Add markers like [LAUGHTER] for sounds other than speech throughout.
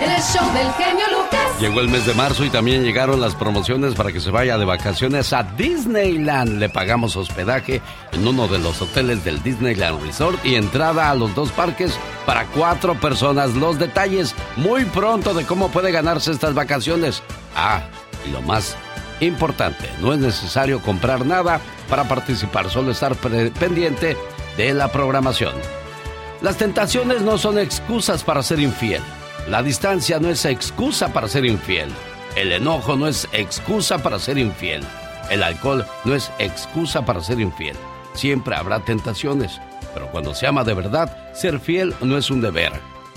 El show del genio Lucas. Llegó el mes de marzo y también llegaron las promociones para que se vaya de vacaciones a Disneyland. Le pagamos hospedaje en uno de los hoteles del Disneyland Resort y entrada a los dos parques para cuatro personas. Los detalles muy pronto de cómo puede ganarse estas vacaciones. Ah, y lo más importante, no es necesario comprar nada para participar, solo estar pendiente de la programación. Las tentaciones no son excusas para ser infiel. La distancia no es excusa para ser infiel. El enojo no es excusa para ser infiel. El alcohol no es excusa para ser infiel. Siempre habrá tentaciones, pero cuando se ama de verdad, ser fiel no es un deber,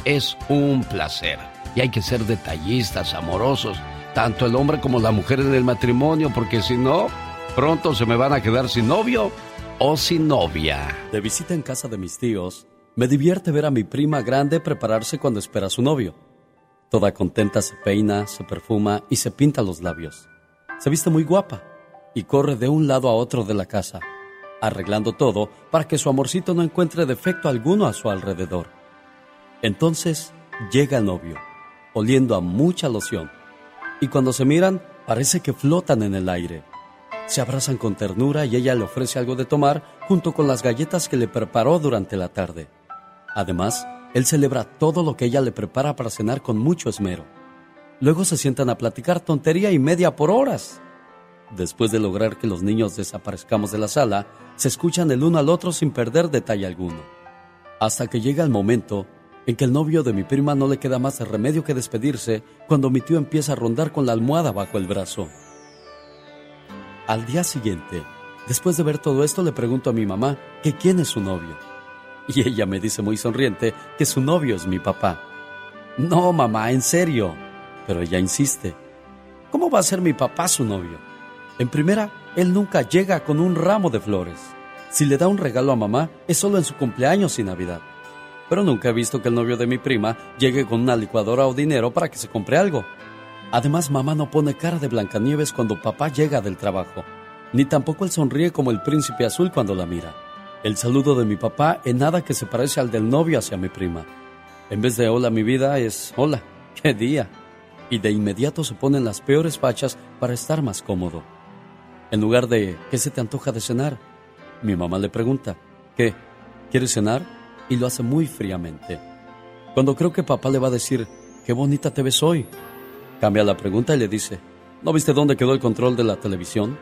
es un placer. Y hay que ser detallistas, amorosos, tanto el hombre como la mujer en el matrimonio, porque si no, pronto se me van a quedar sin novio o sin novia. De visita en casa de mis tíos, me divierte ver a mi prima grande prepararse cuando espera a su novio. Toda contenta se peina, se perfuma y se pinta los labios. Se viste muy guapa y corre de un lado a otro de la casa, arreglando todo para que su amorcito no encuentre defecto alguno a su alrededor. Entonces llega el novio, oliendo a mucha loción y cuando se miran parece que flotan en el aire. Se abrazan con ternura y ella le ofrece algo de tomar junto con las galletas que le preparó durante la tarde. Además, él celebra todo lo que ella le prepara para cenar con mucho esmero. Luego se sientan a platicar tontería y media por horas. Después de lograr que los niños desaparezcamos de la sala, se escuchan el uno al otro sin perder detalle alguno. Hasta que llega el momento en que el novio de mi prima no le queda más remedio que despedirse cuando mi tío empieza a rondar con la almohada bajo el brazo. Al día siguiente, después de ver todo esto, le pregunto a mi mamá que quién es su novio. [LAUGHS] Y ella me dice muy sonriente que su novio es mi papá. No, mamá, en serio. Pero ella insiste. ¿Cómo va a ser mi papá su novio? En primera, él nunca llega con un ramo de flores. Si le da un regalo a mamá, es solo en su cumpleaños y Navidad pero nunca he visto que el novio de mi prima llegue con una licuadora o dinero para que se compre algo. Además, mamá no pone cara de Blancanieves cuando papá llega del trabajo, ni tampoco él sonríe como el príncipe azul cuando la mira. El saludo de mi papá en nada que se parece al del novio hacia mi prima. En vez de hola mi vida es hola, [LAUGHS] qué día. Y de inmediato se ponen las peores fachas para estar más cómodo. En lugar de ¿qué se te antoja de cenar? Mi mamá le pregunta, ¿qué? ¿Quieres cenar? y lo hace muy fríamente. Cuando creo que papá le va a decir, qué bonita te ves hoy, cambia la pregunta y le dice, ¿no viste dónde quedó el control de la televisión?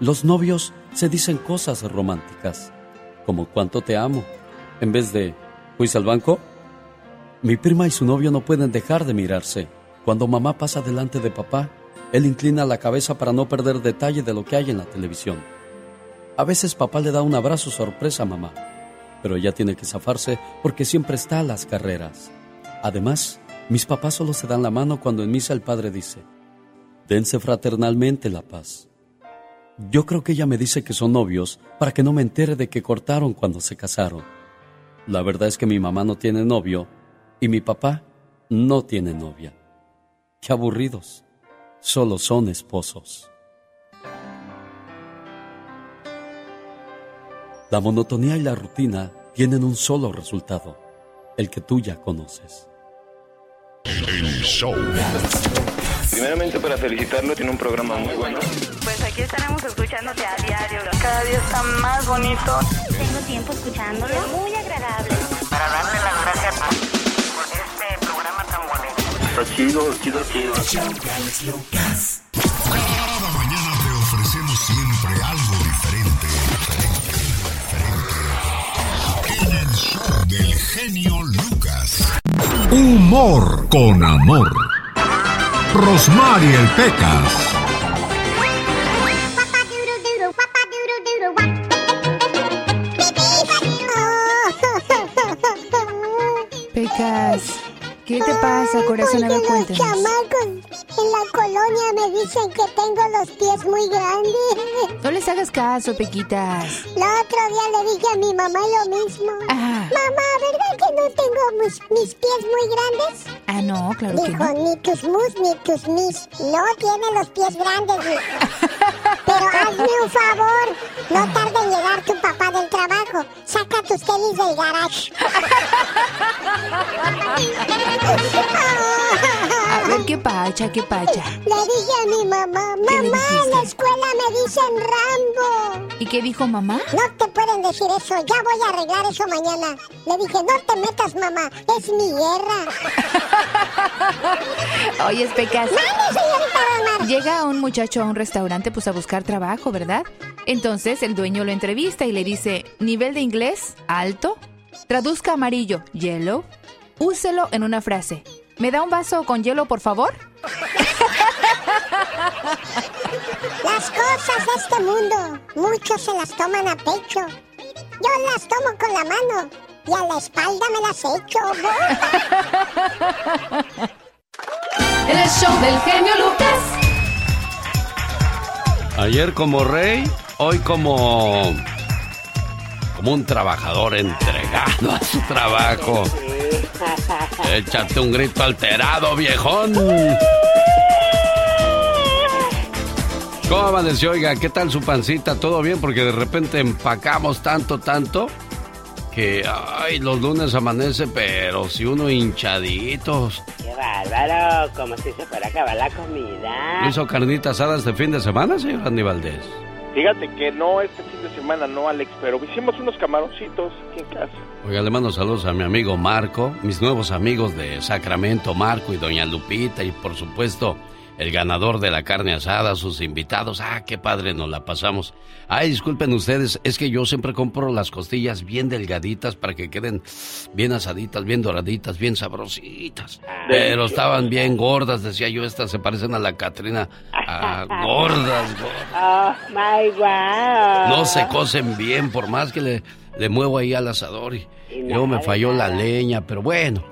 Los novios se dicen cosas románticas, como cuánto te amo, en vez de, ¿fuiste al banco? Mi prima y su novio no pueden dejar de mirarse. Cuando mamá pasa delante de papá, él inclina la cabeza para no perder detalle de lo que hay en la televisión. A veces papá le da un abrazo sorpresa a mamá pero ella tiene que zafarse porque siempre está a las carreras. Además, mis papás solo se dan la mano cuando en misa el padre dice, dense fraternalmente la paz. Yo creo que ella me dice que son novios para que no me entere de que cortaron cuando se casaron. La verdad es que mi mamá no tiene novio y mi papá no tiene novia. Qué aburridos. Solo son esposos. La monotonía y la rutina tienen un solo resultado, el que tú ya conoces. El show. Primeramente para felicitarlo, tiene un programa muy bueno. Pues aquí estaremos escuchándote a diario. Cada día está más bonito. Tengo tiempo escuchándolo. Muy agradable. Para darle las gracias por este programa tan bonito. Está chido, chido, chido. Cada mañana te ofrecemos siempre algo diferente. Diferente. En el show del genio Lucas. Humor con amor. Rosmarie Pecas. Pecas, ¿qué te pasa, corazón? A ver, cuéntanos. chamacos en la colonia me dicen que tengo los pies muy grandes. No les hagas caso, Pequitas. El otro día le dije a mi mamá lo mismo. Ah. Mamá, ¿verdad que no tengo mis, mis pies muy grandes? Ah, no, claro que Dijo, no. ni tus mus ni tus mis. No tiene los pies grandes. [LAUGHS] Pero hazme un favor. No tarde en llegar tu papá del trabajo. Saca tus tenis del garage. [LAUGHS] [LAUGHS] A ver, qué pacha, qué pacha. Le dije a mi mamá, ¿Qué le mamá, en la escuela me dicen Rambo. ¿Y qué dijo mamá? No te pueden decir eso, ya voy a arreglar eso mañana. Le dije, no te metas, mamá, es mi guerra. [LAUGHS] Oye, Pecas. ¡Mande, señorita Rosmar! Llega un muchacho a un restaurante pues a buscar trabajo, ¿verdad? Entonces el dueño lo entrevista y le dice, nivel de inglés, alto. Traduzca amarillo, yellow. Úselo en una frase. ¿Me da un vaso con hielo, por favor? Las cosas de este mundo, muchos se las toman a pecho. Yo las tomo con la mano y a la espalda me las echo. El show del genio Lucas. Ayer como rey, hoy como. Como un trabajador entregado a su trabajo. Échate un grito alterado, viejón. ¿Cómo amaneció? Oiga, ¿qué tal su pancita? ¿Todo bien? Porque de repente empacamos tanto, tanto, que, ay, los lunes amanece, pero si uno hinchaditos. Qué bárbaro, como si se fuera a acabar la comida. ¿No hizo carnita asada este fin de semana, señor Andy Valdés? Fíjate que no este fin de semana, no, Alex, pero hicimos unos camaroncitos aquí en casa. Oiga, le mando saludos a mi amigo Marco, mis nuevos amigos de Sacramento, Marco y Doña Lupita, y por supuesto, el ganador de la carne asada, sus invitados. Ah, qué padre nos la pasamos. Ay, disculpen ustedes, es que yo siempre compro las costillas bien delgaditas para que queden bien asaditas, bien doraditas, bien sabrositas. Pero estaban bien gordas, decía yo, estas se parecen a la Catrina. Ah, gordas, gordas. Oh, my wow. No se cocen bien, por más que le, le muevo ahí al asador. Y, Y luego me falló la leña, pero bueno,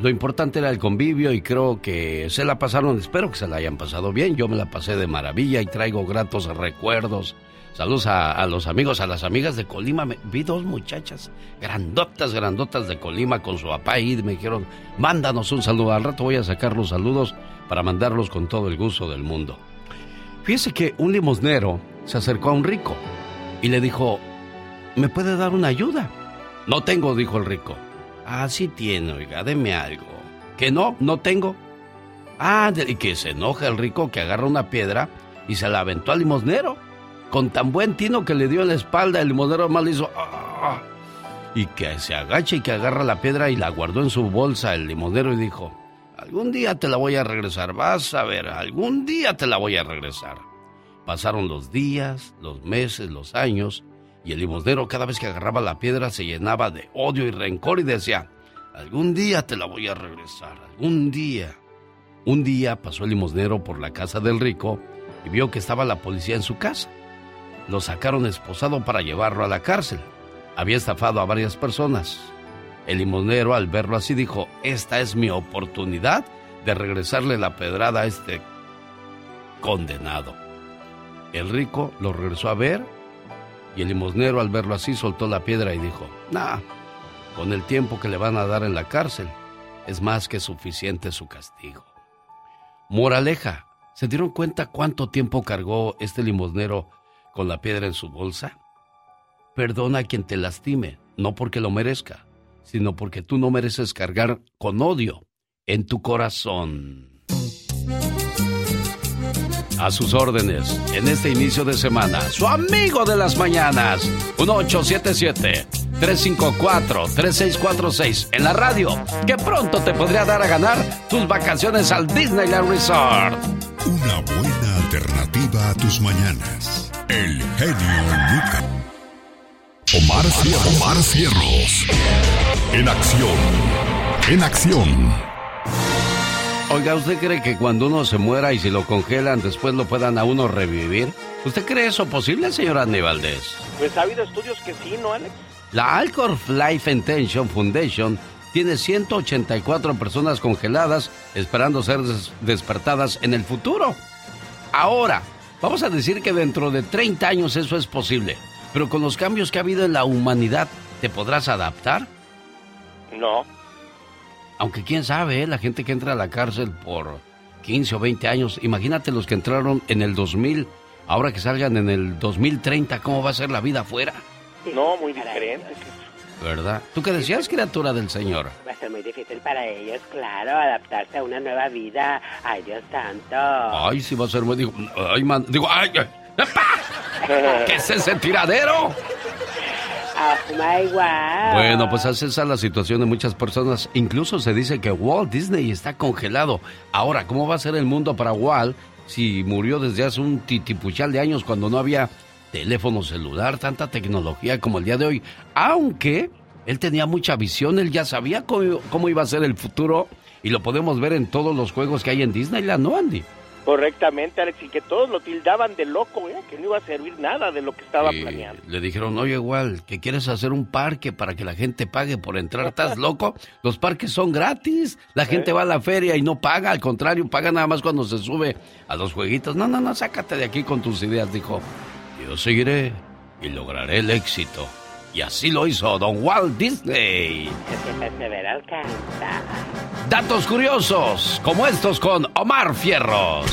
lo importante era el convivio y creo que se la pasaron, espero que se la hayan pasado bien. Yo me la pasé de maravilla y traigo gratos recuerdos. Saludos a, los amigos, a las amigas de Colima. Vi dos muchachas grandotas, grandotas de Colima con su papá y me dijeron, mándanos un saludo. Al rato voy a sacar los saludos para mandarlos con todo el gusto del mundo. Fíjese que un limosnero se acercó a un rico y le dijo, ¿me puede dar una ayuda? No tengo, dijo el rico. Ah, sí tiene, oiga, deme algo. ¿Que no? ¿No tengo? Ah, y que se enoja el rico que agarra una piedra y se la aventó al limosnero. Con tan buen tino que le dio en la espalda, el limosnero mal hizo... "Ah", y que se agacha y que agarra la piedra y la guardó en su bolsa el limosnero y dijo, algún día te la voy a regresar, vas a ver, algún día te la voy a regresar. Pasaron los días, los meses, los años, y el limosnero cada vez que agarraba la piedra se llenaba de odio y rencor y decía, algún día te la voy a regresar, algún día. Un día pasó el limosnero por la casa del rico y vio que estaba la policía en su casa. Lo sacaron esposado para llevarlo a la cárcel. Había estafado a varias personas. El limosnero al verlo así dijo, esta es mi oportunidad de regresarle la pedrada a este condenado. El rico lo regresó a ver y el limosnero al verlo así soltó la piedra y dijo, nah, con el tiempo que le van a dar en la cárcel es más que suficiente su castigo. Moraleja, ¿se dieron cuenta cuánto tiempo cargó este limosnero con la piedra en su bolsa? Perdona a quien te lastime, no porque lo merezca, sino porque tú no mereces cargar con odio en tu corazón. A sus órdenes, en este inicio de semana, su amigo de las mañanas, 1877 354-3646 en la radio, que pronto te podría dar a ganar tus vacaciones al Disneyland Resort. Una buena alternativa a tus mañanas. El genio Lucas. Omar. Omar Cierros. En acción. En acción. Oiga, ¿usted cree que cuando uno se muera y si lo congelan, después lo puedan a uno revivir? ¿Usted cree eso posible, señor Andy Valdés? Pues ha habido estudios que sí, ¿no, Alex? La Alcor Life Intention Foundation tiene 184 personas congeladas esperando ser despertadas en el futuro. Ahora, vamos a decir que dentro de 30 años eso es posible, pero con los cambios que ha habido en la humanidad, ¿te podrás adaptar? No. Aunque quién sabe, ¿eh? la gente que entra a la cárcel por 15 o 20 años, imagínate los que entraron en el 2000, ahora que salgan en el 2030, ¿cómo va a ser la vida afuera? No, muy diferente. ¿Verdad? ¿Tú qué decías, criatura del Señor? Va a ser muy difícil para ellos, claro, adaptarse a una nueva vida. Ay, Dios santo. Ay, sí va a ser muy... Digo, ay, man, digo, ay, ay ¿Qué es ese tiradero? Oh bueno, pues así es la situación de muchas personas. Incluso se dice que Walt Disney está congelado. Ahora, ¿cómo va a ser el mundo para Walt si murió desde hace un titipuchal de años cuando no había teléfono celular, tanta tecnología como el día de hoy? Aunque él tenía mucha visión, él ya sabía cómo, cómo iba a ser el futuro y lo podemos ver en todos los juegos que hay en Disneyland, ¿no, Andy? Correctamente, Alex, y que todos lo tildaban de loco, ¿eh? que no iba a servir nada de lo que estaba planeando. Le dijeron, oye, igual, que quieres hacer un parque para que la gente pague por entrar, ¿estás [LAUGHS] loco? Los parques son gratis, la gente va a la feria y no paga, al contrario, paga nada más cuando se sube a los jueguitos. No, no, no, sácate de aquí con tus ideas, dijo. Yo seguiré y lograré el éxito. Y así lo hizo Don Walt Disney. [LAUGHS] Datos curiosos, como estos con Omar Fierros.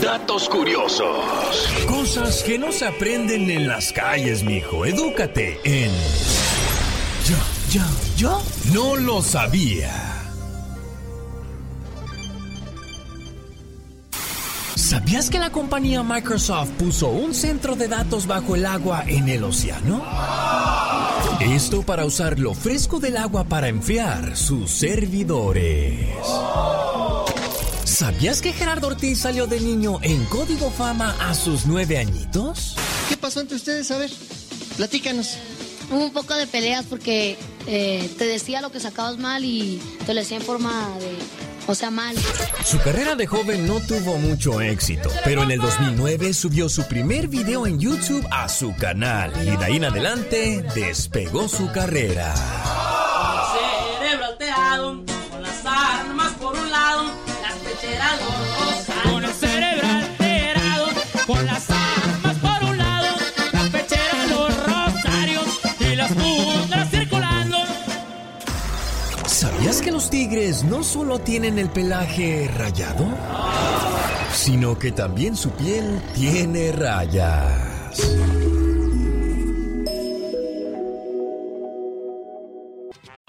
Datos curiosos. Cosas que no se aprenden en las calles, mijo. Edúcate en. Yo, yo, yo no lo sabía. ¿Sabías que la compañía Microsoft puso un centro de datos bajo el agua en el océano? Esto para usar lo fresco del agua para enfriar sus servidores. ¿Sabías que Gerardo Ortiz salió de niño en Código Fama a sus nueve añitos? ¿Qué pasó entre ustedes? A ver, platícanos. Hubo un poco de peleas porque eh, te decía lo que sacabas mal y te lo decía en forma de o sea, mal. Su carrera de joven no tuvo mucho éxito, pero en el 2009 subió su primer video en YouTube a su canal y de ahí en adelante despegó su carrera. Cerebro alterado, con las armas por un lado, las pecheras Con los tigres no solo tienen el pelaje rayado? Sino que también su piel tiene rayas.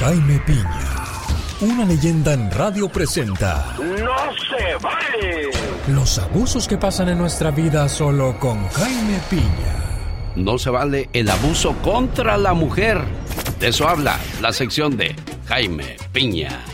Jaime Piña, una leyenda en radio presenta ¡No se vale! los abusos que pasan en nuestra vida solo con Jaime Piña. No se vale el abuso contra la mujer. De eso habla la sección de Jaime Piña.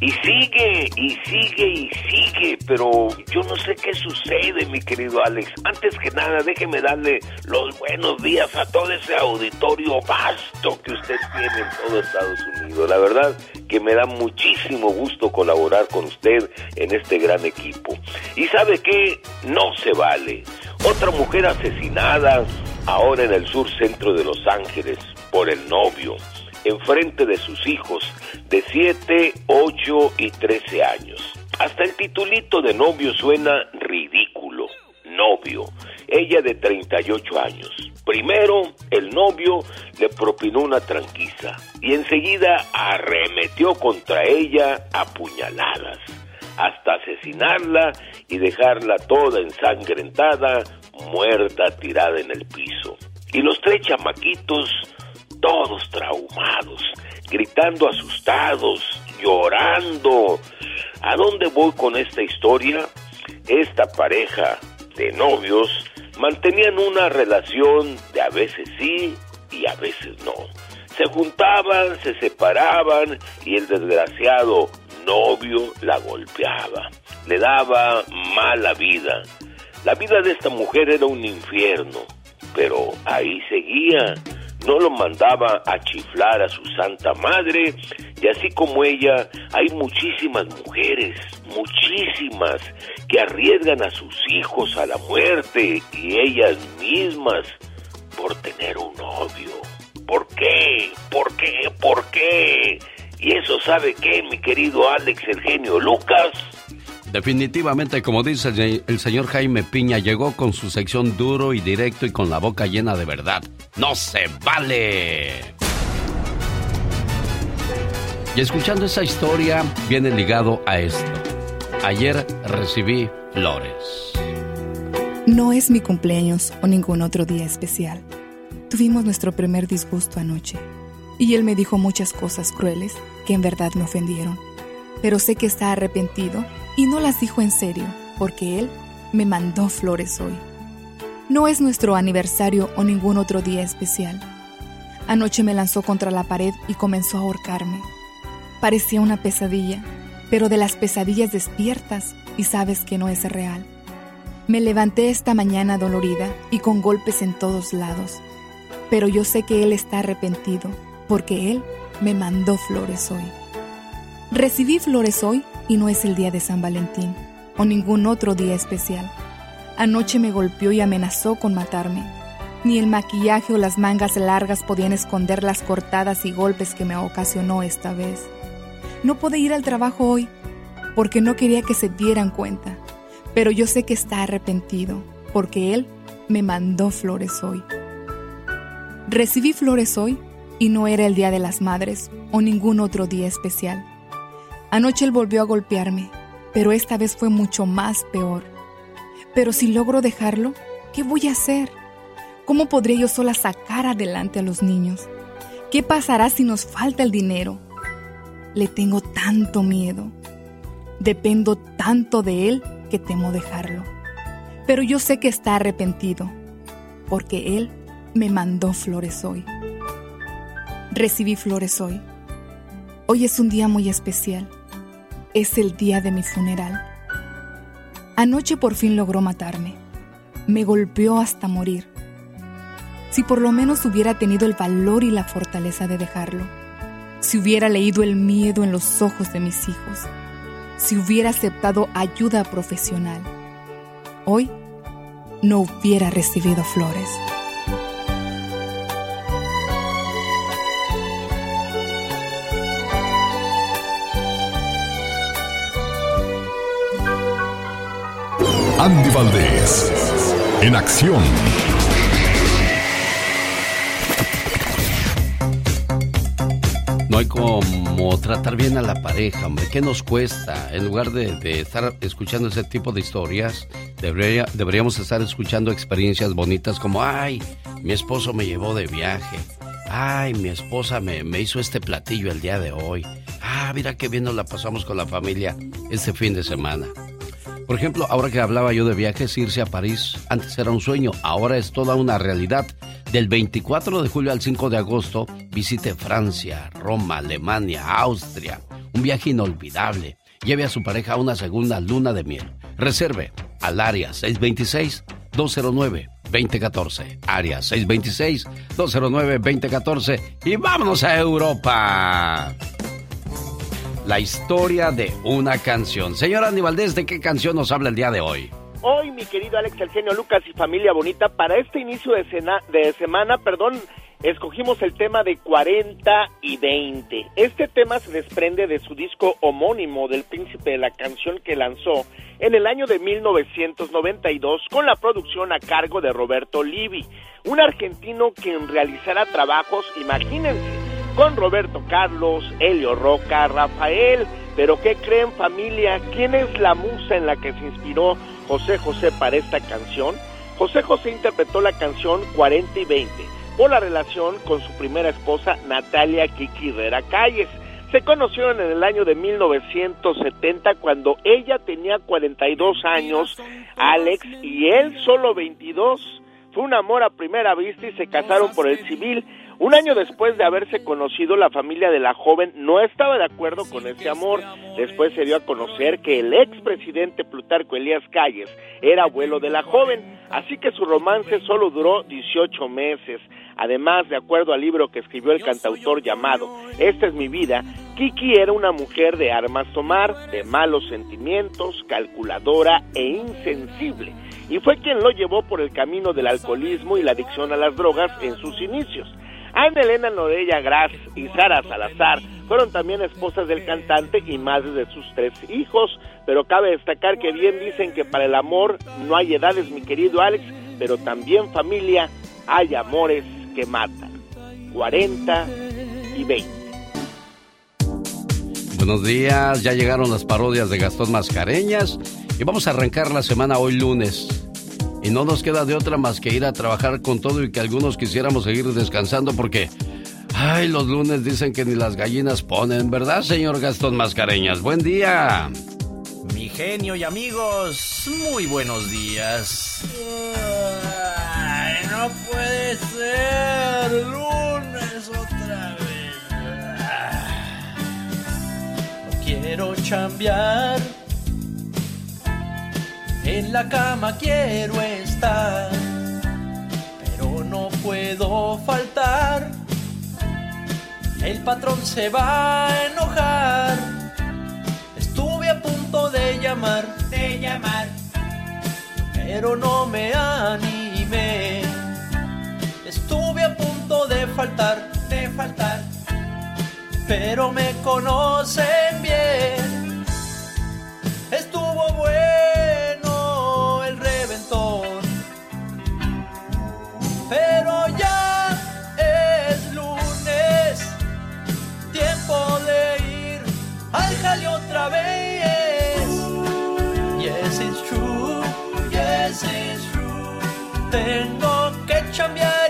Y sigue, y sigue, y sigue, pero yo no sé qué sucede, mi querido Alex. Antes que nada, déjeme darle los buenos días a todo ese auditorio vasto que usted tiene en todo Estados Unidos. La verdad que me da muchísimo gusto colaborar con usted en este gran equipo. Y sabe que no se vale. Otra mujer asesinada ahora en el sur centro de Los Ángeles por el novio enfrente de sus hijos de 7, 8 y 13 años. Hasta el titulito de novio suena ridículo. Novio. Ella de 38 años. Primero, el novio le propinó una tranquiza y enseguida arremetió contra ella a puñaladas, hasta asesinarla y dejarla toda ensangrentada, muerta, tirada en el piso. Y los tres chamaquitos todos traumados, gritando asustados, llorando. ¿A dónde voy con esta historia? Esta pareja de novios mantenían una relación de a veces sí y a veces no. Se juntaban, se separaban y el desgraciado novio la golpeaba, le daba mala vida. La vida de esta mujer era un infierno, pero ahí seguía no lo mandaba a chiflar a su santa madre, y así como ella, hay muchísimas mujeres, muchísimas, que arriesgan a sus hijos a la muerte y ellas mismas por tener un novio. ¿Por qué? ¿Por qué? ¿Por qué? Y eso sabe qué, mi querido Alex el genio Lucas. Definitivamente, como dice el señor Jaime Piña, llegó con su sección duro y directo y con la boca llena de verdad. ¡No se vale! Y escuchando esa historia, viene ligado a esto. Ayer recibí flores. No es mi cumpleaños o ningún otro día especial. Tuvimos nuestro primer disgusto anoche y él me dijo muchas cosas crueles que en verdad me ofendieron. Pero sé que está arrepentido y no las dijo en serio, porque Él me mandó flores hoy. No es nuestro aniversario o ningún otro día especial. Anoche me lanzó contra la pared y comenzó a ahorcarme. Parecía una pesadilla, pero de las pesadillas despiertas y sabes que no es real. Me levanté esta mañana dolorida y con golpes en todos lados, pero yo sé que Él está arrepentido, porque Él me mandó flores hoy. Recibí flores hoy y no es el día de San Valentín o ningún otro día especial. Anoche me golpeó y amenazó con matarme. Ni el maquillaje o las mangas largas podían esconder las cortadas y golpes que me ocasionó esta vez. No pude ir al trabajo hoy porque no quería que se dieran cuenta, pero yo sé que está arrepentido porque él me mandó flores hoy. Recibí flores hoy y no era el Día de las Madres o ningún otro día especial. Anoche él volvió a golpearme, pero esta vez fue mucho más peor. Pero si logro dejarlo, ¿qué voy a hacer? ¿Cómo podré yo sola sacar adelante a los niños? ¿Qué pasará si nos falta el dinero? Le tengo tanto miedo. Dependo tanto de él que temo dejarlo. Pero yo sé que está arrepentido, porque él me mandó flores hoy. Recibí flores hoy. Hoy es un día muy especial es el día de mi funeral. Anoche por fin logró matarme. Me golpeó hasta morir. Si por lo menos hubiera tenido el valor y la fortaleza de dejarlo. Si hubiera leído el miedo en los ojos de mis hijos. Si hubiera aceptado ayuda profesional. Hoy no hubiera recibido flores. Andy Valdés, en acción. No hay como tratar bien a la pareja, hombre. ¿Qué nos cuesta? En lugar de, estar escuchando ese tipo de historias, deberíamos estar escuchando experiencias bonitas como, ay, mi esposo me llevó de viaje. Ay, mi esposa me, me hizo este platillo el día de hoy. Ah, mira qué bien nos la pasamos con la familia este fin de semana. Por ejemplo, ahora que hablaba yo de viajes, irse a París antes era un sueño, ahora es toda una realidad. Del 24 de julio al 5 de agosto, visite Francia, Roma, Alemania, Austria, un viaje inolvidable. Lleve a su pareja a una segunda luna de miel. Reserve al área 626-209-2014. Área 626-209-2014. Y vámonos a Europa. La historia de una canción. Señora Aníbal, ¿de qué canción nos habla el día de hoy? Hoy, mi querido Alex, el genio Lucas y familia bonita, para este inicio de, de semana, perdón, escogimos el tema de 40 y 20. Este tema se desprende de su disco homónimo del príncipe de la canción que lanzó en el año de 1992 con la producción a cargo de Roberto Livi, un argentino que realizará trabajos, imagínense, con Roberto Carlos, Helio Roca, Rafael. Pero ¿qué creen familia? ¿Quién es la musa en la que se inspiró José José para esta canción? José José interpretó la canción 40 y 20 por la relación con su primera esposa Natalia Kiki Herrera Calles. Se conocieron en el año de 1970 cuando ella tenía 42 años, Alex, y él solo 22. Fue un amor a primera vista y se casaron por el civil. Un año después de haberse conocido, la familia de la joven no estaba de acuerdo con ese amor. Después se dio a conocer que el expresidente Plutarco Elías Calles era abuelo de la joven, así que su romance solo duró 18 meses. Además, de acuerdo al libro que escribió el cantautor llamado Esta es mi vida, Kiki era una mujer de armas tomar, de malos sentimientos, calculadora e insensible, y fue quien lo llevó por el camino del alcoholismo y la adicción a las drogas en sus inicios. Ana Elena Norella Gras y Sara Salazar fueron también esposas del cantante y madres de sus tres hijos, pero cabe destacar que bien dicen que para el amor no hay edades, mi querido Alex, pero también familia hay amores que matan. 40 y 20. Buenos días, ya llegaron las parodias de Gastón Mascareñas y vamos a arrancar la semana hoy lunes. Y no nos queda de otra más que ir a trabajar con todo y que algunos quisiéramos seguir descansando porque, ay, los lunes dicen que ni las gallinas ponen, ¿verdad, señor Gastón Mascareñas? Buen día. Mi genio y amigos, muy buenos días. Ay, no puede ser, lunes otra vez. No quiero chambear en la cama quiero estar, pero no puedo faltar. El patrón se va a enojar. Estuve a punto de llamar, de llamar, pero no me animé. Estuve a punto de faltar, de faltar, pero me conocen bien.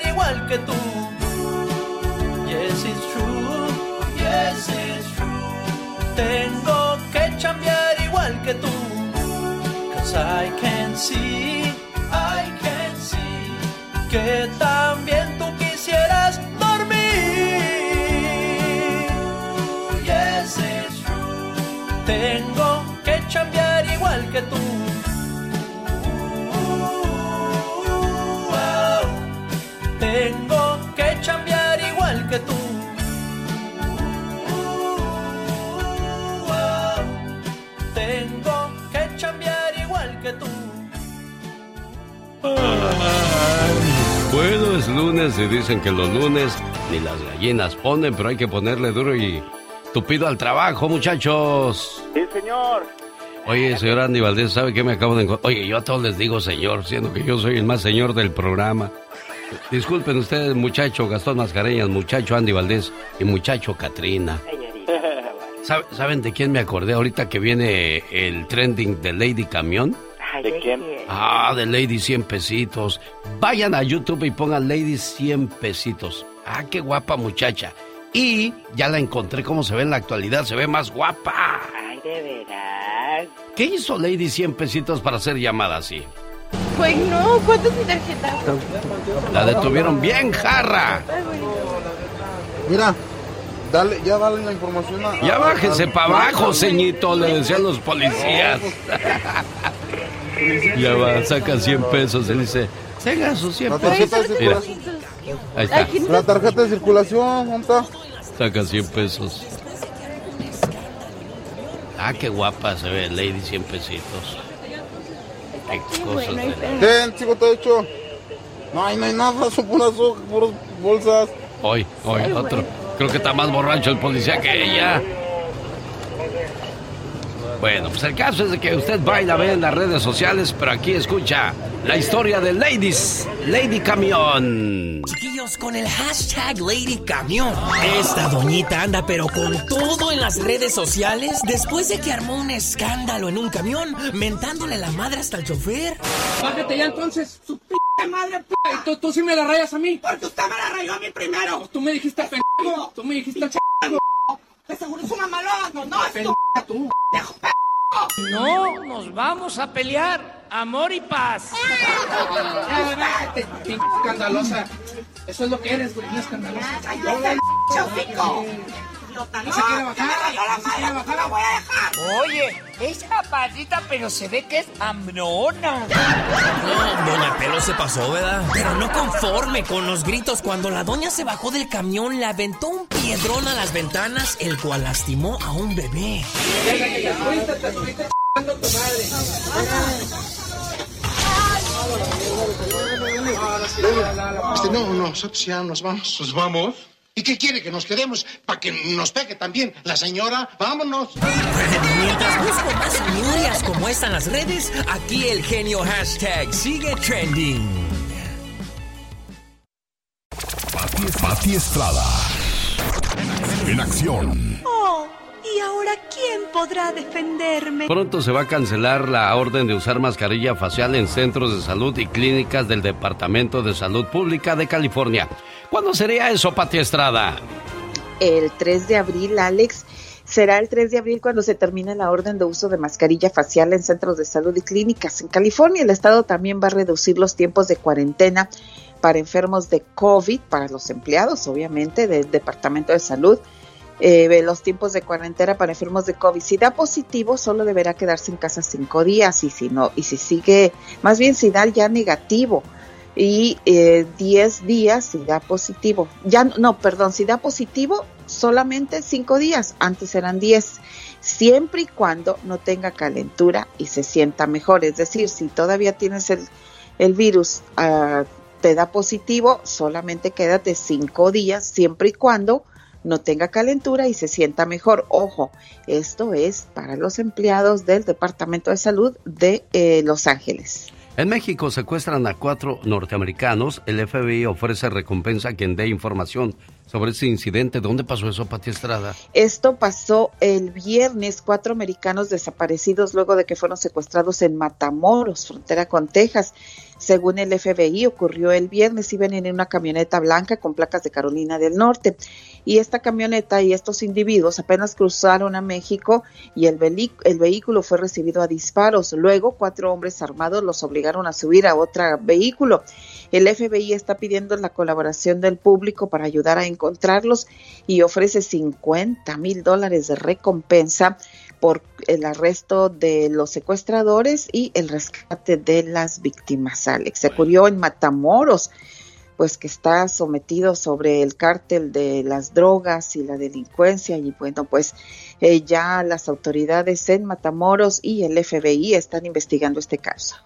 Igual que tú. Yes, it's true, yes, it's true. Tengo que chambear igual que tú. Cause I can see, I can see que también tú quisieras dormir. Yes, it's true. Tengo que chambear igual que tú. Bueno, es lunes y dicen que los lunes ni las gallinas ponen, pero hay que ponerle duro y tupido al trabajo, muchachos. Sí, señor. Oye, señor Andy Valdés, ¿sabe qué me acabo de encontrar? Oye, yo a todos les digo señor, siendo que yo soy el más señor del programa. Disculpen ustedes, muchacho Gastón Mascareñas, muchacho Andy Valdés y muchacho Katrina. ¿Sabe- ¿Saben de quién me acordé ahorita que viene el trending de Lady Camión? ¿De quién? Ah, de Lady 100 pesitos. Vayan a YouTube y pongan Lady 100 pesitos. Ah, qué guapa muchacha. Y ya la encontré cómo se ve en la actualidad. Se ve más guapa. Ay, de veras. ¿Qué hizo Lady 100 pesitos para ser llamada así? Pues no, ¿cuánto es mi tarjeta? La detuvieron bien jarra. Mira, Dale, ya dale la información a... Ya bájese para abajo, ceñito, le decían los policías. Ya va, saca 100 pesos y dice, tenga sus 100 La tarjeta de pesos. Mira, circulación. ahí está, La tarjeta de circulación, ¿dónde saca 100 pesos. Ah, qué guapa se ve, Lady 100 pesitos. Qué cosas de la- Ten, chico, te he hecho. No hay, no hay nada, son puras, hojas, puras bolsas. Hoy, hoy, otro. Creo que está más borracho el policía que ella. Bueno, pues el caso es de que usted va y la ve en las redes sociales, pero aquí escucha la historia de Ladies, Lady Camión. Chiquillos, con el hashtag Lady Camión. Esta doñita anda pero con todo en las redes sociales después de que armó un escándalo en un camión, mentándole la madre hasta el chofer. Bájate ya entonces, su p madre, p y tú, tú sí me la rayas a mí. Porque usted me la rayó a mí primero. Tú me dijiste pendejo, tú me dijiste ch... De seguro es una malón, no, no, es tu tú. No, nos vamos a pelear. Amor y paz. Escandalosa. Eso es lo que eres, güey, una escandalosa. No se quiere bajar, no se bajar, la voy a dejar. Oye, es capacita, pero se ve que es hambrona. No, doña Pelo se pasó, ¿verdad? Pero no conforme con los gritos, cuando la doña se bajó del camión, le aventó un piedrón a las ventanas, el cual lastimó a un bebé. Venga, que te fuiste, te estuviste ch***ando tu madre. Este, no, no, nosotros ya nos vamos. ¿Nos vamos? ¿Y qué quiere? ¿Que nos quedemos para que nos pegue también la señora? ¡Vámonos! Mientras busco más ñurias como esta en las redes, aquí el genio hashtag sigue trending. Pati, Pati Estrada. En acción. Oh, ¿y ahora quién podrá defenderme? Pronto se va a cancelar la orden de usar mascarilla facial en centros de salud y clínicas del Departamento de Salud Pública de California. ¿Cuándo sería eso, Pati Estrada? el 3 de abril, Alex. Será el 3 de abril cuando se termine la orden de uso de mascarilla facial en centros de salud y clínicas. En California, el Estado también va a reducir los tiempos de cuarentena para enfermos de COVID, para los empleados, obviamente, del Departamento de Salud. Eh, los tiempos de cuarentena para enfermos de COVID. Si da positivo, solo deberá quedarse en casa cinco días y si no, y si sigue, más bien si da ya negativo y eh, 10 días si da positivo. Ya no, perdón, si da positivo solamente 5 días, antes eran 10, siempre y cuando no tenga calentura y se sienta mejor. Es decir, si todavía tienes el, el virus, ah, te da positivo, solamente quédate 5 días, siempre y cuando no tenga calentura y se sienta mejor. Ojo, esto es para los empleados del Departamento de Salud de eh, Los Ángeles. En México secuestran a cuatro norteamericanos. El FBI ofrece recompensa a quien dé información sobre este incidente. ¿Dónde pasó eso, Pati Estrada? Esto pasó el viernes, cuatro americanos desaparecidos luego de que fueron secuestrados en Matamoros, frontera con Texas. Según el FBI, ocurrió el viernes, iban en una camioneta blanca con placas de Carolina del Norte. Y esta camioneta y estos individuos apenas cruzaron a México y el, el vehículo fue recibido a disparos. Luego, cuatro hombres armados los obligaron a subir a otro vehículo. El FBI está pidiendo la colaboración del público para ayudar a encontrarlos y ofrece 50 mil dólares de recompensa por el arresto de los secuestradores y el rescate de las víctimas. Alex se ocurrió en Matamoros, pues que está sometido sobre el cártel de las drogas y la delincuencia y bueno, pues eh, ya las autoridades en Matamoros y el FBI están investigando este caso.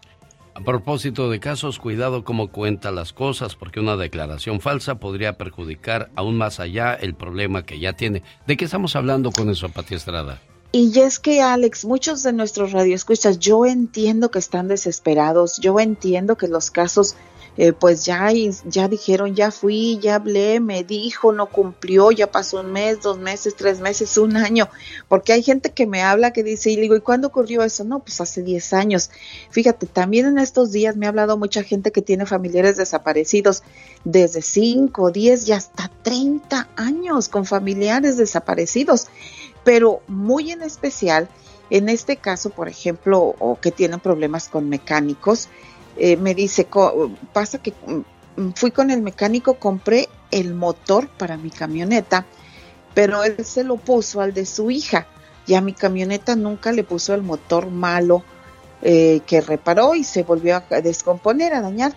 A propósito de casos, cuidado cómo cuenta las cosas, porque una declaración falsa podría perjudicar aún más allá el problema que ya tiene. ¿De qué estamos hablando con eso, Pati Estrada? Y es que, Alex, muchos de nuestros radioescuchas, yo entiendo que están desesperados, yo entiendo que los casos, eh, pues ya, ya dijeron, ya fui, ya hablé, me dijo, no cumplió, ya pasó un mes, dos meses, tres meses, un año, porque hay gente que me habla que dice, y digo, ¿y cuándo ocurrió eso? No, pues hace 10 años. Fíjate, también en estos días me ha hablado mucha gente que tiene familiares desaparecidos desde 5, 10 y hasta 30 años con familiares desaparecidos pero muy en especial en este caso, por ejemplo, o que tienen problemas con mecánicos, eh, me dice, pasa que fui con el mecánico, compré el motor para mi camioneta pero él se lo puso al de su hija y a mi camioneta nunca le puso el motor malo eh, que reparó y se volvió a descomponer, a dañar.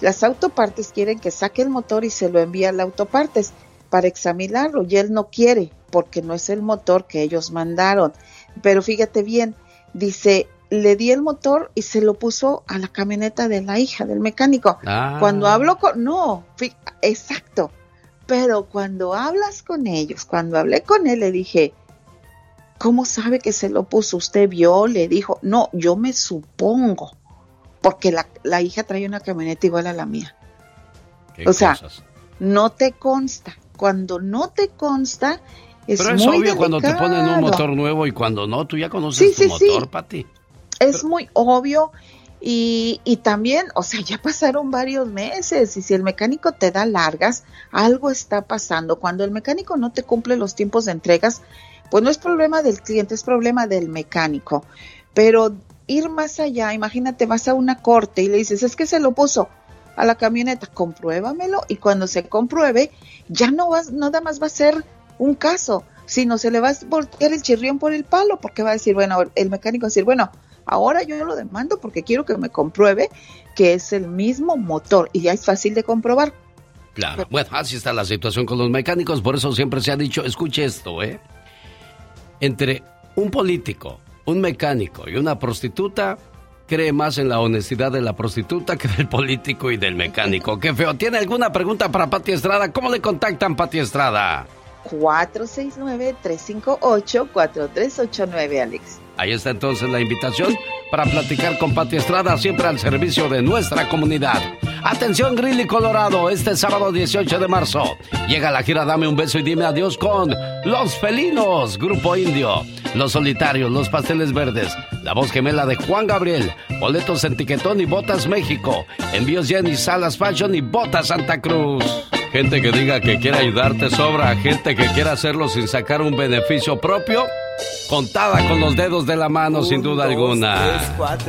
Las autopartes quieren que saque el motor y se lo envíe a la autopartes para examinarlo y él no quiere porque no es el motor que ellos mandaron. Pero fíjate bien, dice, le di el motor y se lo puso a la camioneta de la hija del mecánico. Ah. Cuando hablo con, no, exacto, pero cuando hablas con ellos, cuando hablé con él, le dije, ¿cómo sabe que se lo puso? ¿Usted vio? Le dijo, no, yo me supongo, porque la, la hija trae una camioneta igual a la mía. Qué O sea, cosas. no te consta. Cuando no te consta, es Pero es muy obvio cuando te ponen un motor nuevo y cuando no, tú ya conoces Sí, tu sí, sí. motor, Pati. Es muy obvio y, y también, o sea, [LAUGHS] ya pasaron varios meses y si el mecánico te da largas, algo está pasando. Cuando el mecánico no te cumple los tiempos de entregas, pues no es problema del cliente, es problema del mecánico. Pero ir más allá, imagínate, vas a una corte y le dices, es que se lo puso a la camioneta, compruébamelo y cuando se compruebe, ya no vas, nada más va a ser un caso, sino se le va a voltear el chirrión por el palo, porque va a decir, bueno, el mecánico va a decir, bueno, ahora yo lo demando porque quiero que me compruebe que es el mismo motor y ya es fácil de comprobar. Claro. Bueno, así está la situación con los mecánicos, por eso siempre se ha dicho, escuche esto, ¿eh? Entre un político, un mecánico y una prostituta, cree más en la honestidad de la prostituta que del político y del mecánico. [LAUGHS] Qué feo. ¿Tiene alguna pregunta para Pati Estrada? ¿Cómo le contactan, Pati Estrada? 469-358-4389, Alex. Ahí está entonces la invitación para platicar con Pati Estrada, siempre al servicio de nuestra comunidad. Atención, Grilly Colorado, este sábado 18 de marzo llega la gira Dame un beso y dime adiós con Los Felinos, Grupo Indio, Los Solitarios, Los Pasteles Verdes, La Voz Gemela de Juan Gabriel, Boletos en Tiquetón y Botas México, Envíos Jenny, Salas Fashion y Botas Santa Cruz. Gente que diga que quiere ayudarte sobra, gente que quiera hacerlo sin sacar un beneficio propio, contada con los dedos de la mano sin duda alguna.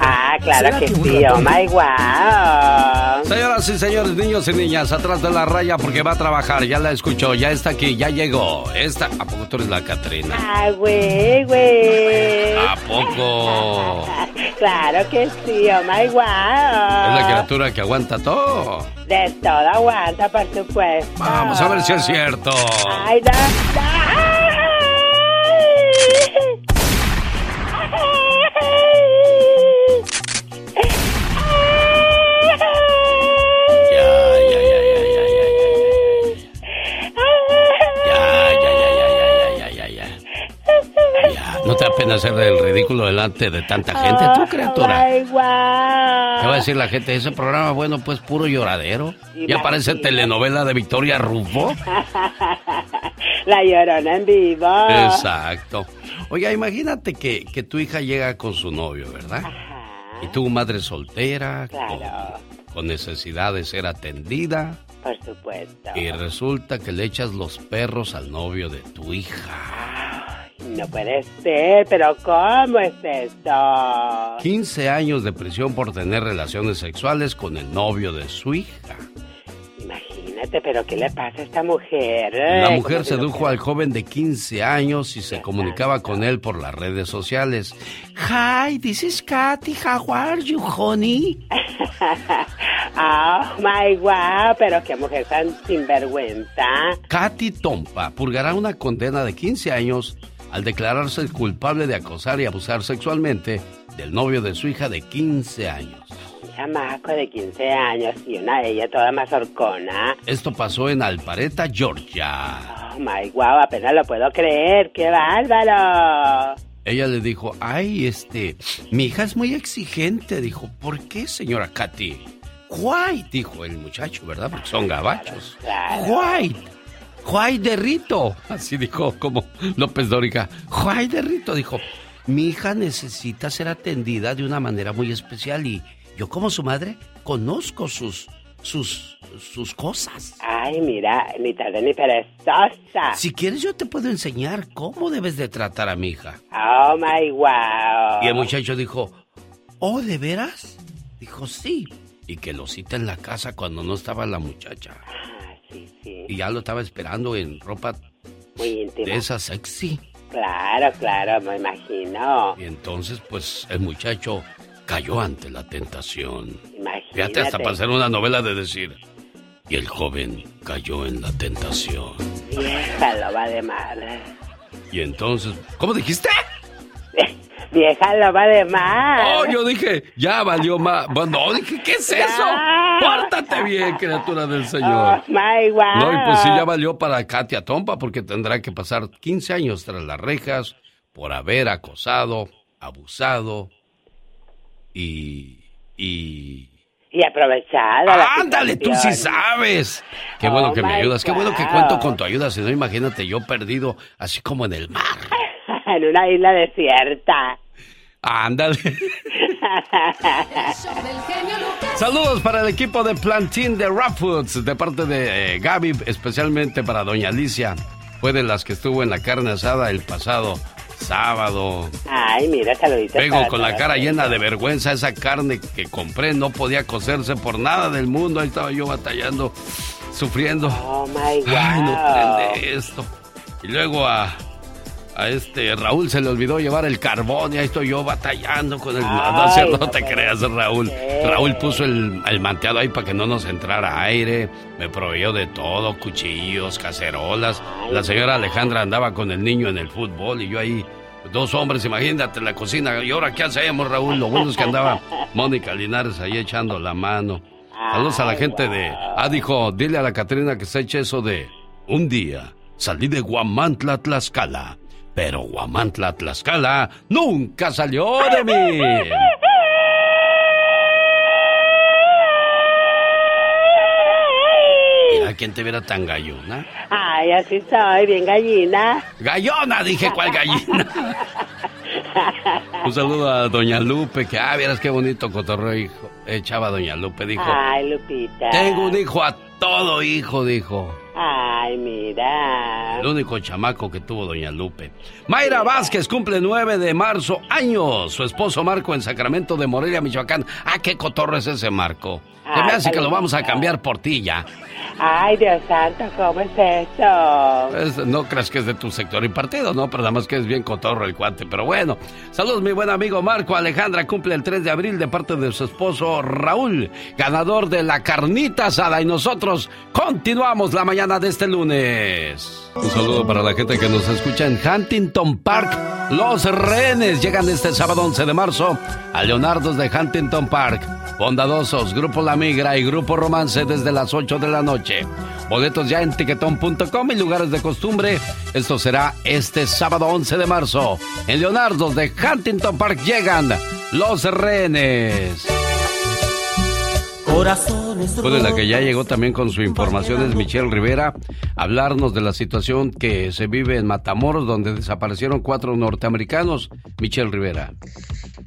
Ah, claro que sí, oh my wow. Señoras y señores, niños y niñas, atrás de la raya porque va a trabajar, ya la escuchó, ya está aquí, ya llegó. Esta, ¿a poco tú eres la Catrina? Ah, güey, güey. ¿A poco? [LAUGHS] Claro que sí, oh my wow. Es la criatura que aguanta todo. De todo aguanta, por supuesto. Vamos a ver si es cierto. Ay, da, ¿No te da pena hacer el ridículo delante de tanta gente, tú, criatura? Ay, guau. ¿Qué va a decir la gente? Ese programa, bueno, pues puro lloradero. Ya parece telenovela de Victoria Rufo. [LAUGHS] La llorona en vivo. Exacto. Oiga, imagínate que, que tu hija llega con su novio, ¿verdad? Y tú, madre soltera, con, con necesidad de ser atendida, Por supuesto. y resulta que le echas los perros al novio de tu hija. No puede ser, pero ¿cómo es esto? 15 años de prisión por tener relaciones sexuales con el novio de su hija. Imagínate, pero ¿qué le pasa a esta mujer? La mujer ¿cómo se lo sedujo al joven de 15 años y se comunicaba con él por las redes sociales. Hi, this is Katy. How are you, honey? [LAUGHS] Oh my wow, pero qué mujer tan sinvergüenza. Katy Tompa purgará una condena de 15 años al declararse culpable de acosar y abusar sexualmente del novio de su hija de 15 años. Chamaco de 15 años y una de ella toda mazorcona. Esto pasó en Alpareta, Georgia. Oh my wow, apenas lo puedo creer, qué bárbaro. Ella le dijo, ay, este, mi hija es muy exigente. Dijo, ¿por qué, señora Katy? White, dijo el muchacho, ¿verdad? Porque son gabachos. White, White de Rito. Así dijo como López Dóriga. White de Rito, dijo, mi hija necesita ser atendida de una manera muy especial y yo como su madre conozco sus, sus, sus cosas. Ay, mira, ni tarde ni perezosa. Si quieres yo te puedo enseñar cómo debes de tratar a mi hija. Oh my wow. Y el muchacho dijo, ¿oh, de veras? Dijo, sí. Y que lo cita en la casa cuando no estaba la muchacha. Sí, sí. Y ya lo estaba esperando en ropa Muy íntima. De esa sexy. Claro, claro, me imagino. Y entonces, pues, el muchacho cayó ante la tentación. Imagínate. Fíjate, hasta para hacer una novela de decir. Y el joven cayó en la tentación. Vieja loba de mar. Y entonces, ¿cómo dijiste? Vieja loba de mar. Oh, yo dije, ya valió más. Bueno, dije, ¿qué es eso? Pórtate bien, criatura del Señor. Oh, my wow. No, y pues sí, ya valió para Katia Tompa, porque tendrá que pasar 15 años tras las rejas por haber acosado, abusado y. y. Y aprovechada. la ¡Ándale, tú sí sabes! Qué bueno Oh, que me ayudas, qué bueno que cuento con tu ayuda, si no, imagínate yo perdido, así como en el mar. [LAUGHS] en una isla desierta. Ándale. Saludos para el equipo de Plantín de Rap Foods, de parte de eh, Gaby, especialmente para Doña Alicia. Fue de las que estuvo en la carne asada el pasado sábado. Ay, mira, saluditos. Vengo con la cara llena de vergüenza. Esa carne que compré no podía cocerse por nada del mundo. Ahí estaba yo batallando, sufriendo. Oh, my Ay, no prende esto. Y luego a, a este Raúl se le olvidó llevar el carbón y ahí estoy yo batallando con el... no, Ay, no te creas, Raúl. Raúl puso el, el manteado ahí para que no nos entrara aire. Me proveyó de todo, cuchillos, cacerolas. La señora Alejandra andaba con el niño en el fútbol y yo ahí... Dos hombres, imagínate en la cocina. ¿Y ahora qué hacemos, Raúl? Lo bueno es que andaba [LAUGHS] Mónica Linares ahí echando la mano. Saludos a la gente de... Ah, dijo, dile a la Catrina que se eche eso de... Un día salí de Guamantla, Tlaxcala. Pero Guamantla, Tlaxcala nunca salió de mí. Mira, ¿quién te viera tan gallona? Ay, así soy, bien gallina. ¡Gallona! Dije, ¿cuál gallina? Un saludo a Doña Lupe, que, ah, vieras qué bonito cotorreo, hijo. Echaba Doña Lupe, dijo. Ay, Lupita. Tengo un hijo a todo hijo, dijo. Ay, mira. El único chamaco que tuvo Doña Lupe. Mayra Vázquez cumple 9 de marzo, años. Su esposo Marco en Sacramento de Morelia, Michoacán. Ah, qué cotorro es ese Marco. Se me Ay, hace que lo vamos a cambiar por ti ya. Ay, Dios santo, ¿cómo es eso? Es- no creas que es de tu sector y partido, ¿no? Pero nada más que es bien cotorro el cuate. Pero bueno, saludos mi buen amigo Marco. Alejandra cumple el 3 de abril de parte de su esposo Raúl, ganador de la carnita asada. Y nosotros continuamos la mañana de este lunes. Un saludo para la gente que nos escucha en Huntington Park. Los rehenes llegan este sábado 11 de marzo a Leonardo's de Huntington Park. Bondadosos, Grupo La Migra y Grupo Romance desde las 8 de la noche. Boletos ya en tiquetón.com y lugares de costumbre. Esto será este sábado 11 de marzo. En Leonardo's de Huntington Park llegan los rehenes. Corazones Después de la que ya llegó también con su información es Michelle Rivera, hablarnos de la situación que se vive en Matamoros, donde desaparecieron cuatro norteamericanos. Michelle Rivera.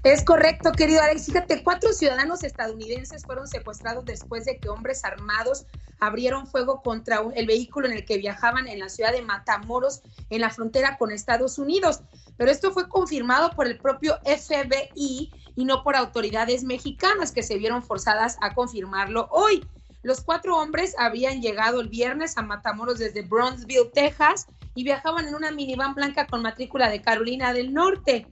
Es correcto, querido Alex. Fíjate, cuatro ciudadanos estadounidenses fueron secuestrados después de que hombres armados abrieron fuego contra el vehículo en el que viajaban en la ciudad de Matamoros, en la frontera con Estados Unidos. Pero esto fue confirmado por el propio FBI y no por autoridades mexicanas que se vieron forzadas a confirmarlo hoy. Los cuatro hombres habían llegado el viernes a Matamoros desde Bronzeville, Texas, y viajaban en una minivan blanca con matrícula de Carolina del Norte.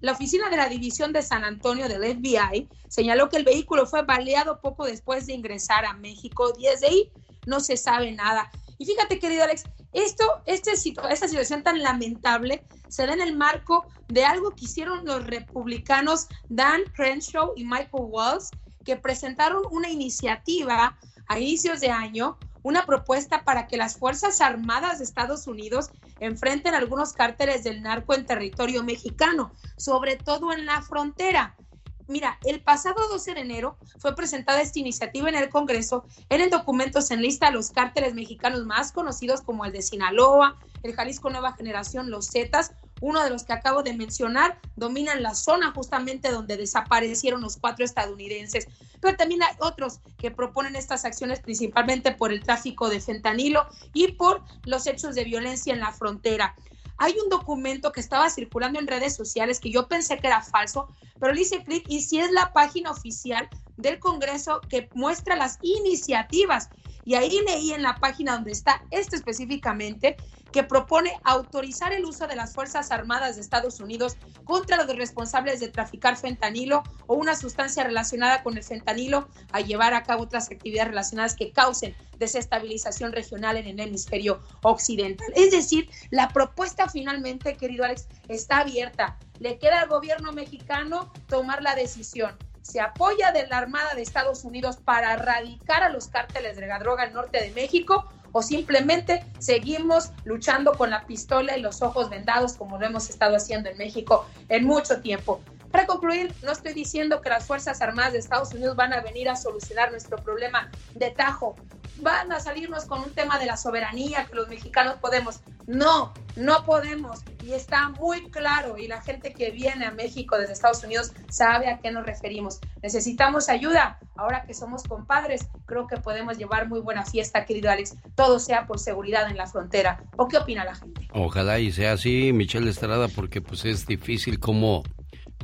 La oficina de la División de San Antonio del FBI señaló que el vehículo fue baleado poco después de ingresar a México desde ahí no se sabe nada. Y fíjate, querido Alex, esto, este esta situación tan lamentable se da en el marco de algo que hicieron los republicanos Dan Crenshaw y Michael Walls, que presentaron una iniciativa a inicios de año, una propuesta para que las Fuerzas Armadas de Estados Unidos enfrenten algunos cárteles del narco en territorio mexicano, sobre todo en la frontera. Mira, el pasado 12 de enero fue presentada esta iniciativa en el Congreso. En el documento se enlista a los cárteles mexicanos más conocidos como el de Sinaloa, el Jalisco Nueva Generación, los Zetas, uno de los que acabo de mencionar, dominan la zona justamente donde desaparecieron los cuatro estadounidenses. Pero también hay otros que proponen estas acciones principalmente por el tráfico de fentanilo y por los hechos de violencia en la frontera. Hay un documento que estaba circulando en redes sociales que yo pensé que era falso, pero le hice clic y si es la página oficial del Congreso que muestra las iniciativas. Y ahí leí en la página donde está esto específicamente, que propone autorizar el uso de las Fuerzas Armadas de Estados Unidos contra los responsables de traficar fentanilo o una sustancia relacionada con el fentanilo a llevar a cabo otras actividades relacionadas que causen desestabilización regional en el hemisferio occidental. Es decir, la propuesta finalmente, querido Alex, está abierta. Le queda al gobierno mexicano tomar la decisión se apoya de la Armada de Estados Unidos para erradicar a los cárteles de la droga al norte de México o simplemente seguimos luchando con la pistola y los ojos vendados como lo hemos estado haciendo en México en mucho tiempo. Para concluir, no estoy diciendo que las Fuerzas Armadas de Estados Unidos van a venir a solucionar nuestro problema de tajo, van a salirnos con un tema de la soberanía que los mexicanos podemos. No, no podemos. Y está muy claro y la gente que viene a México desde Estados Unidos sabe a qué nos referimos. Necesitamos ayuda. Ahora que somos compadres, creo que podemos llevar muy buena fiesta, querido Alex. Todo sea por seguridad en la frontera. ¿O qué opina la gente? Ojalá y sea así, Michelle Estrada, porque pues es difícil como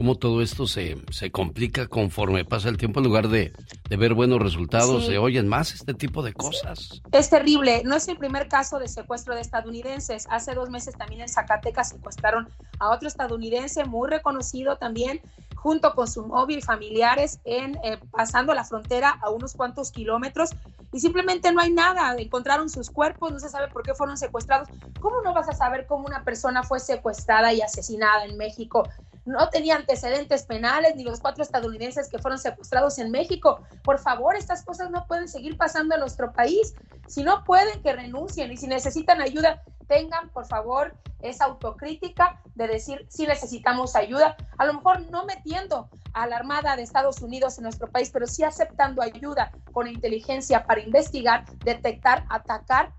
cómo todo esto se, se complica conforme pasa el tiempo en lugar de, de ver buenos resultados, se oyen más este tipo de cosas. Es terrible. No es el primer caso de secuestro de estadounidenses. Hace dos meses también en Zacatecas secuestraron a otro estadounidense muy reconocido también junto con su móvil familiares en eh, pasando la frontera a unos cuantos kilómetros y simplemente no hay nada. Encontraron sus cuerpos, no se sabe por qué fueron secuestrados. ¿Cómo no vas a saber cómo una persona fue secuestrada y asesinada en México? No tenía antecedentes penales, ni los cuatro estadounidenses que fueron secuestrados en México. Por favor, estas cosas no pueden seguir pasando en nuestro país. Si no pueden, que renuncien y si necesitan ayuda, tengan, por favor, esa autocrítica de decir si necesitamos ayuda. A lo mejor no metiendo a la Armada de Estados Unidos en nuestro país, pero sí aceptando ayuda con inteligencia para investigar, detectar, atacar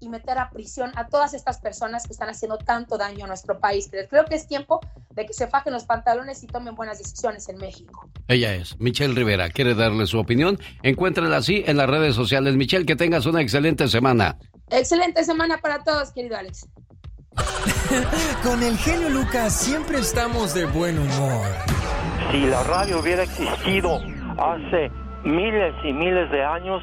y meter a prisión a todas estas personas que están haciendo tanto daño a nuestro país. Creo que es tiempo de que se fajen los pantalones y tomen buenas decisiones en México. Ella es Michelle Rivera. ¿Quiere darle su opinión? Encuéntrala así en las redes sociales. Michelle, que tengas una excelente semana. Excelente semana para todos, querido Alex. [LAUGHS] Con el genio Lucas siempre estamos de buen humor. Si la radio hubiera existido hace miles y miles de años,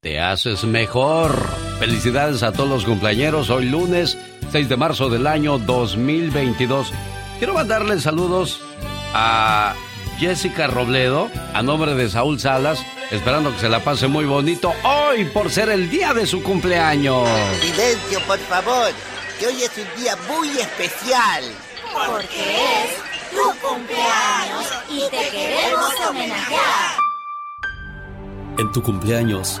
te haces mejor. Felicidades a todos los cumpleaños hoy lunes 6 de marzo del año 2022. Quiero mandarle saludos a Jessica Robledo, a nombre de Saúl Salas, esperando que se la pase muy bonito hoy por ser el día de su cumpleaños. Silencio, por favor, que hoy es un día muy especial. Porque es tu cumpleaños y te queremos homenajear. En tu cumpleaños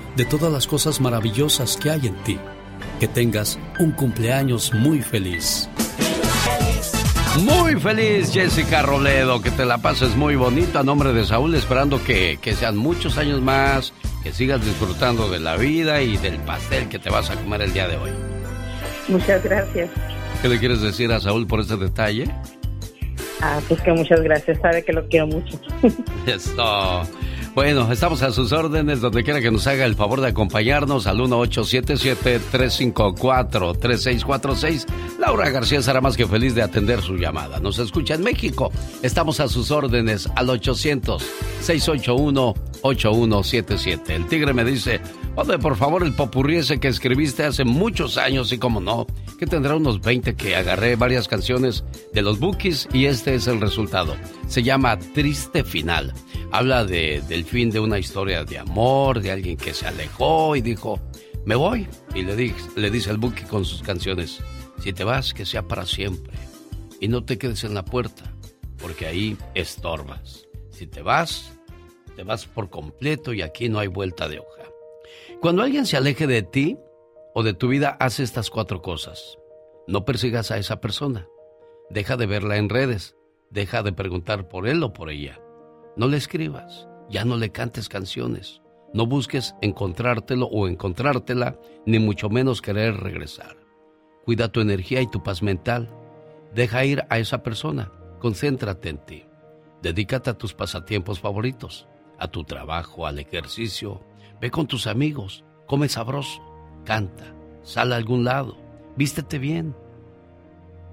de todas las cosas maravillosas que hay en ti. Que tengas un cumpleaños muy feliz. Muy feliz, Jessica Roledo, que te la pases muy bonito a nombre de Saúl, esperando que, que sean muchos años más, que sigas disfrutando de la vida y del pastel que te vas a comer el día de hoy. Muchas gracias. ¿Qué le quieres decir a Saúl por este detalle? Ah, pues que muchas gracias, sabe que lo quiero mucho. [LAUGHS] Eso. Bueno, estamos a sus órdenes donde quiera que nos haga el favor de acompañarnos al 1877-354-3646. Laura García estará más que feliz de atender su llamada. Nos escucha en México. Estamos a sus órdenes al 800-681-8177. El tigre me dice, Oye, por favor, el popurrí ese que escribiste hace muchos años y como no, que tendrá unos 20 que agarré varias canciones de los Bookies y este es el resultado. Se llama Triste Final habla de, del fin de una historia de amor, de alguien que se alejó y dijo, me voy. Y le, le dice al Buki con sus canciones, Si te vas, que sea para siempre. Y no te quedes en la puerta, porque ahí estorbas. Si te vas, te vas por completo y aquí no hay vuelta de hoja. Cuando alguien se aleje de ti o de tu vida, haz estas cuatro cosas. No persigas a esa persona. Deja de verla en redes. Deja de preguntar por él o por ella. No le escribas. Ya no le cantes canciones. No busques encontrártelo o encontrártela, ni mucho menos querer regresar. Cuida tu energía y tu paz mental. Deja ir a esa persona. Concéntrate en ti. Dedícate a tus pasatiempos favoritos, a tu trabajo, al ejercicio. Ve con tus amigos, come sabroso, canta, sal a algún lado, vístete bien.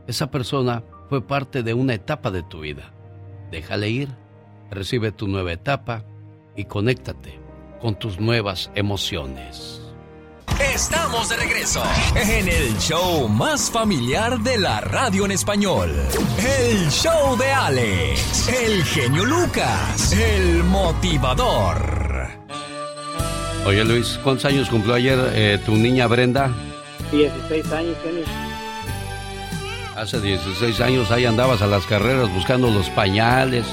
Esa persona fue parte de una etapa de tu vida. Déjale ir, recibe tu nueva etapa y conéctate con tus nuevas emociones. Estamos de regreso en el show más familiar de la radio en español. El show de Alex, el genio Lucas, el motivador. Oye Luis, ¿cuántos años cumplió ayer eh, tu niña Brenda? 16 años, genio. Hace 16 años ahí andabas a las carreras buscando los pañales,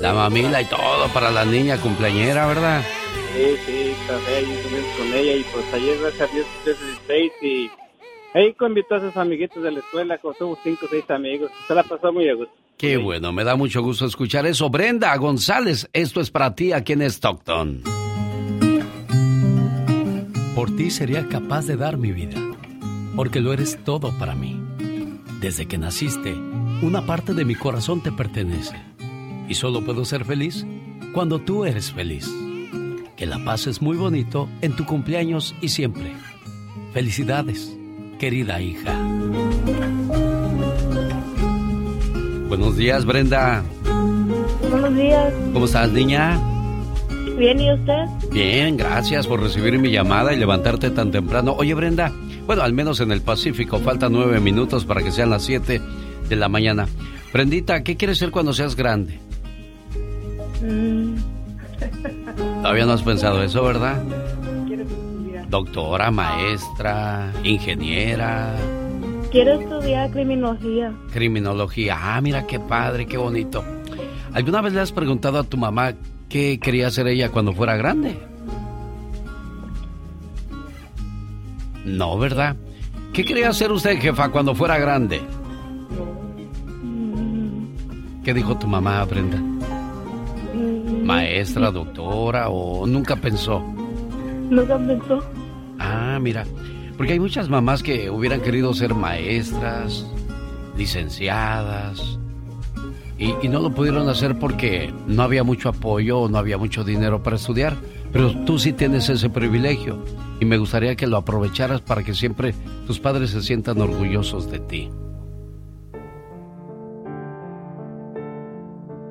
la mamila y todo para la niña cumpleañera, ¿verdad? Sí, sí, trabajé ahí con ella y pues ayer gracias a Dios es 16 y ahí invitó a sus amiguitos de la escuela, como somos 5 o 6 amigos, se la pasó muy a gusto. Qué bueno, me da mucho gusto escuchar eso. Brenda González, esto es para ti aquí en Stockton. Por ti sería capaz de dar mi vida, porque lo eres todo para mí. Desde que naciste, una parte de mi corazón te pertenece. Y solo puedo ser feliz cuando tú eres feliz. Que la pases muy bonito en tu cumpleaños y siempre. Felicidades, querida hija. Buenos días, Brenda. Buenos días. ¿Cómo estás, niña? Bien, ¿y usted? Bien, gracias por recibir mi llamada y levantarte tan temprano. Oye, Brenda, bueno, al menos en el Pacífico faltan nueve minutos para que sean las siete de la mañana. Brendita, ¿qué quieres ser cuando seas grande? Todavía no has pensado eso, ¿verdad? quiero estudiar. Doctora, maestra, ingeniera, Quiero estudiar criminología. criminología. Ah, mira qué padre, qué bonito. ¿Alguna vez le has preguntado a tu mamá qué quería hacer ella cuando fuera grande? No, ¿verdad? ¿Qué quería hacer usted, jefa, cuando fuera grande? ¿Qué dijo tu mamá, Brenda? ¿Maestra, doctora o nunca pensó? Nunca pensó. Ah, mira, porque hay muchas mamás que hubieran querido ser maestras, licenciadas, y, y no lo pudieron hacer porque no había mucho apoyo o no había mucho dinero para estudiar. Pero tú sí tienes ese privilegio y me gustaría que lo aprovecharas para que siempre tus padres se sientan orgullosos de ti.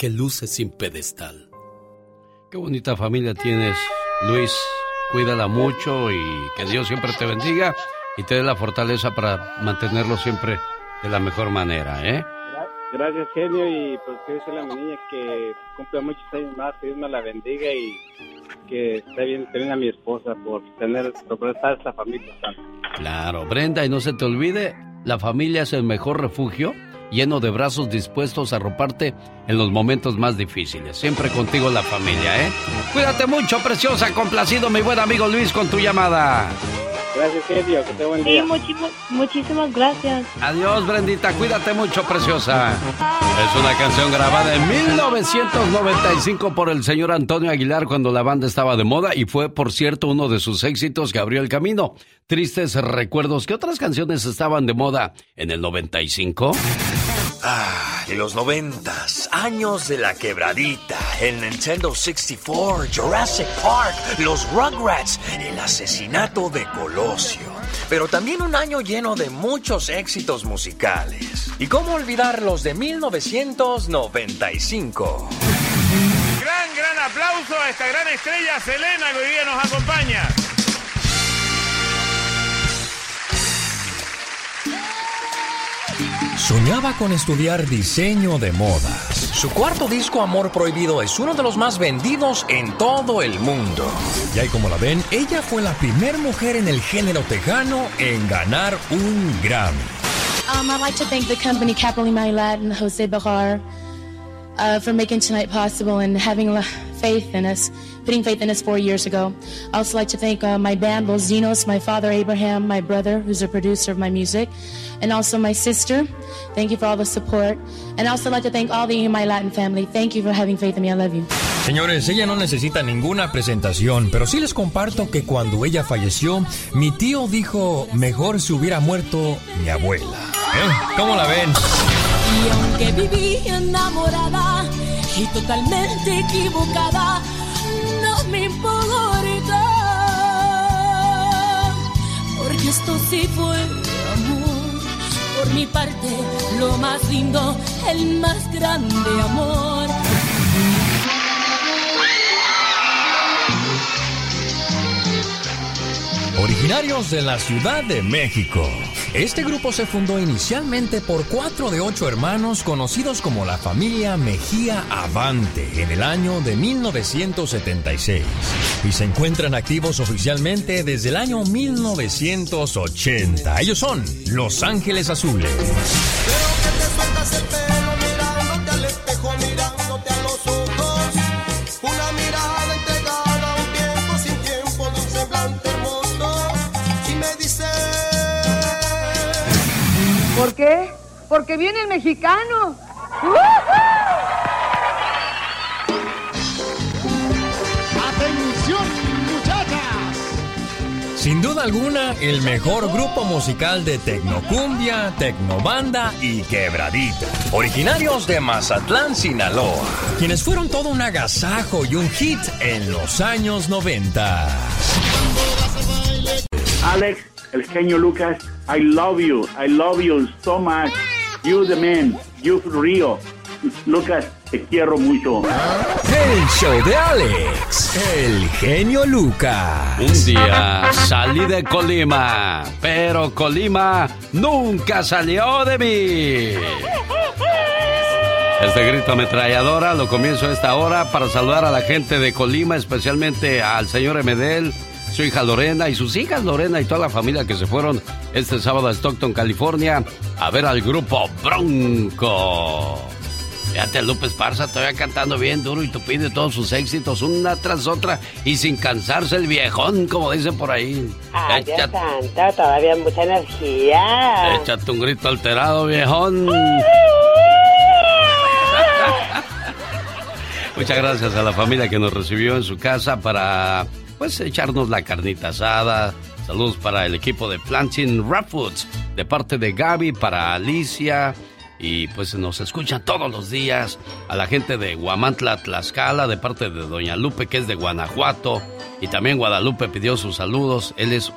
que luce sin pedestal. Qué bonita familia tienes, Luis. Cuídala mucho y que Dios siempre te bendiga y te dé la fortaleza para mantenerlo siempre de la mejor manera, ¿eh? Gracias, genio, y pues quiero decirle a mi niña que cumpla muchos años más, que Dios me la bendiga y que esté bien también a mi esposa por tener, por estar esta familia. Claro, Brenda, y no se te olvide, la familia es el mejor refugio, lleno de brazos dispuestos a arroparte en los momentos más difíciles. Siempre contigo la familia, ¿eh? Cuídate mucho, preciosa, complacido mi buen amigo Luis con tu llamada. Gracias, genio, que te buen día. Sí, muchísimas gracias. Adiós, Brendita, cuídate mucho, preciosa. Es una canción grabada en 1995 por el señor Antonio Aguilar cuando la banda estaba de moda y fue, por cierto, uno de sus éxitos que abrió el camino. Tristes recuerdos. ¿Qué otras canciones estaban de moda en el 95? Ah, los noventas, años de la quebradita, el Nintendo 64, Jurassic Park, los Rugrats, el asesinato de Colosio. Pero también un año lleno de muchos éxitos musicales. ¿Y cómo olvidar los de 1995? Gran, gran aplauso a esta gran estrella Selena que hoy día nos acompaña. Soñaba con estudiar diseño de modas. Su cuarto disco Amor Prohibido es uno de los más vendidos en todo el mundo. Y ahí como la ven, ella fue la primera mujer en el género tejano en ganar un Grammy. Um, I'd like to thank the company Capital Maryland and Jose Bejar uh, for making tonight possible and having faith in us, putting faith in us four years ago. I also like to thank uh, my band, Los Dinos, my father, Abraham, my brother, who's a producer of my music, and also my sister. Thank you for all the support. And I also like to thank all the My Latin family. Thank you for having faith in me. I love you. Señores, ella no necesita ninguna presentación, pero sí les comparto que cuando ella falleció, mi tío dijo, mejor se hubiera muerto mi abuela. ¿Eh? ¿Cómo la ven? Y aunque viví enamorada y totalmente equivocada, me importa. Porque esto sí fue amor. Por mi parte, lo más lindo, el más grande amor. Originarios de la Ciudad de México. Este grupo se fundó inicialmente por cuatro de ocho hermanos conocidos como la familia Mejía Avante en el año de 1976 y se encuentran activos oficialmente desde el año 1980. Ellos son Los Ángeles Azules. ¿Por qué? Porque viene el mexicano. ¡Atención, muchachas! Sin duda alguna, el mejor grupo musical de tecnocumbia, tecnobanda y quebradita. Originarios de Mazatlán, Sinaloa. Quienes fueron todo un agasajo y un hit en los años 90. Alex, el genio Lucas, I love you, I love you so much. You the man, you Rio. Lucas, te quiero mucho. El show de Alex, el genio Lucas. Un día salí de Colima, pero Colima nunca salió de mí. Este grito ametralladora lo comienzo a esta hora para saludar a la gente de Colima, especialmente al señor Emedel, su hija Lorena y sus hijas Lorena y toda la familia que se fueron este sábado a Stockton, California, a ver al grupo Bronco. Fíjate, Lupe Esparza todavía cantando bien duro y tupido todos sus éxitos, una tras otra, y sin cansarse el viejón, como dicen por ahí. Ay, Dios Échate, santo, todavía mucha energía. échate un grito alterado, viejón. [LAUGHS] Muchas gracias a la familia que nos recibió en su casa para, pues, echarnos la carnita asada. Saludos para el equipo de Planting Rap Foods, de parte de Gaby, para Alicia, y pues nos escuchan todos los días. A la gente de Guamantla, Tlaxcala, de parte de Doña Lupe, que es de Guanajuato. Y también Guadalupe pidió sus saludos. Él es.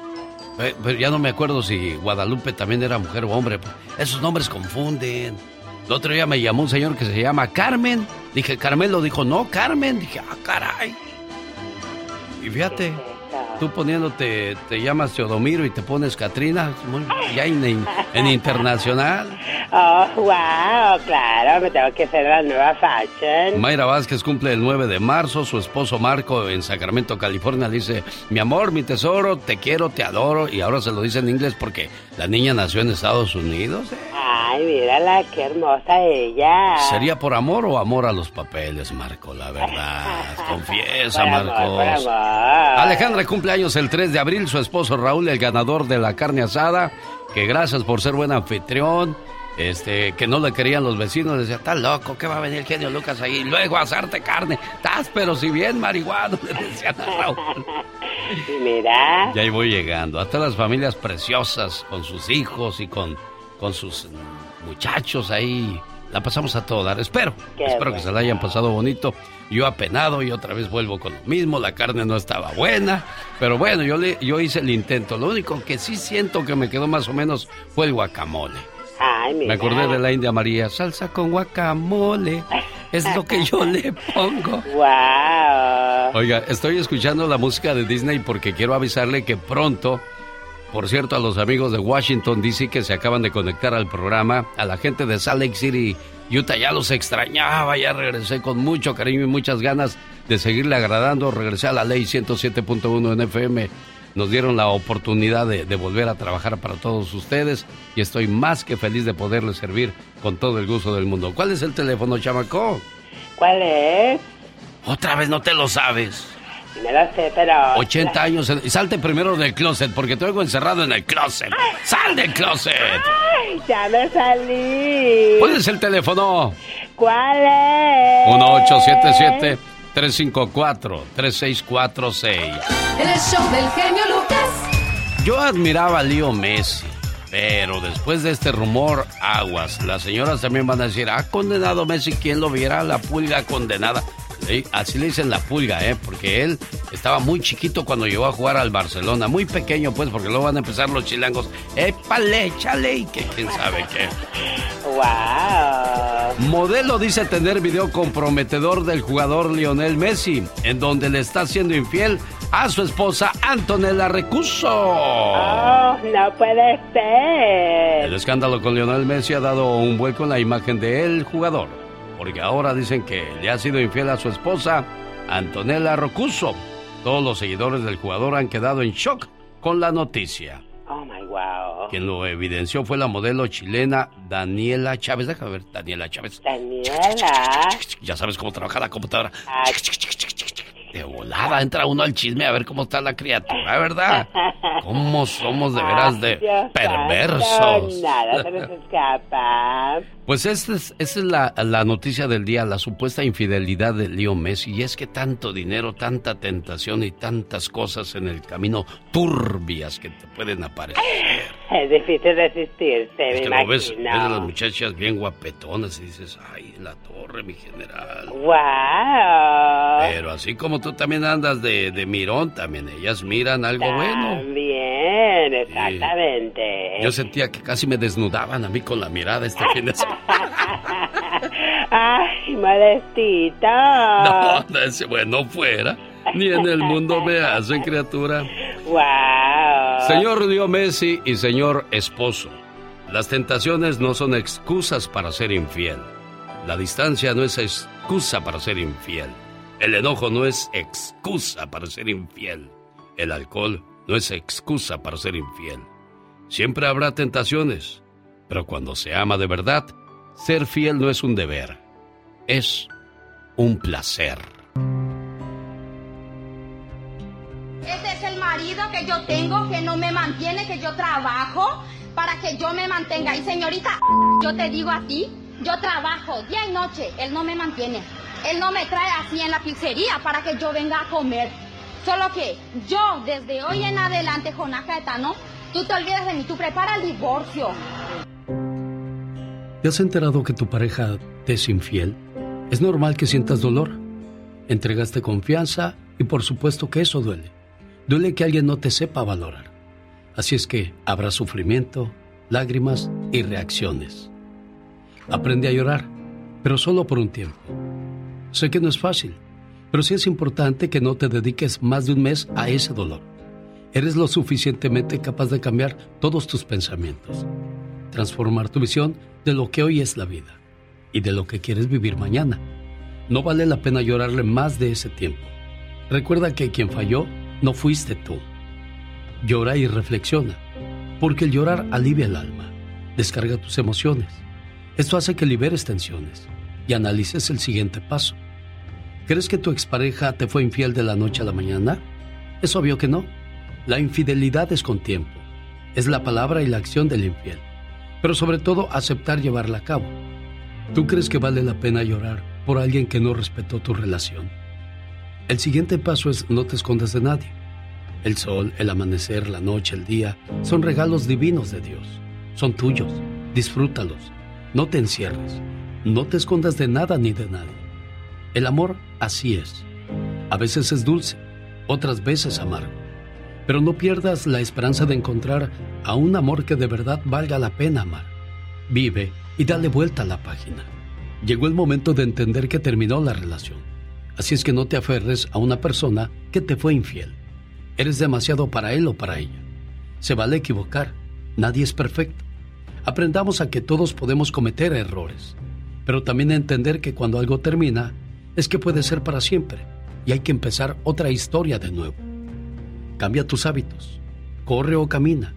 eh, Pero ya no me acuerdo si Guadalupe también era mujer o hombre. Esos nombres confunden. El otro día me llamó un señor que se llama Carmen. Dije, Carmelo dijo, no, Carmen. Dije, ah, caray. Y fíjate, tú poniéndote, te llamas Teodomiro y te pones Katrina, muy- ya en, en internacional. [LAUGHS] Oh, wow, claro, me tengo que hacer la nueva fashion. Mayra Vázquez cumple el 9 de marzo, su esposo Marco en Sacramento, California, dice, mi amor, mi tesoro, te quiero, te adoro, y ahora se lo dice en inglés porque la niña nació en Estados Unidos. ¿eh? Ay, mírala, qué hermosa ella. ¿Sería por amor o amor a los papeles, Marco? La verdad, [LAUGHS] confiesa, Por amor, Marcos. por amor. Alejandra cumple años el 3 de abril, su esposo Raúl, el ganador de la carne asada, que gracias por ser buen anfitrión, este, que no le querían los vecinos, decía, está loco, ¿qué va a venir el genio Lucas ahí? Luego a asarte carne, estás pero si bien marihuano, [LAUGHS] le decían a Raúl. Mira. Y ahí voy llegando, hasta las familias preciosas, con sus hijos y con, con sus muchachos ahí. La pasamos a todo dar, espero. Qué espero que se la hayan pasado bonito. Yo apenado y otra vez vuelvo con lo mismo. La carne no estaba buena. Pero bueno, yo, le, yo hice el intento. Lo único que sí siento que me quedó más o menos fue el guacamole. Ay, mira. Me acordé de la India María. Salsa con guacamole. Es lo que yo le pongo. [LAUGHS] Wow. Oiga, estoy escuchando la música de Disney porque quiero avisarle que pronto, por cierto, a los amigos de Washington DC que se acaban de conectar al programa, a la gente de Salt Lake City, Utah, ya los extrañaba, ya regresé con mucho cariño y muchas ganas de seguirle agradando. Regresé a la ley 107.1 en FM. Nos dieron la oportunidad de, de volver a trabajar para todos ustedes y estoy más que feliz de poderles servir con todo el gusto del mundo. ¿Cuál es el teléfono, chamaco? ¿Cuál es? Otra vez no te lo sabes. Me lo sé, pero... 80 años. salte primero del closet porque te oigo encerrado en el closet. ¡Sal del closet! Ay, ya me salí. ¿Cuál es el teléfono? ¿Cuál es? 1877-354-3646. En el show del genio Lucas. Yo admiraba a Leo Messi, pero después de este rumor, aguas. Las señoras también van a decir, ¿ha condenado Messi? ¿Quién lo viera? La pulga condenada. Sí, Así le dicen la pulga, ¿eh? Porque él estaba muy chiquito cuando llegó a jugar al Barcelona. Muy pequeño, pues, porque luego van a empezar los chilangos. ¡Épale, échale! Y que quién sabe qué. Wow. Modelo dice tener video comprometedor del jugador Lionel Messi, en donde le está siendo infiel a su esposa Antonella Recuso. Oh, no puede ser. El escándalo con Lionel Messi ha dado un vuelco en la imagen del jugador, porque ahora dicen que le ha sido infiel a su esposa, Antonella Rocuso. Todos los seguidores del jugador han quedado en shock con la noticia. Oh, my wow. Quien lo evidenció fue la modelo chilena Daniela Chávez. Déjame ver, Daniela Chávez. Daniela. Ya sabes cómo trabaja la computadora. Ah, De volada entra uno al chisme a ver cómo está la criatura, ¿verdad? ¿Cómo somos de veras de perversos? Nada se nos escapa. Pues esta es, esta es la, la noticia del día, la supuesta infidelidad de Leo Messi. Y es que tanto dinero, tanta tentación y tantas cosas en el camino turbias que te pueden aparecer. Es difícil resistirse, Es me que lo ves, a las muchachas bien guapetonas y dices, ay, en la torre, mi general. Wow. Pero así como tú también andas de, de mirón, también ellas miran algo bueno. También, exactamente. Yo sentía que casi me desnudaban a mí con la mirada este [LAUGHS] fin de semana. Ay, modestita. [LAUGHS] No, bueno fuera. Ni en el mundo me hacen, criatura. Wow. Señor Leo Messi y señor esposo, las tentaciones no son excusas para ser infiel. La distancia no es excusa para ser infiel. El enojo no es excusa para ser infiel. El alcohol no es excusa para ser infiel. Siempre habrá tentaciones, pero cuando se ama de verdad, ser fiel no es un deber, es un placer. Ese es el marido que yo tengo, que no me mantiene, que yo trabajo para que yo me mantenga. Y señorita, yo te digo a ti, yo trabajo día y noche, él no me mantiene. Él no me trae así en la pizzería para que yo venga a comer. Solo que yo, desde hoy en adelante, Jonás Caetano, tú te olvidas de mí, tú prepara el divorcio. ¿Te has enterado que tu pareja te es infiel? Es normal que sientas dolor. Entregaste confianza y por supuesto que eso duele. Duele que alguien no te sepa valorar. Así es que habrá sufrimiento, lágrimas y reacciones. Aprende a llorar, pero solo por un tiempo. Sé que no es fácil, pero sí es importante que no te dediques más de un mes a ese dolor. eres lo suficientemente capaz de cambiar todos tus pensamientos, transformar tu visión de lo que hoy es la vida y de lo que quieres vivir mañana. No vale la pena llorarle más de ese tiempo. Recuerda que quien falló no fuiste tú. Llora y reflexiona, porque el llorar alivia el alma, descarga tus emociones. Esto hace que liberes tensiones y analices el siguiente paso. ¿Crees que tu expareja te fue infiel de la noche a la mañana? Es obvio que no. La infidelidad es con tiempo. Es la palabra y la acción del infiel. Pero sobre todo aceptar llevarla a cabo. ¿Tú crees que vale la pena llorar por alguien que no respetó tu relación? El siguiente paso es no te escondas de nadie. El sol, el amanecer, la noche, el día son regalos divinos de Dios. Son tuyos. Disfrútalos. No te encierres. No te escondas de nada ni de nadie. El amor así es. A veces es dulce, otras veces amargo. Pero no pierdas la esperanza de encontrar a un amor que de verdad valga la pena amar. Vive y dale vuelta a la página. Llegó el momento de entender que terminó la relación. Así es que no te aferres a una persona que te fue infiel. Eres demasiado para él o para ella. Se vale equivocar. Nadie es perfecto. Aprendamos a que todos podemos cometer errores, pero también a entender que cuando algo termina, es que puede ser para siempre y hay que empezar otra historia de nuevo. Cambia tus hábitos, corre o camina,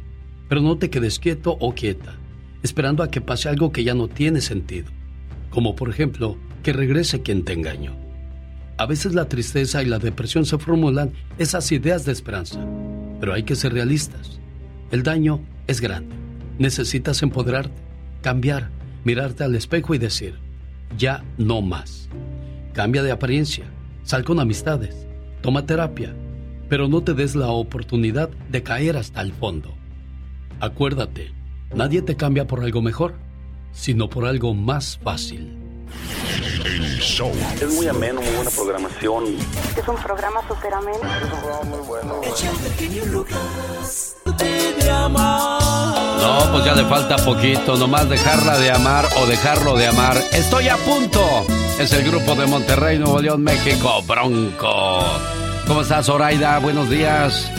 pero no te quedes quieto o quieta, esperando a que pase algo que ya no tiene sentido, como por ejemplo que regrese quien te engañó. A veces la tristeza y la depresión se formulan esas ideas de esperanza, pero hay que ser realistas. El daño es grande. Necesitas empoderarte, cambiar, mirarte al espejo y decir, ya no más. Cambia de apariencia, sal con amistades, toma terapia, pero no te des la oportunidad de caer hasta el fondo. Acuérdate, nadie te cambia por algo mejor, sino por algo más fácil. El show. Es muy ameno, muy buena programación. Es un programa súper ameno. Es un programa muy bueno. No, pues ya le falta poquito, nomás dejarla de amar o dejarlo de amar. Estoy a punto. Es el grupo de Monterrey, Nuevo León, México, Bronco. ¿Cómo estás, Zoraida? Buenos días.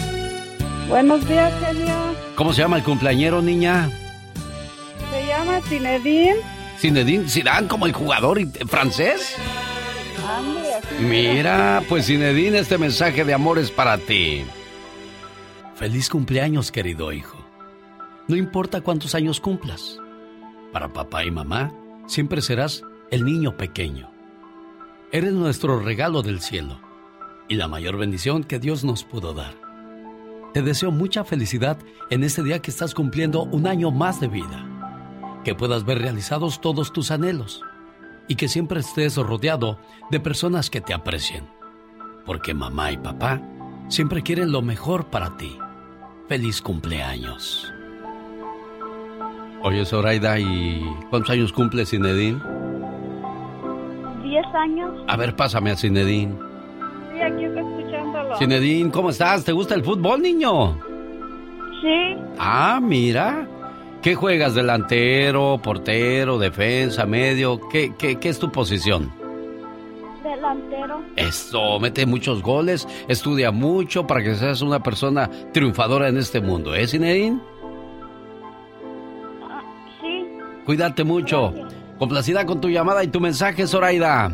Buenos días, genio. ¿Cómo se llama el cumpleañero, niña? Se llama Zinedine. Zinedine Zidane, como el jugador francés. Así Mira, pues Zinedine, este mensaje de amor es para ti. Feliz cumpleaños, querido hijo. No importa cuántos años cumplas. Para papá y mamá, siempre serás el niño pequeño. Eres nuestro regalo del cielo y la mayor bendición que Dios nos pudo dar. Te deseo mucha felicidad en este día que estás cumpliendo un año más de vida. Que puedas ver realizados todos tus anhelos y que siempre estés rodeado de personas que te aprecien. Porque mamá y papá siempre quieren lo mejor para ti. Feliz cumpleaños. Oye, Zoraida, ¿y cuántos años cumple Zinedine? Diez años. A ver, pásame a Zinedine. Zinedine, ¿cómo estás? ¿Te gusta el fútbol, niño? Sí. Ah, mira. ¿Qué juegas? ¿Delantero, portero, defensa, medio? ¿Qué, qué, qué es tu posición? Delantero. Eso, mete muchos goles, estudia mucho para que seas una persona triunfadora en este mundo, ¿eh, Zinedine? Ah, sí. Cuídate mucho. Complacida con tu llamada y tu mensaje, Zoraida.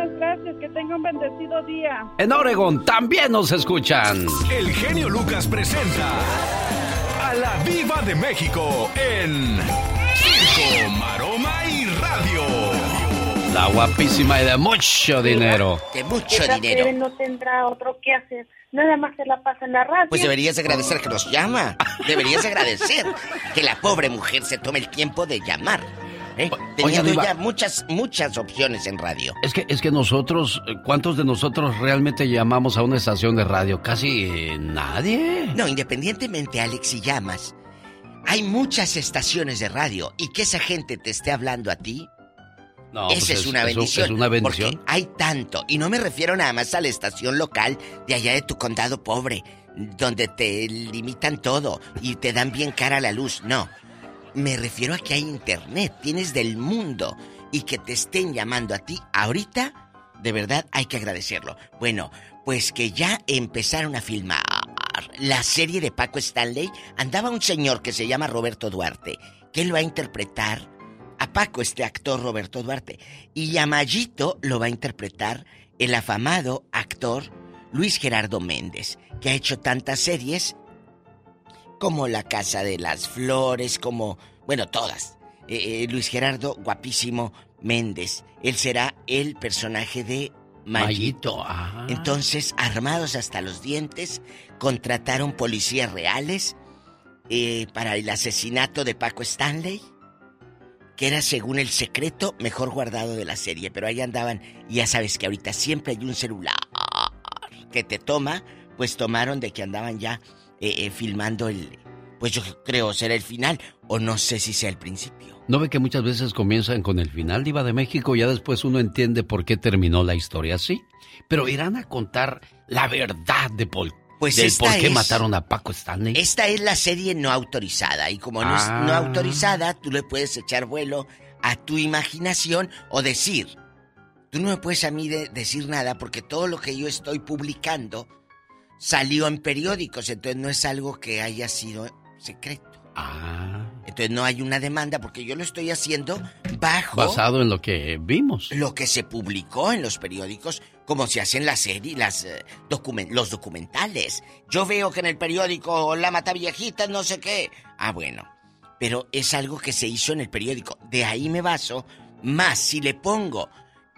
Muchísimas gracias. Que tenga un bendecido día. En Oregon también nos escuchan. El genio Lucas presenta a la Viva de México en Circo, Maroma y Radio. La guapísima y de mucho dinero. De mucho Esa dinero. No tendrá otro que hacer. Nada más se la pasa en la radio. Pues deberías agradecer que nos llama. Deberías agradecer que la pobre mujer se tome el tiempo de llamar. ¿Eh? Teniendo ya muchas, muchas opciones en radio. Es que, es que nosotros, ¿cuántos de nosotros realmente llamamos a una estación de radio? Casi eh, nadie. No, independientemente, Alex, si llamas, hay muchas estaciones de radio y que esa gente te esté hablando a ti. No, Esa pues es, una bendición. Es una bendición. Porque hay tanto. Y no me refiero nada más a la estación local de allá de tu condado pobre, donde te limitan todo y te dan bien cara la luz. No. Me refiero a que hay internet, tienes del mundo y que te estén llamando a ti ahorita, de verdad hay que agradecerlo. Bueno, pues que ya empezaron a filmar la serie de Paco Stanley, andaba un señor que se llama Roberto Duarte, que él va a interpretar a Paco, este actor Roberto Duarte, y a Mayito lo va a interpretar el afamado actor Luis Gerardo Méndez, que ha hecho tantas series como La Casa de las Flores, como, bueno, todas. Eh, eh, Luis Gerardo, guapísimo Méndez. Él será el personaje de Mayito. Ah. Entonces, armados hasta los dientes, contrataron policías reales eh, para el asesinato de Paco Stanley, que era según el secreto mejor guardado de la serie. Pero ahí andaban, y ya sabes que ahorita siempre hay un celular que te toma, pues tomaron de que andaban ya eh, eh, filmando el... Pues yo creo será el final, o no sé si sea el principio. ¿No ve que muchas veces comienzan con el final, Diva de México, y ya después uno entiende por qué terminó la historia así? Pero irán a contar la verdad de Paul. Pues del por qué es- mataron a Paco Stanley. Esta es la serie no autorizada y como no es Ah. no autorizada, tú le puedes echar vuelo a tu imaginación o decir, tú no me puedes a mí de- decir nada porque todo lo que yo estoy publicando salió en periódicos, entonces no es algo que haya sido secreto. Ah. Entonces no hay una demanda porque yo lo estoy haciendo bajo Basado en lo que vimos. lo que se publicó en los periódicos, como se hacen las series, las, eh, los documentales. Yo veo que en el periódico La Mata Viejita, no sé qué. Ah, bueno. Pero es algo que se hizo en el periódico. De ahí me baso. Más si le pongo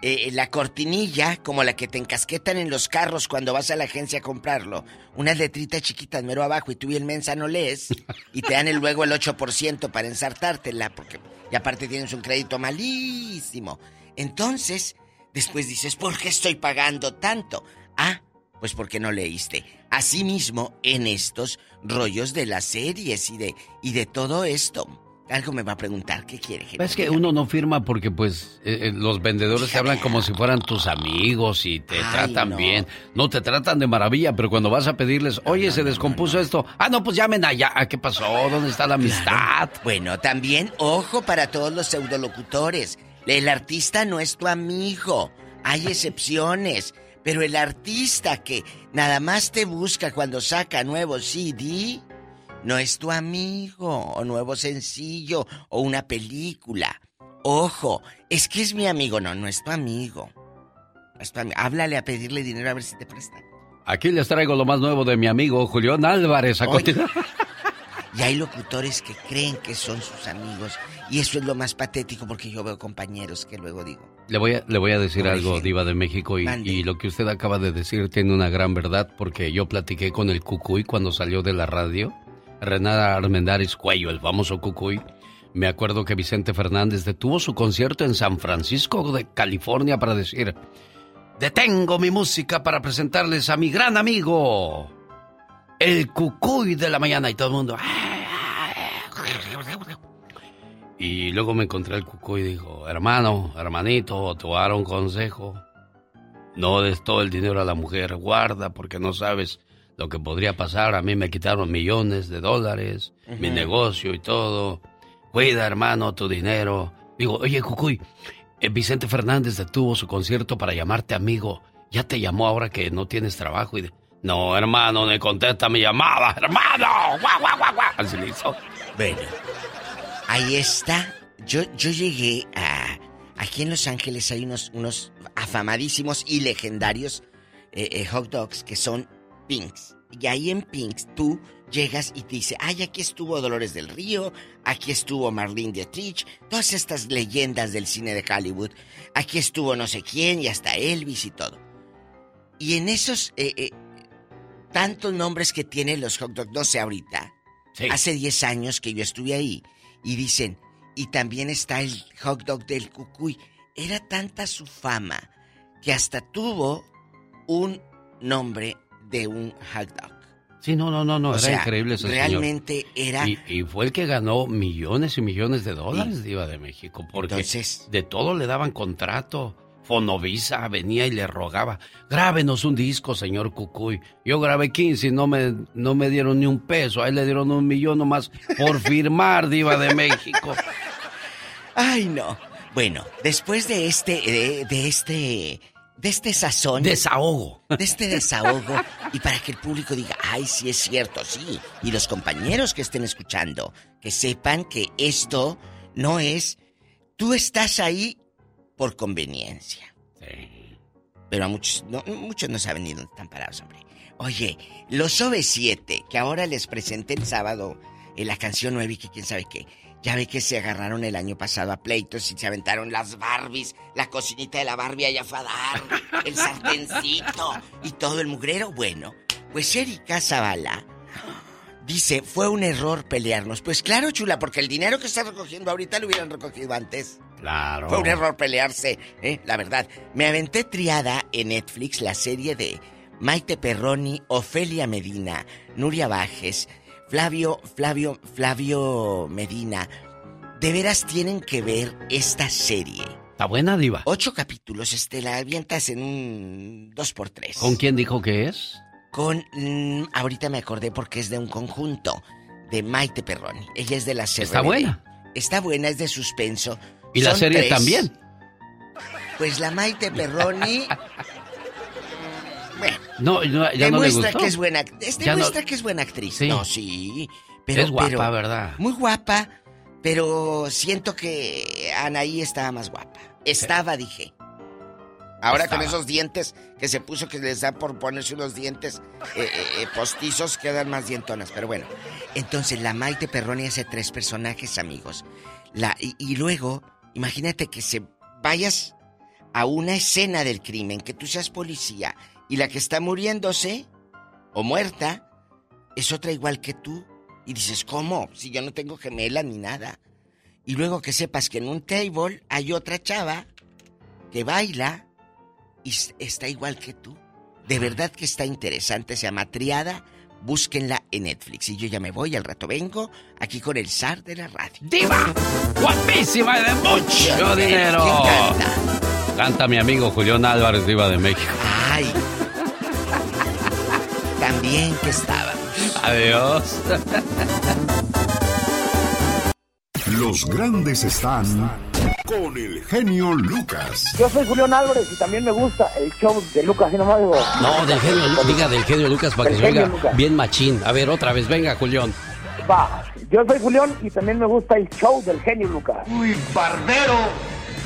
eh, la cortinilla, como la que te encasquetan en los carros cuando vas a la agencia a comprarlo. Unas letritas chiquitas mero abajo y tú bien mensa no lees. Y te dan el, luego el 8% para ensartártela. Porque, y aparte tienes un crédito malísimo. Entonces, después dices, ¿por qué estoy pagando tanto? Ah, pues porque no leíste. Asimismo, en estos rollos de las series y de, y de todo esto. Algo me va a preguntar, ¿qué quiere? Es que uno no firma porque pues eh, eh, los vendedores te hablan como si fueran tus amigos y te Ay, tratan no. bien. No te tratan de maravilla, pero cuando vas a pedirles, oye, se descompuso esto. Ah, no, pues llamen allá. Ah, ¿Qué pasó? ¿Dónde está la amistad? Bueno, también ojo para todos los pseudolocutores. El artista no es tu amigo. Hay [LAUGHS] excepciones. Pero el artista que nada más te busca cuando saca nuevo CD, no es tu amigo, o nuevo sencillo, o una película. Ojo, es que es mi amigo. No, no es tu amigo. No es tu Háblale a pedirle dinero a ver si te presta. Aquí les traigo lo más nuevo de mi amigo Julián Álvarez. A. [LAUGHS] Y hay locutores que creen que son sus amigos. Y eso es lo más patético porque yo veo compañeros que luego digo. Le voy a, le voy a decir algo. Diva de México, y, y lo que usted acaba de decir tiene una gran verdad, porque yo platiqué con el Cucuy cuando salió de la radio. Renata Armendáriz Cuello, el famoso Cucuy. Me acuerdo que Vicente Fernández detuvo su concierto en San Francisco de California para decir: Detengo mi música para presentarles a mi gran amigo, el Cucuy de la mañana, y todo el mundo. Y luego me encontré al cucuy y dijo, hermano, hermanito, te voy a dar un consejo. No des todo el dinero a la mujer, guarda porque no sabes lo que podría pasar. A mí me quitaron millones de dólares, mi negocio y todo. Cuida, hermano, tu dinero. Digo, oye, cucuy, eh, Vicente Fernández detuvo su concierto para llamarte amigo. Ya te llamó ahora que no tienes trabajo y de... No, hermano, me contesta mi llamada, hermano. Guau, guau, guau, guau. Así le hizo. Bueno, ahí está. Yo, yo llegué a. Aquí en Los Ángeles hay unos, unos afamadísimos y legendarios eh, eh, hot dogs que son Pinks. Y ahí en Pinks tú llegas y te dice, ay, aquí estuvo Dolores del Río, aquí estuvo Marlene Dietrich, todas estas leyendas del cine de Hollywood, aquí estuvo no sé quién y hasta Elvis y todo. Y en esos eh, eh, tantos nombres que tienen los hot dogs, no sé ahorita, hace 10 años que yo estuve ahí y dicen, y también está el hot dog del cucuy. Era tanta su fama que hasta tuvo un nombre de un hot dog. Sí, no, no, no, no, era sea, increíble ese señor. realmente era- Y, y fue el que ganó millones y millones de dólares, Diva de México, porque Entonces- de todo le daban contrato. Fonovisa venía y le rogaba, grábenos un disco, señor Cucuy. Yo grabé 15 y no me, no me dieron ni un peso, a él le dieron un millón nomás por [LAUGHS] firmar, Diva de México. Ay, no. Bueno, después de este, de, de este de este sazón. Desahogo. De este desahogo. y para que el público diga, ay, sí es cierto, sí. Y los compañeros que estén escuchando, que sepan que esto no es. Tú estás ahí por conveniencia. Sí. Pero a muchos no, muchos no saben ni dónde están parados, hombre. Oye, los OV7, que ahora les presenté el sábado en la canción 9 y que quién sabe qué. Ya ve que se agarraron el año pasado a pleitos y se aventaron las Barbies, la cocinita de la Barbie allá a dar, el sartencito y todo el mugrero. Bueno, pues Erika Zavala dice, fue un error pelearnos. Pues claro, chula, porque el dinero que está recogiendo ahorita lo hubieran recogido antes. Claro. Fue un error pelearse, ¿eh? la verdad. Me aventé triada en Netflix la serie de Maite Perroni, Ofelia Medina, Nuria Bajes, Flavio, Flavio, Flavio Medina. De veras tienen que ver esta serie. ¿Está buena, Diva? Ocho capítulos, este, la avientas en un dos por tres. ¿Con quién dijo que es? Con. mm, ahorita me acordé porque es de un conjunto. De Maite Perroni. Ella es de la serie. ¿Está buena? Está buena, es de suspenso. ¿Y la serie tres. también? Pues la Maite Perroni. [LAUGHS] bueno, No, no, ya no le demuestra gustó. que es buena. Es Ya no- demuestra que es buena actriz. Sí. No, sí. Pero, es guapa, pero- ¿verdad? Muy guapa, pero siento que Anaí estaba más guapa. Estaba, dije. Ahora con esos dientes que se puso que les da por ponerse unos dientes eh, eh, eh, postizos, quedan más dientonas. Pero bueno, entonces la Maite Perroni hace tres personajes, amigos. La, y, y luego, imagínate que se vayas a una escena del crimen, que tú seas policía y la que está muriéndose o muerta es otra igual que tú. Y dices, ¿cómo? Si yo no tengo gemela ni nada. Y luego que sepas que en un table hay otra chava que baila y está igual que tú. De verdad que está interesante, se llama Triada. Búsquenla en Netflix. Y yo ya me voy, al rato vengo, aquí con el zar de la radio. ¡Diva! ¡Guapísima y de mucho ¿Quién dinero! canta? Canta mi amigo Julián Álvarez, Diva de México. Ay. También que estábamos. Adiós. Los grandes están con el genio Lucas. Yo soy Julián Álvarez y también me gusta el show de Lucas y nomás digo. No, del genio, Lu- diga del genio Lucas para que se oiga Lucas. bien machín. A ver, otra vez, venga, Julián. Va, yo soy Julián y también me gusta el show del genio Lucas. Uy, barbero,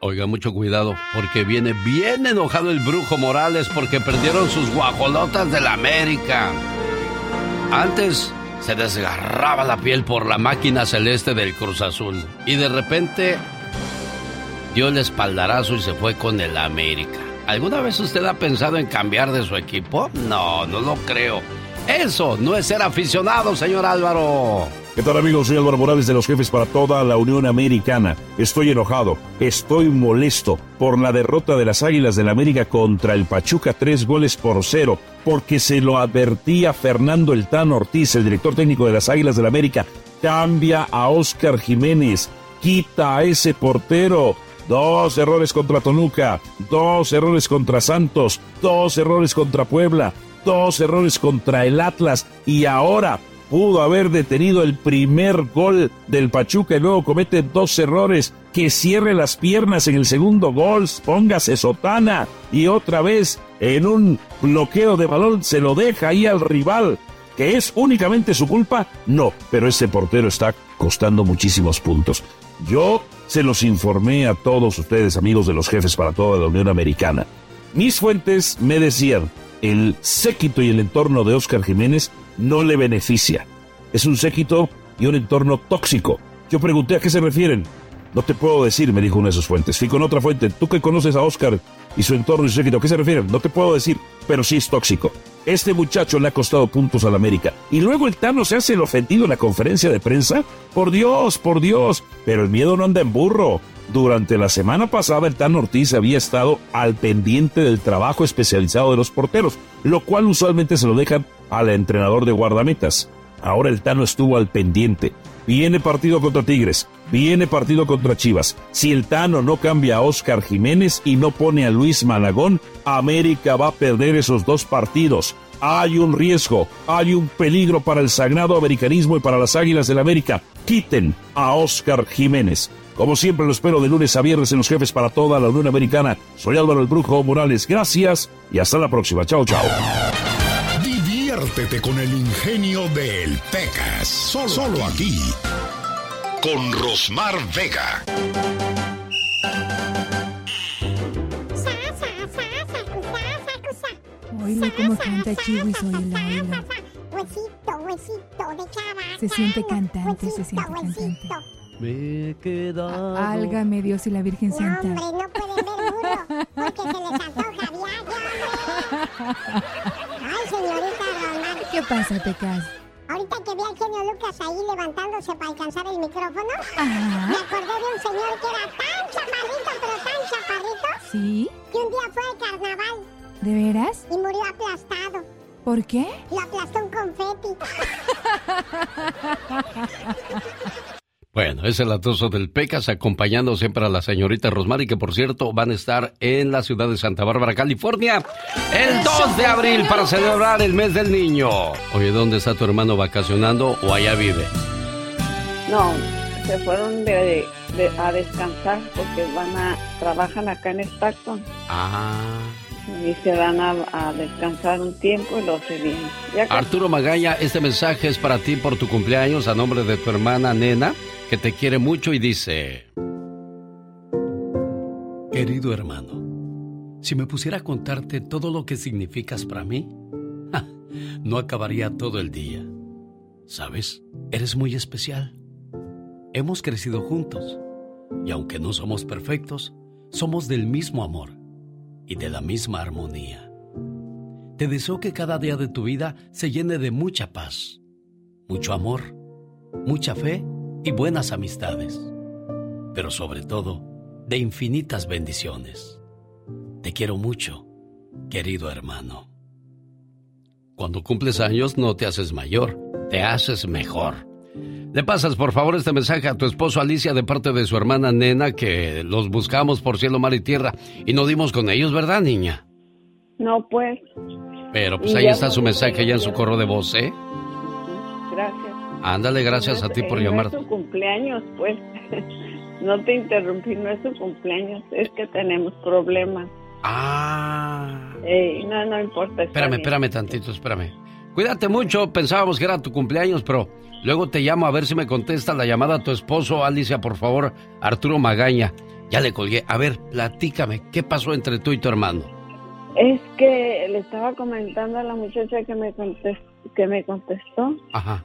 Oiga, mucho cuidado, porque viene bien enojado el brujo Morales porque perdieron sus guajolotas de la América. Antes se desgarraba la piel por la máquina celeste del Cruz Azul y de repente dio el espaldarazo y se fue con el América. ¿Alguna vez usted ha pensado en cambiar de su equipo? No, no lo creo. Eso no es ser aficionado, señor Álvaro. ¿Qué tal amigos? Soy Álvaro Morales de los jefes para toda la Unión Americana. Estoy enojado, estoy molesto por la derrota de las Águilas del América contra el Pachuca, tres goles por cero, porque se lo advertía Fernando El Tan Ortiz, el director técnico de las Águilas del América. Cambia a Oscar Jiménez, quita a ese portero. Dos errores contra Tonuca, dos errores contra Santos, dos errores contra Puebla, dos errores contra el Atlas y ahora pudo haber detenido el primer gol del Pachuca y luego comete dos errores. Que cierre las piernas en el segundo gol, póngase sotana y otra vez en un bloqueo de balón se lo deja ahí al rival. ¿Que es únicamente su culpa? No, pero este portero está costando muchísimos puntos. Yo se los informé a todos ustedes, amigos de los jefes para toda la Unión Americana. Mis fuentes me decían, el séquito y el entorno de Oscar Jiménez no le beneficia. Es un séquito y un entorno tóxico. Yo pregunté a qué se refieren. No te puedo decir, me dijo una de sus fuentes. Fui con otra fuente. Tú que conoces a Oscar y su entorno y su séquito, ¿a qué se refieren? No te puedo decir, pero sí es tóxico. Este muchacho le ha costado puntos al América. Y luego el Tano se hace el ofendido en la conferencia de prensa. Por Dios, por Dios. Pero el miedo no anda en burro. Durante la semana pasada el Tano Ortiz había estado al pendiente del trabajo especializado de los porteros, lo cual usualmente se lo dejan al entrenador de guardametas. Ahora el Tano estuvo al pendiente. Viene partido contra Tigres, viene partido contra Chivas. Si el Tano no cambia a Oscar Jiménez y no pone a Luis Malagón, América va a perder esos dos partidos. Hay un riesgo, hay un peligro para el sagrado americanismo y para las Águilas del América. Quiten a Oscar Jiménez. Como siempre lo espero de lunes a viernes en los jefes para toda la Unión Americana. Soy Álvaro el Brujo Morales. Gracias y hasta la próxima. Chao, chao. Diviértete con el ingenio del Pecas. Solo, solo aquí. Con Rosmar Vega. Oílo cómo canta Chiwis, oílo, oílo. Huesito, huesito de chava. Se siente cantante, se siente cantante. Me queda. Álgame Dios y la Virgen No, Santa. hombre, no pueden ver muro porque se les antoja diario. Ay, [LAUGHS] señorita Román. ¿Qué pasa, Pecas? Ahorita que vi al genio Lucas ahí levantándose para alcanzar el micrófono, Ajá. me acordé de un señor que era tan chaparrito, pero tan chaparrito, ¿Sí? que un día fue al carnaval ¿De veras? y murió aplastado. ¿Por qué? Lo aplastó un confeti. [LAUGHS] Bueno, es el atoso del Pecas acompañando siempre a la señorita Rosmary, que por cierto van a estar en la ciudad de Santa Bárbara, California, el 2 de abril para celebrar el mes del niño. Oye, ¿dónde está tu hermano vacacionando o allá vive? No, se fueron de, de- a descansar porque van a trabajan acá en Stockton Ah. y se van a, a descansar un tiempo y luego se vienen. Arturo Magaña, este mensaje es para ti por tu cumpleaños a nombre de tu hermana Nena, que te quiere mucho y dice... Querido hermano, si me pusiera a contarte todo lo que significas para mí, no acabaría todo el día. ¿Sabes? Eres muy especial. Hemos crecido juntos y aunque no somos perfectos, somos del mismo amor y de la misma armonía. Te deseo que cada día de tu vida se llene de mucha paz, mucho amor, mucha fe y buenas amistades, pero sobre todo de infinitas bendiciones. Te quiero mucho, querido hermano. Cuando cumples años no te haces mayor, te haces mejor. Le pasas por favor este mensaje a tu esposo Alicia de parte de su hermana Nena que los buscamos por cielo, mar y tierra y no dimos con ellos, ¿verdad, niña? No, pues, Pero pues ahí está su mensaje ya en su correo de voz, ¿eh? gracias. Ándale, gracias a ti por Eh, llamar. No es su cumpleaños, pues. [LAUGHS] no te interrumpí, no es su cumpleaños, es que tenemos problemas. Ah. Eh, no, no importa. Espérame, espérame tantito, espérame. Cuídate mucho, pensábamos que era tu cumpleaños, pero luego te llamo a ver si me contesta la llamada a tu esposo, Alicia, por favor, Arturo Magaña. Ya le colgué. A ver, platícame, ¿qué pasó entre tú y tu hermano? Es que le estaba comentando a la muchacha que me contestó, que me contestó. Ajá.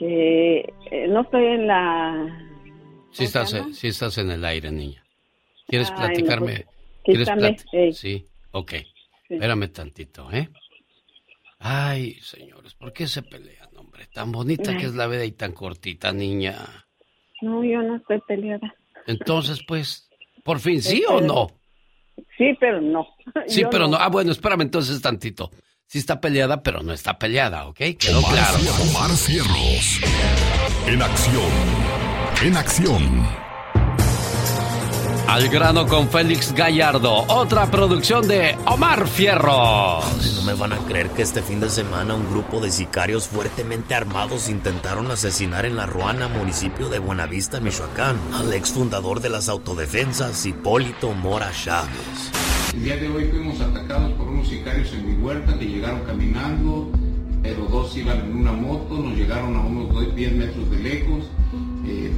Que eh, no estoy en la... Sí estás, sí estás en el aire, niña. ¿Quieres Ay, no, platicarme? pues, ¿Quieres. Sí, ok. Espérame tantito, ¿eh? Ay, señores, ¿por qué se pelean, hombre? Tan bonita que es la vida y tan cortita, niña. No, yo no estoy peleada. Entonces, pues, ¿por fin sí o no? Sí, pero no. Sí, Yo pero no. Ah, bueno, espérame entonces tantito. Sí está peleada, pero no está peleada, ¿ok? Quedó Omar claro. Omar Fierros. En acción. En acción. Al grano con Félix Gallardo, otra producción de Omar Fierros. No me van a creer que este fin de semana un grupo de sicarios fuertemente armados intentaron asesinar en La Ruana, municipio de Buenavista, Michoacán, al exfundador de las autodefensas, Hipólito Mora Chávez. El día de hoy fuimos atacados por unos sicarios en mi huerta que llegaron caminando, pero dos iban en una moto, nos llegaron a unos 10 metros de lejos. Eh,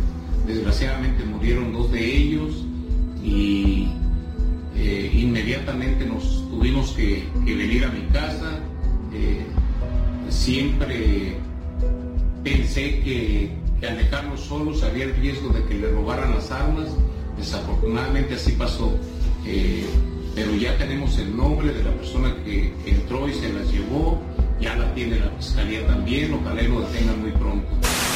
desgraciadamente murieron dos de ellos y eh, inmediatamente nos tuvimos que, venir a mi casa. Eh, siempre pensé que, que al dejarlos solos había el riesgo de que le robaran las armas. Desafortunadamente así pasó. Eh, pero ya tenemos el nombre de la persona que entró y se las llevó. Ya la tiene la fiscalía también. Ojalá y lo detengan muy pronto.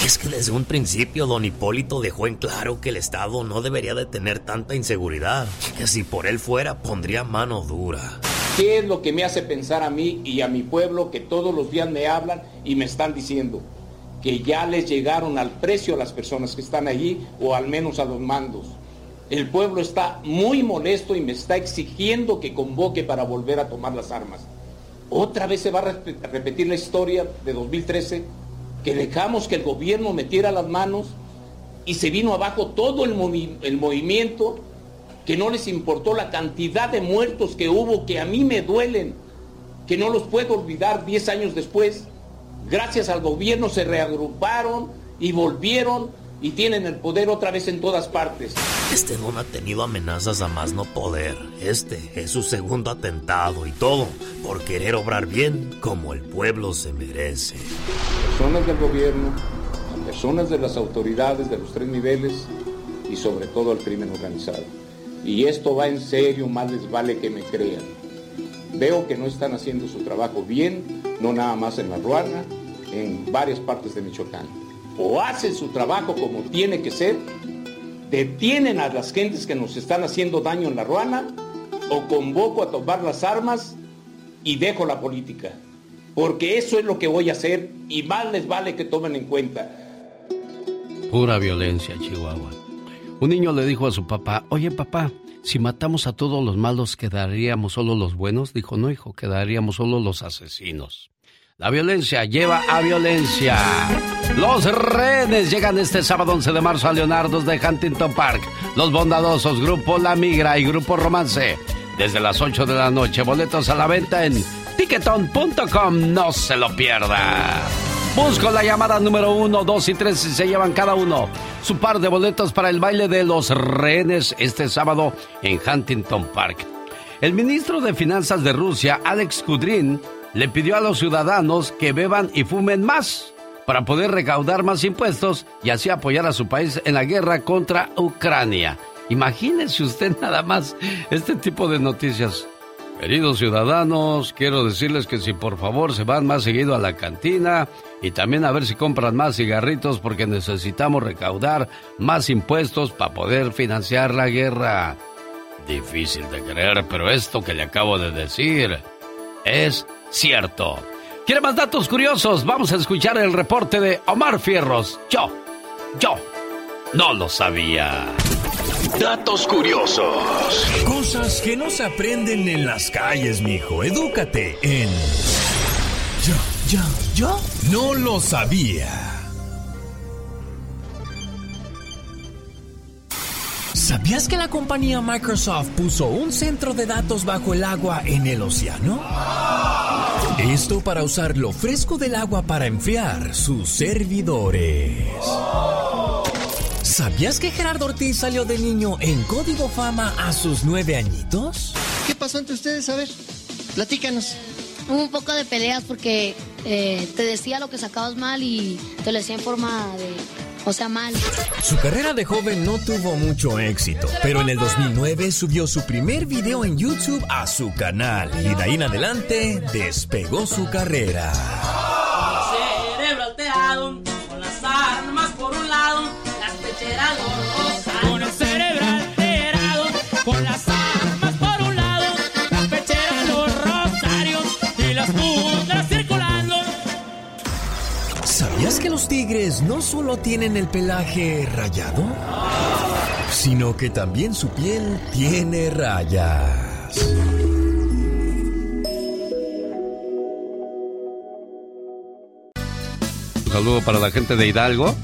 Es que desde un principio don Hipólito dejó en claro que el Estado no debería de tener tanta inseguridad, que si por él fuera pondría mano dura. ¿Qué es lo que me hace pensar a mí y a mi pueblo que todos los días me hablan y me están diciendo que ya les llegaron al precio a las personas que están allí o al menos a los mandos? El pueblo está muy molesto y me está exigiendo que convoque para volver a tomar las armas. Otra vez se va a repetir la historia de 2013 que dejamos que el gobierno metiera las manos y se vino abajo todo el, movi el, movimiento, que no les importó la cantidad de muertos que hubo, que a mí me duelen, que no los puedo olvidar 10 años después. Gracias al gobierno se reagruparon y volvieron y tienen el poder otra vez en todas partes. Este don ha tenido amenazas a más no poder. Este es su segundo atentado y todo por querer obrar bien como el pueblo se merece. Personas del gobierno, personas de las autoridades de los tres niveles y sobre todo al crimen organizado. Y esto va en serio, más les vale que me crean. Veo que no están haciendo su trabajo bien, no nada más en La Ruana, en varias partes de Michoacán o hacen su trabajo como tiene que ser, detienen a las gentes que nos están haciendo daño en la ruana, o convoco a tomar las armas y dejo la política. Porque eso es lo que voy a hacer y más les vale que tomen en cuenta. Pura violencia, Chihuahua. Un niño le dijo a su papá, oye papá, si matamos a todos los malos, ¿quedaríamos solo los buenos? Dijo, no hijo, quedaríamos solo los asesinos. La violencia lleva a violencia. Los rehenes llegan este sábado 11 de marzo a Leonardo's de Huntington Park. Los bondadosos Grupo La Migra y Grupo Romance. Desde las 8 de la noche, boletos a la venta en ticketon.com. No se lo pierda. Busco la llamada número 1, 2 y 3 y se llevan cada uno su par de boletos para el baile de los rehenes este sábado en Huntington Park. El ministro de Finanzas de Rusia, Alex Kudrin, le pidió a los ciudadanos que beban y fumen más para poder recaudar más impuestos y así apoyar a su país en la guerra contra Ucrania. Imagínese usted [LAUGHS] nada más este tipo de noticias. Queridos ciudadanos, quiero decirles que si por favor se van más seguido a la cantina y también a ver si compran más cigarritos porque necesitamos recaudar más impuestos para poder financiar la guerra. Difícil de creer, pero esto que le acabo de decir es cierto. ¿Quiere más datos curiosos? Vamos a escuchar el reporte de Omar Fierros. Yo, yo, no lo sabía. Datos curiosos. Cosas que no se aprenden en las calles, mijo. Edúcate en. Yo, yo, yo no lo sabía. ¿Sabías que la compañía Microsoft puso un centro de datos bajo el agua en el océano? Esto para usar lo fresco del agua para enfriar sus servidores. ¿Sabías que Gerardo Ortiz salió de niño en Código Fama a sus nueve añitos? ¿Qué pasó entre ustedes? A ver, platícanos. Hubo un poco de peleas porque eh, te decía lo que sacabas mal y te lo decía en forma de o sea, mal. Su carrera de joven no tuvo mucho éxito, pero en el 2009 subió su primer video en YouTube a su canal y de ahí en adelante despegó su carrera. Cerebro alterado, con las armas por un lado, las pecheras ¿Sabías que los tigres no solo tienen el pelaje rayado? sino que también su piel tiene rayas. Un saludo para la gente de Hidalgo.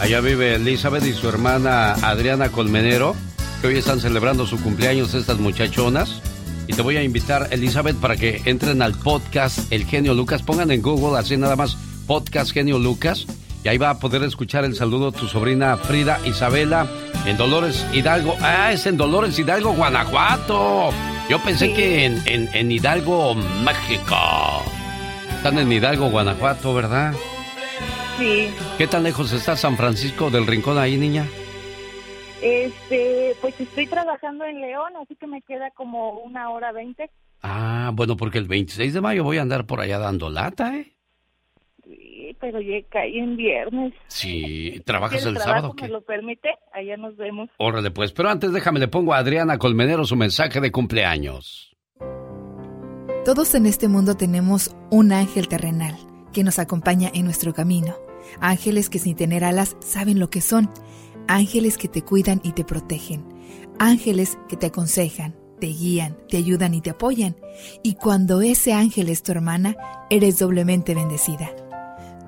Allá vive Elizabeth y su hermana Adriana Colmenero, que hoy están celebrando su cumpleaños estas muchachonas. Y te voy a invitar, Elizabeth, para que entren al podcast El Genio Lucas. Pongan en Google así nada más podcast Genio Lucas. Y ahí va a poder escuchar el saludo de tu sobrina Frida Isabela en Dolores Hidalgo. Ah, es en Dolores Hidalgo, Guanajuato. Yo pensé que en, en- en Hidalgo, México. Están en Hidalgo, Guanajuato, ¿verdad? Sí, ¿Qué tan lejos está San Francisco del Rincón ahí, niña? este, pues estoy trabajando en León, así que me queda como una hora veinte. Ah, bueno, porque el 26 de mayo voy a andar por allá dando lata, ¿eh? Pero ya caí en viernes. Sí, ¿trabajas Si el trabajo sábado? o me ¿Qué? lo permite, allá nos vemos. Órale, pues. Pero antes déjame, le pongo a Adriana Colmenero su mensaje de cumpleaños. Todos en este mundo tenemos un ángel terrenal que nos acompaña en nuestro camino. Ángeles que sin tener alas saben lo que son. Ángeles que te cuidan y te protegen. Ángeles que te aconsejan, te guían, te ayudan y te apoyan. Y cuando ese ángel es tu hermana, eres doblemente bendecida.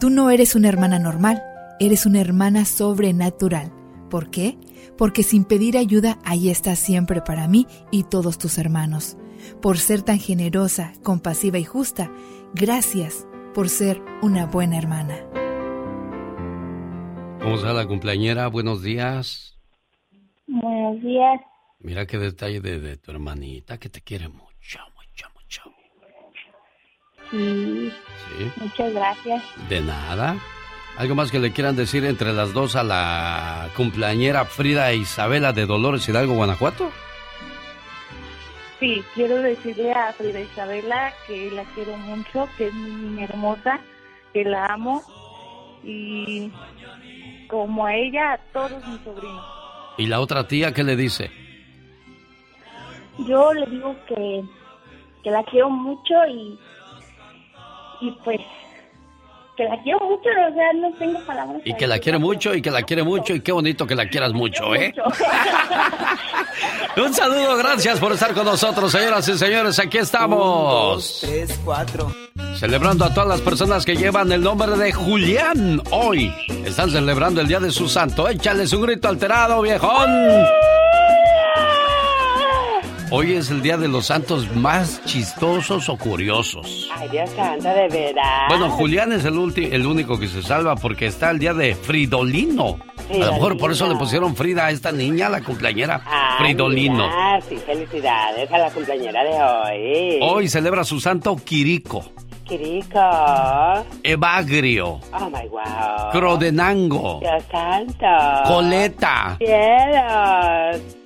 Tú no eres una hermana normal, eres una hermana sobrenatural. ¿Por qué? Porque sin pedir ayuda, ahí estás siempre para mí y todos tus hermanos. Por ser tan generosa, compasiva y justa, gracias por ser una buena hermana. ¿Cómo está la cumpleañera? Buenos días. Buenos días. Mira qué detalle de, de tu hermanita que te quiere mucho. Sí, Sí, muchas gracias. de nada. ¿Algo más que le quieran decir entre las dos a la cumpleañera Frida Isabela de Dolores Hidalgo, Guanajuato? Sí, quiero decirle a Frida Isabela que la quiero mucho, que es mi niña hermosa, que la amo y como a ella, a todos mis sobrinos. ¿Y la otra tía qué le dice? Yo le digo que, que la quiero mucho y, y pues que la quiero mucho, o sea, no tengo palabras. Y que la quiere mucho, y que la quiere mucho, y qué bonito que la quieras mucho, ¿eh? [LAUGHS] Un saludo, gracias por estar con nosotros, señoras y señores. Aquí estamos. Tres, cuatro. Celebrando a todas las personas que llevan el nombre de Julián. Hoy están celebrando el día de su santo. Échales un grito alterado, viejón. Hoy es el día de los santos más chistosos o curiosos. Ay, Dios santo, de verdad. Bueno, Julián es el, el único que se salva porque está el día de Fridolino. A lo mejor por eso le pusieron Frida a esta niña, la cumpleañera. Ah, Fridolino. mira, sí, felicidades a la cumpleañera de hoy. Hoy celebra su santo Quirico, Quirico. Evagrio, Oh, my wow. Crodenango, Dios santo. Coleta Cielos.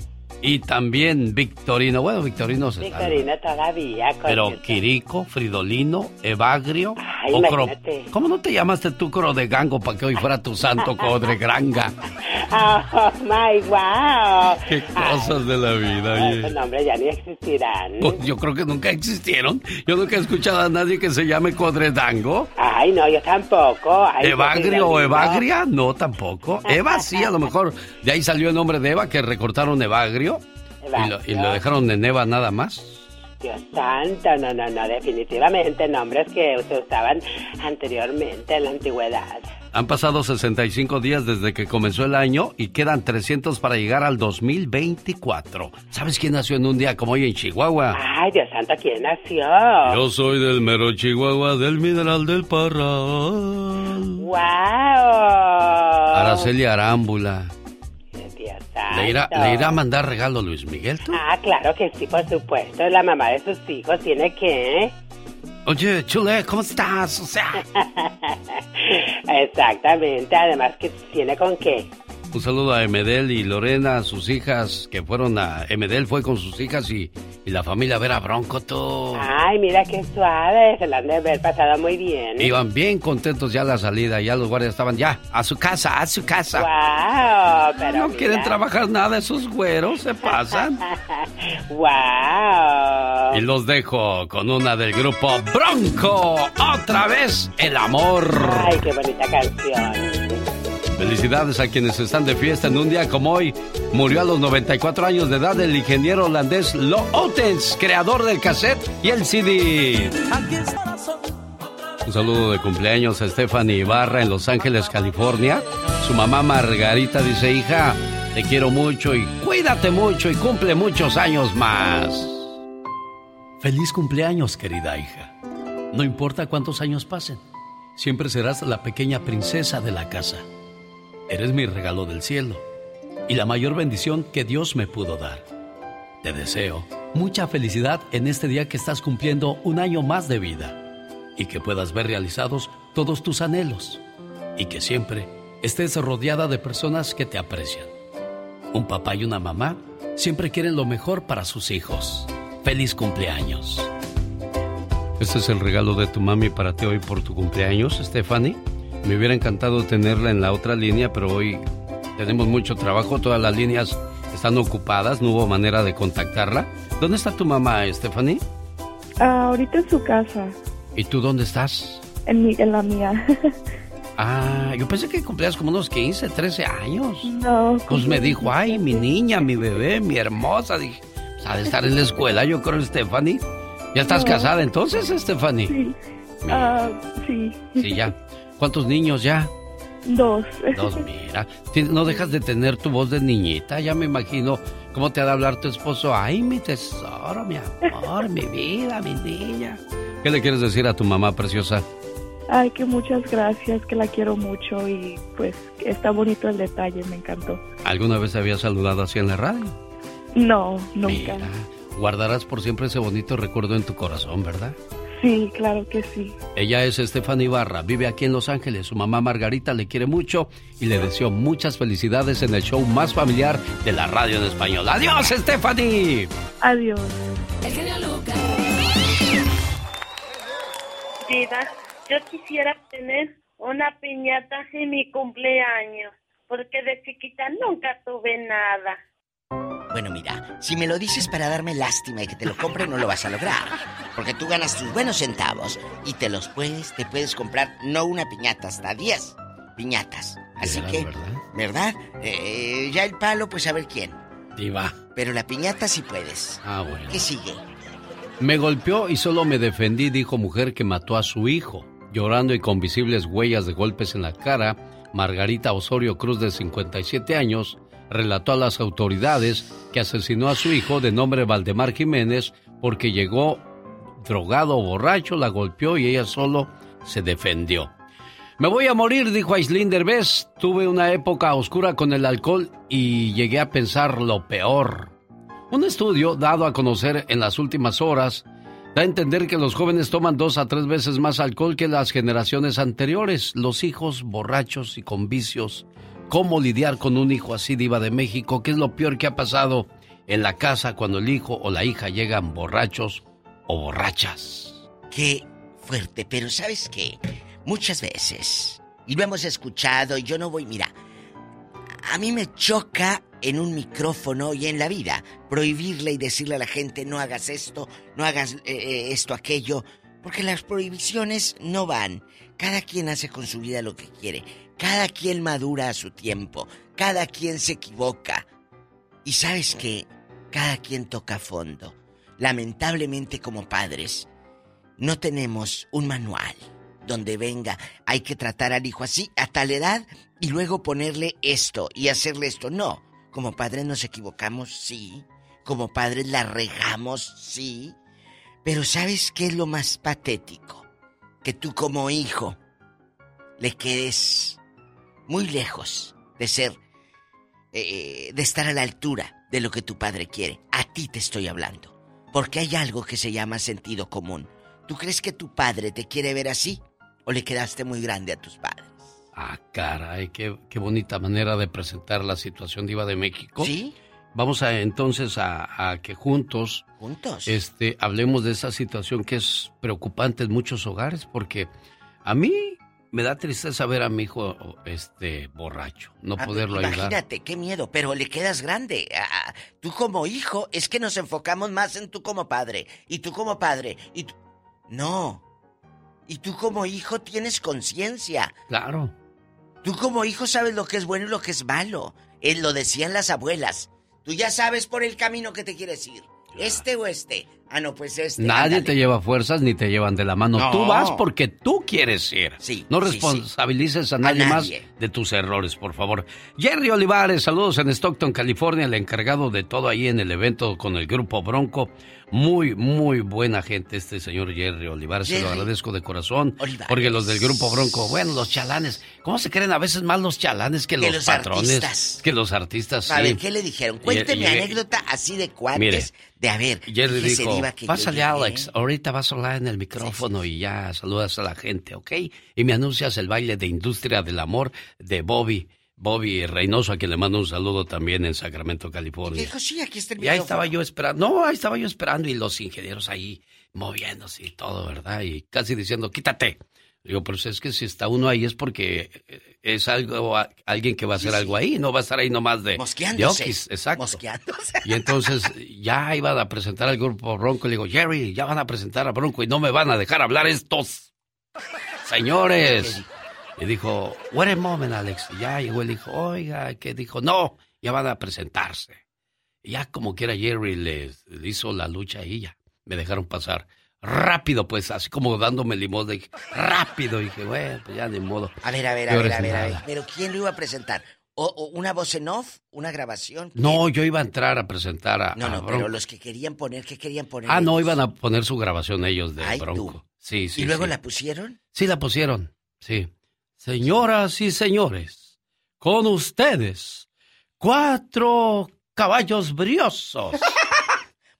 Y también Victorino. Bueno, Victorino se salva. Victorina todavía. con Pero el- Quirico, Fridolino, Evagrio Ay, o Cro-. ¿Cómo no te llamaste tú Crodegango para que hoy fuera tu santo Codregranga? [LAUGHS] Oh, my wow. [LAUGHS] Qué cosas de la vida, oye. Esos nombres ya ni existirán. Pues yo creo que nunca existieron. Yo nunca he escuchado a nadie que se llame Codredango. Ay, no, yo tampoco. Ay, ¿Evagrio o. Evagria? No, tampoco. Eva sí, a lo mejor de ahí salió el nombre de Eva, que recortaron Evagrio y lo, y lo Evagrio. dejaron en Eva nada más. Dios santo, no, no, no, definitivamente nombres que se usaban anteriormente en la antigüedad. Han pasado 65 días desde que comenzó el año y quedan 300 para llegar al 2024. ¿Sabes quién nació en un día como hoy en Chihuahua? Ay, Dios santo, ¿quién nació? Yo soy del mero Chihuahua, del mineral del Parral. ¡Wow! Araceli Arámbula. Dios santo. ¿Le irá, ¿Le irá a mandar regalo Luis Miguel tú? Ah, claro que sí, por supuesto. La mamá de sus hijos tiene que... Oye, chule, ¿cómo estás? O sea, [LAUGHS] Exactamente, además que tiene con qué. Un saludo a Emedel y Lorena, sus hijas, que fueron a... Emedel fue con sus hijas y, y la familia a ver a Bronco, tú. Ay, mira qué suave, se la han de haber pasado muy bien. Iban bien contentos ya a la salida, ya los guardias estaban ya a su casa, a su casa. ¡Wow! Pero no mira. quieren trabajar nada esos güeros, se pasan. [LAUGHS] ¡Wow! Y los dejo con una del grupo Bronco. Otra vez el amor. Ay, qué bonita canción. Felicidades a quienes están de fiesta en un día como hoy. Murió a los 94 años de edad el ingeniero holandés Lo Ottens, creador del cassette y el CD. Un saludo de cumpleaños a Stephanie Ibarra en Los Ángeles, California. Su mamá Margarita dice, hija, te quiero mucho y cuídate mucho y cumple muchos años más. Feliz cumpleaños, querida hija. No importa cuántos años pasen, siempre serás la pequeña princesa de la casa. Eres mi regalo del cielo y la mayor bendición que Dios me pudo dar. Te deseo mucha felicidad en este día que estás cumpliendo un año más de vida y que puedas ver realizados todos tus anhelos y que siempre estés rodeada de personas que te aprecian. Un papá y una mamá siempre quieren lo mejor para sus hijos. Feliz cumpleaños. Este es el regalo de tu mami para ti hoy por tu cumpleaños, Stephanie. Me hubiera encantado tenerla en la otra línea, pero hoy tenemos mucho trabajo, todas las líneas están ocupadas, no hubo manera de contactarla. ¿Dónde está tu mamá, Stephanie? Ah, ahorita en su casa, ¿Y tú dónde estás? en, mi, en la mía. [LAUGHS] Ah, yo pensé que cumplías como unos 15, 13 años. no. Pues me dijo, ay, mi niña, mi bebé, mi hermosa. Dije, pues ha de estar en la escuela, yo creo, Stephanie. ¿Ya estás No. casada entonces, Stephanie? Sí. Ah, sí. Sí, ya. [LAUGHS] ¿Cuántos niños ya? Dos. Dos, mira. No dejas de tener tu voz de niñita. Ya me imagino cómo te ha de hablar tu esposo. Ay, mi tesoro, mi amor, mi vida, mi niña. ¿Qué le quieres decir a tu mamá preciosa? Ay, que muchas gracias, que la quiero mucho y pues está bonito el detalle, me encantó. ¿Alguna vez te había saludado así en la radio? No, nunca. Guardarás por siempre ese bonito recuerdo en tu corazón, ¿verdad? Sí, claro que sí. Ella es Stephanie Ibarra, vive aquí en Los Ángeles. Su mamá Margarita le quiere mucho y le deseo muchas felicidades en el show más familiar de la radio en español. ¡Adiós, Stephanie! Adiós. Diva, yo quisiera tener una piñata en mi cumpleaños, porque de chiquita nunca tuve nada. Bueno, mira, si me lo dices para darme lástima y que te lo compre, no lo vas a lograr. Porque tú ganas tus buenos centavos y te los puedes, te puedes comprar no una piñata, hasta 10 piñatas. Así que, ¿verdad? ¿verdad? Eh, ya el palo, pues a ver quién. Diva. Pero la piñata sí puedes. Ah, bueno. ¿Qué sigue? Me golpeó y solo me defendí, dijo mujer que mató a su hijo. Llorando y con visibles huellas de golpes en la cara, Margarita Osorio Cruz, de 57 años, relató a las autoridades que asesinó a su hijo de nombre Valdemar Jiménez porque llegó drogado o borracho, la golpeó y ella solo se defendió. Me voy a morir, dijo Aislinn Derbez. Tuve una época oscura con el alcohol y llegué a pensar lo peor. Un estudio dado a conocer en las últimas horas da a entender que los jóvenes toman dos a tres veces más alcohol que las generaciones anteriores. Los hijos borrachos y con vicios. ¿Cómo lidiar con un hijo así, diva de México? ¿Qué es lo peor que ha pasado en la casa cuando el hijo o la hija llegan borrachos o borrachas? Qué fuerte, pero ¿sabes qué? Muchas veces, y lo hemos escuchado, y yo no voy, mira, a mí me choca en un micrófono y en la vida prohibirle y decirle a la gente no hagas esto, no hagas eh, eh, esto, aquello, porque las prohibiciones no van. Cada quien hace con su vida lo que quiere, cada quien madura a su tiempo, cada quien se equivoca. Y sabes que cada quien toca fondo. Lamentablemente como padres, no tenemos un manual donde venga, hay que tratar al hijo así, a tal edad, y luego ponerle esto y hacerle esto. No, como padres nos equivocamos, sí. Como padres la regamos, sí. Pero ¿sabes qué es lo más patético? Que tú como hijo le quedes muy lejos de ser, eh, de estar a la altura de lo que tu padre quiere. A ti te estoy hablando. Porque hay algo que se llama sentido común. ¿Tú crees que tu padre te quiere ver así? ¿O le quedaste muy grande a tus padres? Ah, caray, qué, qué bonita manera de presentar la situación diva de México. Sí. Vamos a entonces a, a que juntos, Juntos. este, hablemos de esa situación que es preocupante en muchos hogares, porque a mí me da tristeza ver a mi hijo, este, borracho, no Ah, poderlo ayudar. Imagínate, qué miedo, pero le quedas grande. Ah, tú como hijo, es que nos enfocamos más en tú como padre. Y tú como padre. Y tú- No. Y tú como hijo tienes conciencia. Claro. Tú como hijo sabes lo que es bueno y lo que es malo. Él lo decían las abuelas. Tú ya sabes por el camino que te quieres ir. Este o este. Ah, no, pues este. Nadie ándale. te lleva fuerzas ni te llevan de la mano. No. Tú vas porque tú quieres ir. Sí, no sí, responsabilices a A nadie más de tus errores, por favor. Jerry Olivares, saludos en Stockton, California, el encargado de todo ahí en el evento con el grupo Bronco. Muy, muy buena gente este señor Jerry Olivares. Se lo Jerry agradezco de corazón. Olivares. Porque los del grupo Bronco, bueno, los chalanes. ¿Cómo se creen a veces más los chalanes que, Que los, los patrones? artistas. Que los artistas, A sí. ver, ¿qué le dijeron? Cuénteme Y- y- anécdota así de cuates. Mire, de a ver, Jerry dijo, Diva, que pásale llegué". Alex, ahorita vas a hablar en el micrófono y ya saludas a la gente, ¿ok? Y me anuncias el baile de Industria del Amor de Bobby, Bobby Reynoso, a quien le mando un saludo también en Sacramento, California. Dijo, sí, aquí está el Y ahí estaba yo esperando, no, ahí estaba yo esperando y los ingenieros ahí moviéndose y todo, ¿verdad? Y casi diciendo, quítate. Digo, pero es que si está uno ahí es porque eh, es algo, a- alguien que va a hacer algo ahí, no va a estar ahí nomás de... de Mosqueándose. okis, exacto. Mosqueándose. Y entonces ya iban a presentar al grupo Bronco y le digo, Jerry, ya van a presentar a Bronco y no me van a dejar hablar estos señores. Y dijo, wait a moment, Alex. Y ya llegó y le dijo, oiga, que dijo, no, ya van a presentarse. Y ya como quiera Jerry les, le hizo la lucha y ya me dejaron pasar. Rápido, pues, así como dándome limón, dije, rápido. Y dije, bueno, pues ya de modo. A ver, a ver, a ver, a ver, a ver. Pero ¿quién lo iba a presentar? ¿O, o una voz en off? ¿Una grabación? No, yo iba a entrar a presentar a, No, a no, Bronco. pero los que querían poner, ¿qué querían poner? Ah, no, iban a poner su grabación ellos de Ay, tú. Bronco. Sí, sí. ¿Y luego sí. la pusieron? Sí, la pusieron. Sí. Señoras y señores, con ustedes, cuatro caballos briosos. [LAUGHS]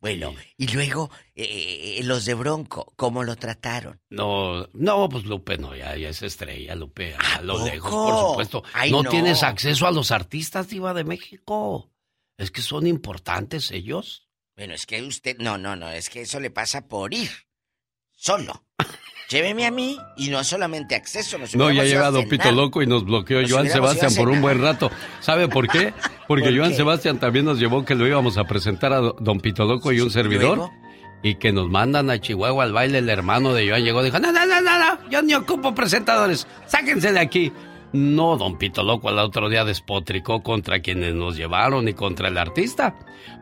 Bueno, y luego eh, eh, los de Bronco, ¿cómo lo trataron? No, no, pues Lupe no, ya, ya es estrella, Lupe, a lo poco? lejos, por supuesto. Ay, no, no. tienes acceso a los artistas, Diva de México. Es que son importantes ellos. Bueno, es que usted, no, no, no, es que eso le pasa por ir, solo. Lléveme a mí y no solamente acceso. Nos No, ya hubiéramos ido llega a Don Pito cenar. Loco y nos bloqueó Nos Joan Sebastián por un buen rato. ¿Sabe por qué? Porque ¿Por Joan qué? Sebastián también nos llevó que lo íbamos a presentar a do- Don Pito Loco y un servidor. luego? Y que nos mandan a Chihuahua al baile. El hermano de Joan llegó y dijo: No, no, no, no, no, yo ni ocupo presentadores. Sáquense de aquí. No, Don Pito Loco al otro día despotricó contra quienes nos llevaron y contra el artista.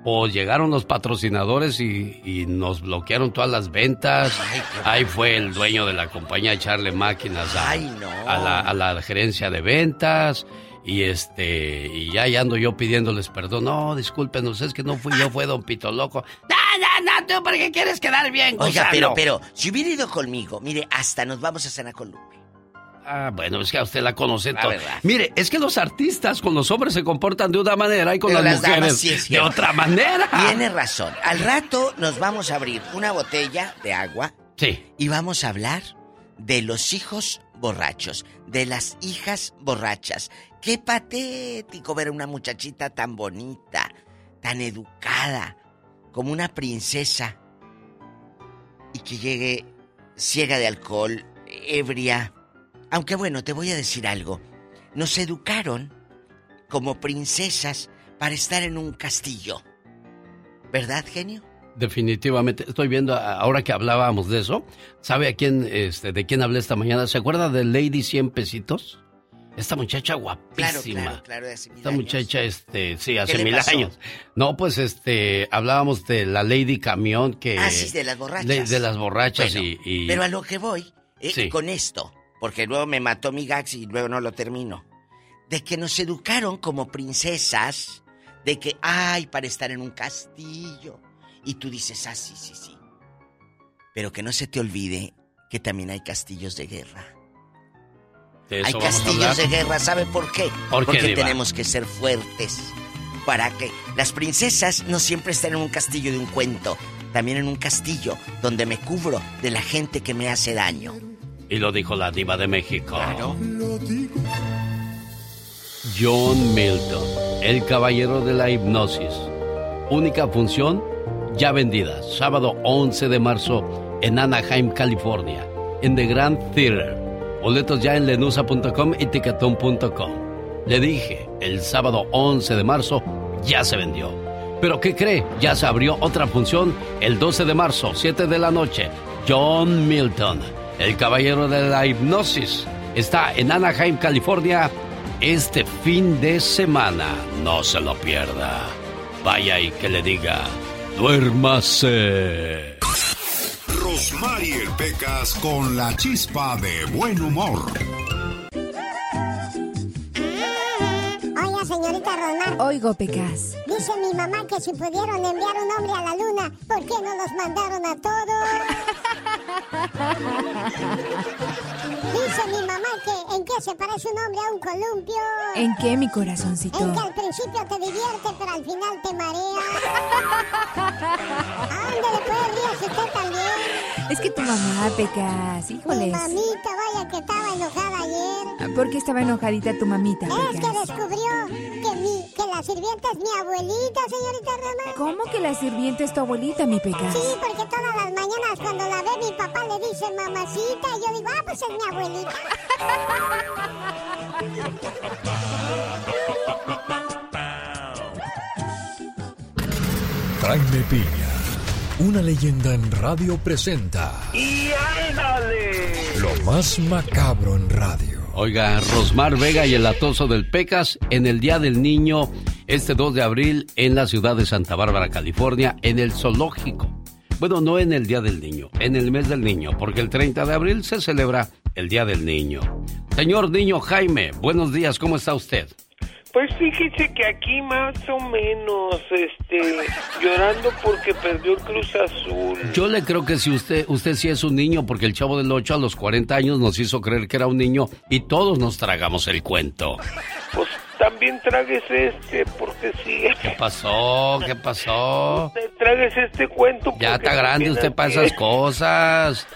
Pues llegaron los patrocinadores y, y nos bloquearon todas las ventas. Ahí fue el dueño de la compañía a echarle máquinas a, Ay, no. a la, a la gerencia de ventas. Y este, y ya, ya ando yo pidiéndoles perdón. No, discúlpenos, es que no fui yo, fue Don Pito Loco. No, no, no, tú porque quieres quedar bien, Oiga, gusano. pero, pero, si hubiera ido conmigo, mire, hasta nos vamos a cenar con Lupe. Ah, bueno, es que a usted la conoce La todo. Mire, es que los artistas con los hombres se comportan de una manera y con Pero las, damas mujeres sí es de otra manera. Tiene razón. Al rato nos vamos a abrir una botella de agua Sí. y vamos a hablar de los hijos borrachos, de las hijas borrachas. Qué patético ver a una muchachita tan bonita, tan educada, como una princesa, y que llegue ciega de alcohol, ebria. Aunque bueno, te voy a decir algo. Nos educaron como princesas para estar en un castillo. ¿Verdad, genio? Definitivamente, estoy viendo, ahora que hablábamos de eso, ¿sabe a quién, este, de quién hablé esta mañana? ¿Se acuerda de Lady 100 pesitos? Esta muchacha guapísima. claro, claro, de hace mil Esta años. muchacha, este, sí, hace mil pasó? años. No, pues, este, hablábamos de la Lady Camión que... Ah, sí, de las borrachas. De, de las borrachas Bueno, y, y- Pero a lo que voy, eh, Sí. con esto, porque luego me mató mi gax y luego no lo termino, de que nos educaron como princesas, de que, ay, para estar en un castillo. Y tú dices, ah, sí, sí, sí. Pero que no se te olvide que también hay castillos de guerra. de hay castillos de guerra, ¿sabe por qué? ¿Por qué, Porque Diva? tenemos que ser fuertes. Para que las princesas no siempre estén en un castillo de un cuento, también en un castillo donde me cubro de la gente que me hace daño. Y lo dijo la diva de México. John Milton, el caballero de la hipnosis. Única función ya vendida, sábado 11 de marzo en Anaheim, California, en The Grand Theater. Boletos ya en lenusa.com y ticketon.com. Le dije, el sábado 11 de marzo ya se vendió. Pero ¿qué cree? Ya se abrió otra función el 12 de marzo, 7 de la noche. John Milton, el caballero de la hipnosis, está en Anaheim, California, este fin de semana. No se lo pierda. Vaya y que le diga, duérmase. Rosmarie Pecas con la chispa de buen humor. Oigo, Pecas. Dice mi mamá que si pudieron enviar un hombre a la luna, ¿por qué no los mandaron a todos? Dice mi mamá que en qué se parece un hombre a un columpio. ¿En qué, mi corazoncito? En que al principio te divierte, pero al final te marea. [LAUGHS] Ándale, pues, ríase usted también. Es que tu mamá, Pecas, Mi híjoles. mamita, vaya que estaba enojada ayer. ¿Por qué estaba enojadita tu mamita, Es que descubrió mi, la sirvienta es mi abuelita, señorita Roma. ¿Cómo que la sirvienta es tu abuelita, mi Pecas? Sí, porque todas las mañanas cuando la ve mi papá le dice mamacita y yo digo, ah, pues es mi abuelita. Jaime Piña, una leyenda en radio presenta ¡Y ándale! lo más macabro en radio. Oiga, Rosmar Vega y el atoso del Pecas en el Día del Niño, este 2 de abril, en la ciudad de Santa Bárbara, California, en el zoológico. Bueno, no en el Día del Niño, en el mes del niño, porque el 30 de abril se celebra el Día del Niño. Señor Niño Jaime, buenos días, ¿cómo está usted? Pues fíjese que aquí más o menos, este, llorando porque perdió el Cruz Azul. Yo le creo que si usted, usted sí es un niño, porque el chavo del 8 a los 40 años nos hizo creer que era un niño y todos nos tragamos el cuento. Pues también tráguese este, porque sí. ¿Qué pasó? ¿Qué pasó? Tráguese este cuento. Ya está grande usted para esas es. cosas.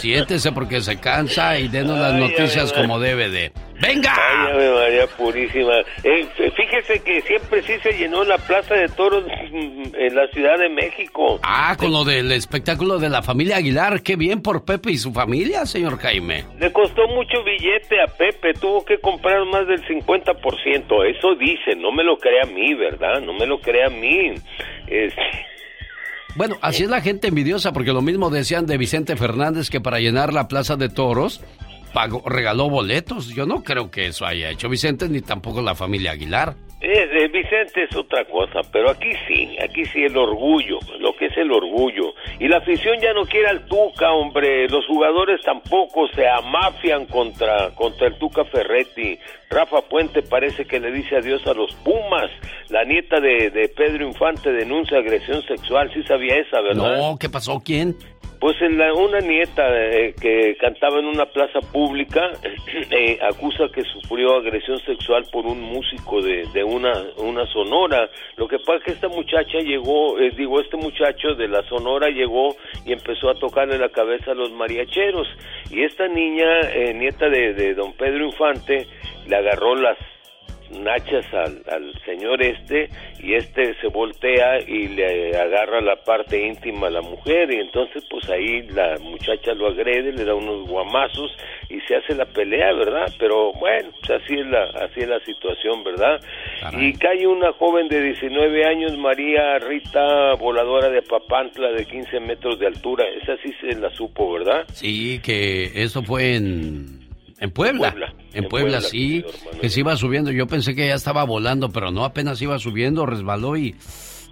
Siéntese porque se cansa y denos las noticias ay, ay. como debe de. ¡Venga! Ay, Ave María Purísima. Eh, fíjese que siempre sí se llenó la Plaza de Toros mm, en la Ciudad de México. Ah, con lo del espectáculo de la familia Aguilar. Qué bien por Pepe y su familia, señor Jaime. Le costó mucho billete a Pepe, tuvo que comprar más del 50%, eso dice, no me lo crea a mí, ¿verdad? No me lo crea a mí. Es- Bueno, así es la gente envidiosa, porque lo mismo decían de Vicente Fernández que para llenar la plaza de toros pagó, regaló boletos. Yo no creo que eso haya hecho Vicente ni tampoco la familia Aguilar. es- eh, Vicente es otra cosa, pero aquí sí, aquí sí el orgullo, lo que es el orgullo. Y la afición ya no quiere al Tuca, hombre, los jugadores tampoco se amafian contra, contra el Tuca Ferretti. Rafa Puente parece que le dice adiós a los Pumas. La nieta de, de Pedro Infante denuncia agresión sexual, sí sabía esa, ¿verdad? No, ¿qué pasó? ¿Quién? Pues la- una nieta eh, que cantaba en una plaza pública [CLEARS THROAT] eh, acusa que sufrió agresión sexual por un músico de, de una, una sonora. Lo que pasa es que esta muchacha llegó, eh, digo, este muchacho de la sonora llegó y empezó a tocarle la cabeza a los mariacheros. Y esta niña, nieta de, de don Pedro Infante, le agarró las nachas al, al señor este y este se voltea y le agarra la parte íntima a la mujer y entonces pues ahí la muchacha lo agrede, le da unos guamazos y se hace la pelea, ¿verdad? Pero bueno, pues así es la, así es la situación, ¿verdad? Y cae una joven de 19 años, María Rita, voladora de Papantla de 15 metros de altura, esa sí se la supo, ¿verdad? Sí, que eso fue en, en Puebla. Puebla. En En Puebla, Puebla, sí, que se iba subiendo. Yo pensé que ya estaba volando, pero no, apenas iba subiendo, resbaló y...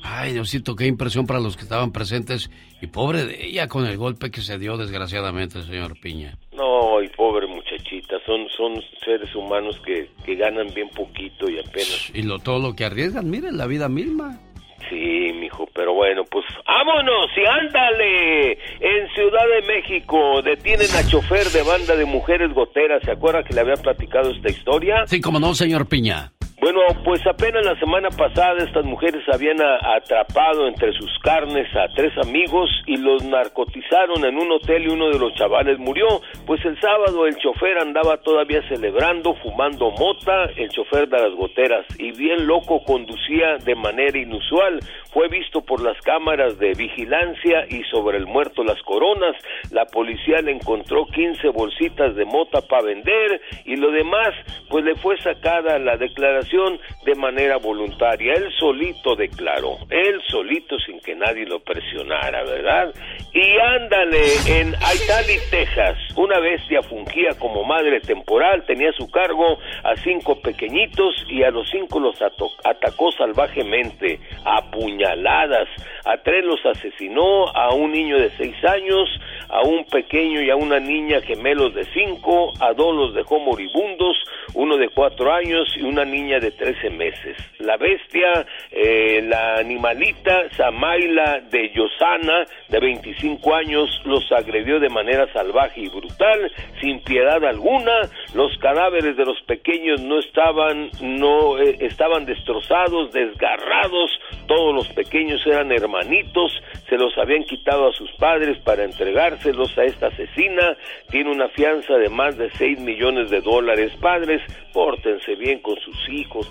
Ay, Diosito, qué impresión para los que estaban presentes. Y pobre de ella con el golpe que se dio, desgraciadamente, señor Piña. No, y pobre muchachita, son, son seres humanos que, que ganan bien poquito y apenas. Y lo, todo lo que arriesgan, miren, la vida misma. Sí, mijo, pero bueno, pues vámonos y ándale. En Ciudad de México detienen a chofer de banda de mujeres goteras. ¿Se acuerda que le había platicado esta historia? Sí, como no, señor Piña. Bueno, pues apenas la semana pasada estas mujeres habían atrapado entre sus carnes a tres amigos y los narcotizaron en un hotel y uno de los chavales murió. Pues el sábado el chofer andaba todavía celebrando, fumando mota, el chofer de las goteras, y bien loco conducía de manera inusual. Fue visto por las cámaras de vigilancia y sobre el muerto las coronas. La policía le encontró 15 bolsitas de mota para vender y lo demás, pues le fue sacada la declaración de manera voluntaria. Él solito declaró, él solito sin que nadie lo presionara, ¿verdad? Y ándale, en Itali, Texas, una bestia fungía como madre temporal, tenía su cargo a cinco pequeñitos y a los cinco los atacó salvajemente, a puñaladas. A tres los asesinó, a un niño de seis años, a un pequeño y a una niña gemelos de cinco, a dos los dejó moribundos, uno de cuatro años y una niña de trece meses. La bestia, eh, la animalita Samaila de Yosana, de 25 años, los agredió de manera salvaje y brutal, sin piedad alguna. Los cadáveres de los pequeños no estaban, no eh, estaban destrozados, desgarrados. Todos los pequeños eran hermanitos, se los habían quitado a sus padres para entregárselos a esta asesina. Tiene una fianza de más de 6 millones de dólares. Padres, pórtense bien con sus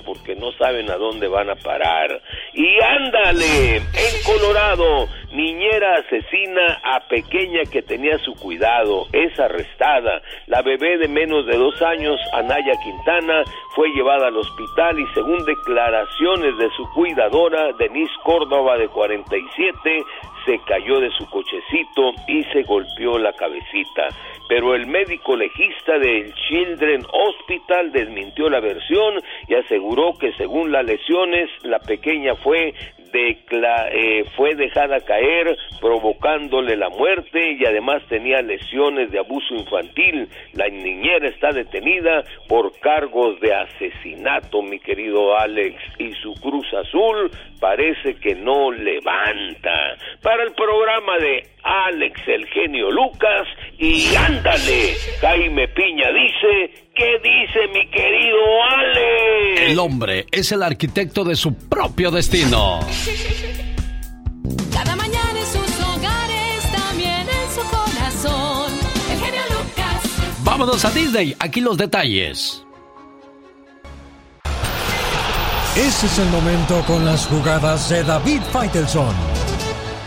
porque no saben a dónde van a parar. Y ándale, en Colorado, niñera asesina a pequeña que tenía su cuidado, es arrestada. La bebé de menos de dos años, Anaya Quintana, fue llevada al hospital y según declaraciones de su cuidadora, Denise Córdoba, de 47, se cayó de su cochecito y se golpeó la cabecita. Pero el médico legista del Children Hospital desmintió la versión y aseguró que según las lesiones, la pequeña fue decla- eh, fue dejada caer provocándole la muerte y además tenía lesiones de abuso infantil. La niñera está detenida por cargos de asesinato, mi querido Alex, y su cruz azul parece que no levanta. Para el programa de Alex el genio Lucas y ándale, Jaime Piña dice, ¿qué dice mi querido Alex? El hombre es el arquitecto de su propio destino. Cada mañana en sus hogares, también en su corazón. El genio Lucas. Vámonos a Disney, aquí los detalles. Ese es el momento con las jugadas de David Faitelson.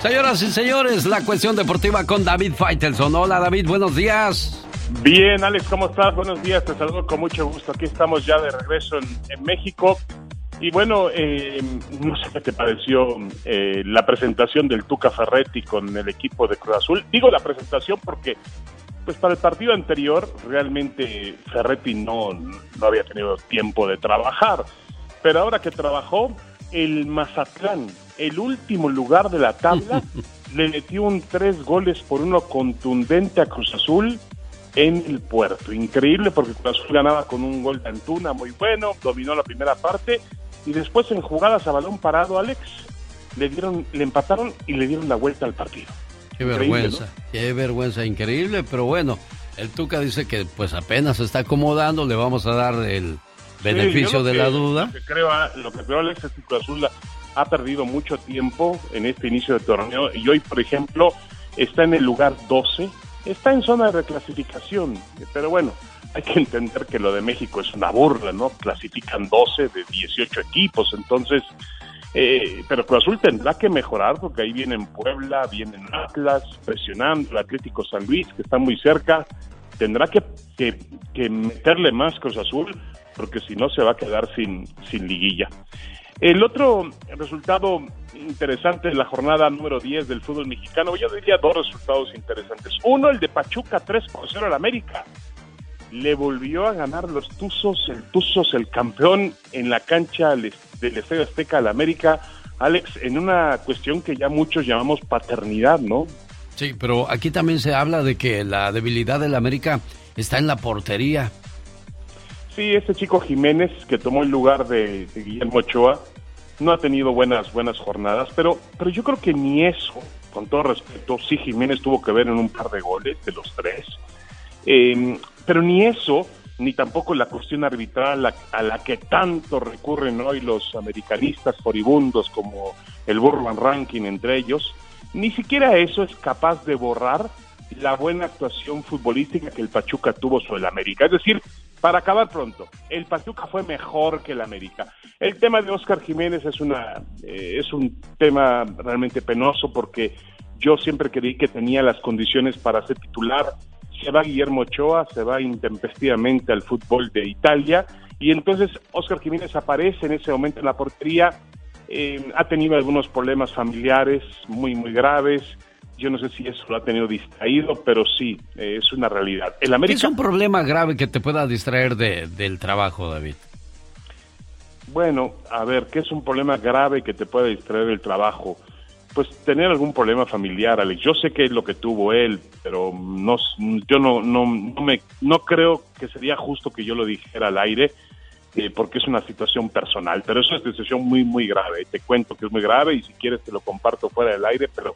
Señoras y señores, la cuestión deportiva con David Faitelson. Hola David, buenos días. Bien, Alex, ¿cómo estás? Buenos días, te saludo con mucho gusto. Aquí estamos ya de regreso en, México. Y bueno, eh, no sé qué te pareció eh, la presentación del Tuca Ferretti con el equipo de Cruz Azul. Digo la presentación porque, pues para el partido anterior, realmente Ferretti no, no había tenido tiempo de trabajar. Pero ahora que trabajó, el Mazatlán, el último lugar de la tabla, [LAUGHS] le metió un tres goles por uno contundente a Cruz Azul en el puerto. Increíble porque Cruz Azul ganaba con un gol de Antuna muy bueno, dominó la primera parte y después en jugadas a balón parado, Alex, le dieron, le empataron y le dieron la vuelta al partido. Qué Increíble, vergüenza, qué vergüenza, increíble, pero bueno, el Tuca dice que pues apenas se está acomodando, le vamos a dar el beneficio Sí, de que- la duda. Lo que creo, ah, lo que creo, Alex, es que Cruz Azul ha perdido mucho tiempo en este inicio de torneo y hoy, por ejemplo, está en el lugar 12, está en zona de reclasificación, pero bueno, hay que entender que lo de México es una burla, ¿no? Clasifican 12 de 18 equipos, entonces, eh, pero Cruz Azul tendrá que mejorar porque ahí vienen Puebla, vienen Atlas, presionando el Atlético San Luis, que está muy cerca, tendrá que, que, que meterle más Cruz Azul porque si no se va a quedar sin, sin liguilla. El otro resultado interesante de la jornada número 10 del fútbol mexicano, yo diría dos resultados interesantes. Uno, el de Pachuca 3 por 0 al América. Le volvió a ganar los Tuzos, el Tuzos, el campeón en la cancha del Estadio Azteca al América. Alex, en una cuestión que ya muchos llamamos paternidad, ¿no? Sí, pero aquí también se habla de que la debilidad del América está en la portería. Sí, ese chico Jiménez que tomó el lugar de, Guillermo Ochoa no ha tenido buenas buenas jornadas, pero pero yo creo que ni eso, con todo respeto, sí Jiménez tuvo que ver en un par de goles de los tres, Eh, pero ni eso ni tampoco la cuestión arbitral a, la que tanto recurren hoy los americanistas furibundos como el Burman Ranking entre ellos, ni siquiera eso es capaz de borrar la buena actuación futbolística que el Pachuca tuvo sobre el América. Es decir, para acabar pronto, el Pachuca fue mejor que el América. El tema de Oscar Jiménez es una eh, es un tema realmente penoso porque yo siempre creí que tenía las condiciones para ser titular. Se va Guillermo Ochoa, se va intempestivamente al fútbol de Italia Y entonces Oscar Jiménez aparece en ese momento en la portería, eh, ha tenido algunos problemas familiares muy, muy graves. Yo no sé si eso lo ha tenido distraído, pero sí, eh, es una realidad. El ¿Qué América, es un problema grave que te pueda distraer de- del trabajo, David? bueno, a ver, ¿qué es un problema grave que te puede distraer del trabajo? Pues tener algún problema familiar, Alex. Yo sé que es lo que tuvo él, pero no, yo no, no, no, me, no creo que sería justo que yo lo dijera al aire, eh, porque es una situación personal. Pero es una situación muy, muy grave. Te cuento que es muy grave y si quieres te lo comparto fuera del aire, pero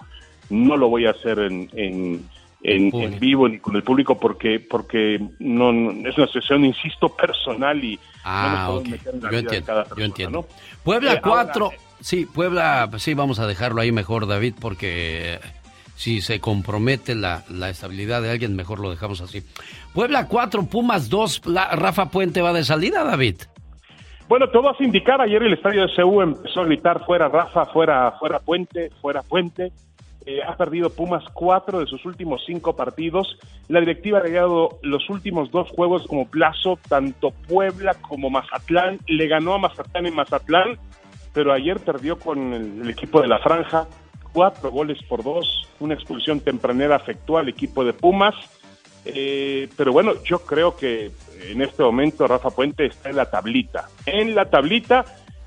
no lo voy a hacer en, en, en- en vivo ni con el público porque porque no, no- es una situación, insisto, personal y no nos Ah, meter en la Yo vida de entiendo, cada yo entiendo. ¿no? Puebla Eh, ahora, 4. sí, Puebla, sí, vamos a dejarlo ahí mejor, David, porque eh, si se compromete la, la estabilidad de alguien, mejor lo dejamos así. Puebla 4, Pumas 2. Rafa Puente va de salida, David. Bueno, te vas a indicar, ayer el estadio de CU empezó a gritar fuera Rafa, fuera, fuera Puente, fuera Puente. Eh, ha perdido Pumas cuatro de sus últimos cinco partidos. La directiva ha llegado los últimos dos juegos como plazo, tanto Puebla como Mazatlán. Le ganó a Mazatlán en Mazatlán, pero ayer perdió con el, el equipo de la Franja, cuatro goles por dos. Una expulsión tempranera afectó al equipo de Pumas. Eh, pero bueno, yo creo que en este momento Rafa Puente está en la tablita. En la tablita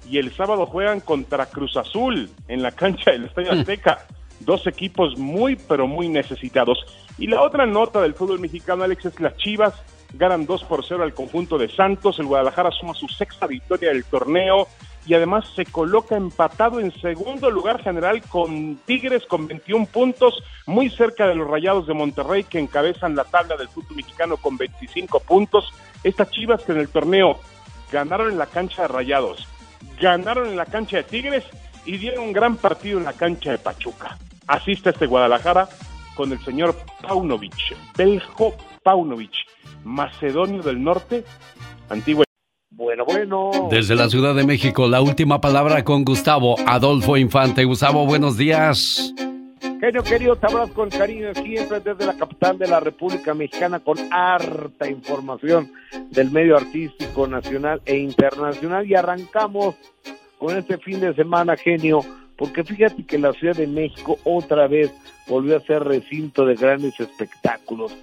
y el sábado juegan contra Cruz Azul en la cancha del Estadio Azteca. Dos equipos muy, pero muy necesitados. Y la otra nota del fútbol mexicano, Alex, es las Chivas. Ganan 2 por 0 al conjunto de Santos. El Guadalajara suma su sexta victoria del torneo y además se coloca empatado en segundo lugar general con Tigres con 21 puntos, muy cerca de los Rayados de Monterrey que encabezan la tabla del fútbol mexicano con 25 puntos. Estas Chivas que en el torneo ganaron en la cancha de Rayados, ganaron en la cancha de Tigres y dieron un gran partido en la cancha de Pachuca. Asiste este Guadalajara con el señor Paunovic, Beljo Paunovic, macedonio del norte, antiguo. Bueno, bueno. Desde la Ciudad de México, la última palabra con Gustavo Adolfo Infante. Gustavo, buenos días. Genio querido, te abrazo con cariño siempre desde la capital de la República Mexicana con harta información del medio artístico nacional e internacional y arrancamos con este fin de semana, genio, porque fíjate que la Ciudad de México otra vez volvió a ser recinto de grandes espectáculos.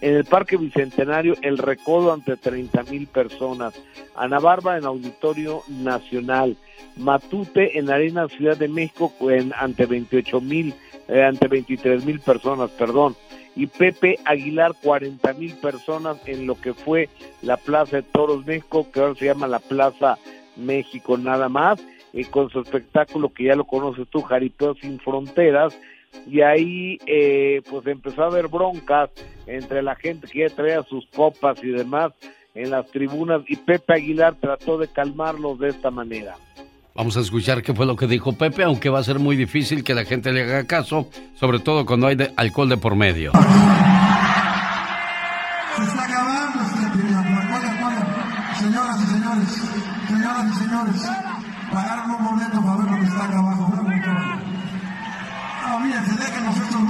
En el Parque Bicentenario, el recodo ante 30 mil personas. Ana Bárbara en Auditorio Nacional. Matute en Arena Ciudad de México en- ante 28 mil, eh, ante 23 mil personas, perdón. Y Pepe Aguilar, 40 mil personas en lo que fue la Plaza de Toros México, que ahora se llama la Plaza México nada más, eh, con su espectáculo que ya lo conoces tú, Jaripeo sin Fronteras, y ahí eh, pues empezó a haber broncas entre la gente que ya traía sus copas y demás en las tribunas y Pepe Aguilar trató de calmarlos de esta manera. Vamos a escuchar qué fue lo que dijo Pepe, aunque va a ser muy difícil que la gente le haga caso, sobre todo cuando hay alcohol de por medio.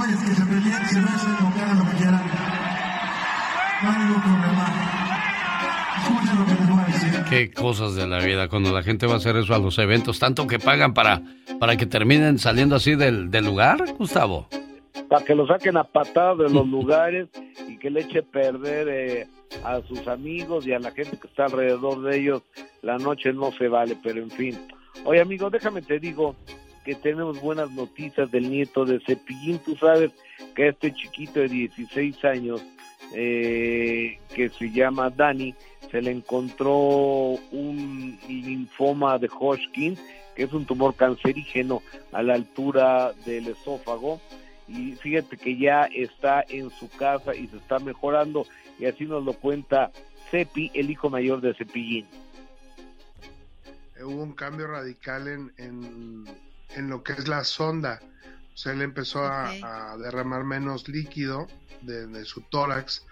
Que se peleen, se besen o que hagan lo que quieran. No hay ningún problema. Escuchen lo que les voy a decir. Qué cosas de la vida cuando la gente va a hacer eso a los eventos, tanto que pagan para, para que terminen saliendo así del, del lugar, Gustavo. Para que lo saquen a patadas de los lugares y que le eche perder eh, a sus amigos y a la gente que está alrededor de ellos. La noche no se vale, pero en fin. Oye, amigo, déjame te digo que tenemos buenas noticias del nieto de Cepillín. Tú sabes que este chiquito de 16 años, eh, que se llama Dani, se le encontró un linfoma de Hodgkin, que es un tumor cancerígeno a la altura del esófago. Y fíjate que ya está en su casa y se está mejorando, y así nos lo cuenta Cepi, el hijo mayor de Cepillín. hubo un cambio radical en, en, en lo que es la sonda. O sea, él empezó a- derramar menos líquido de, de su tórax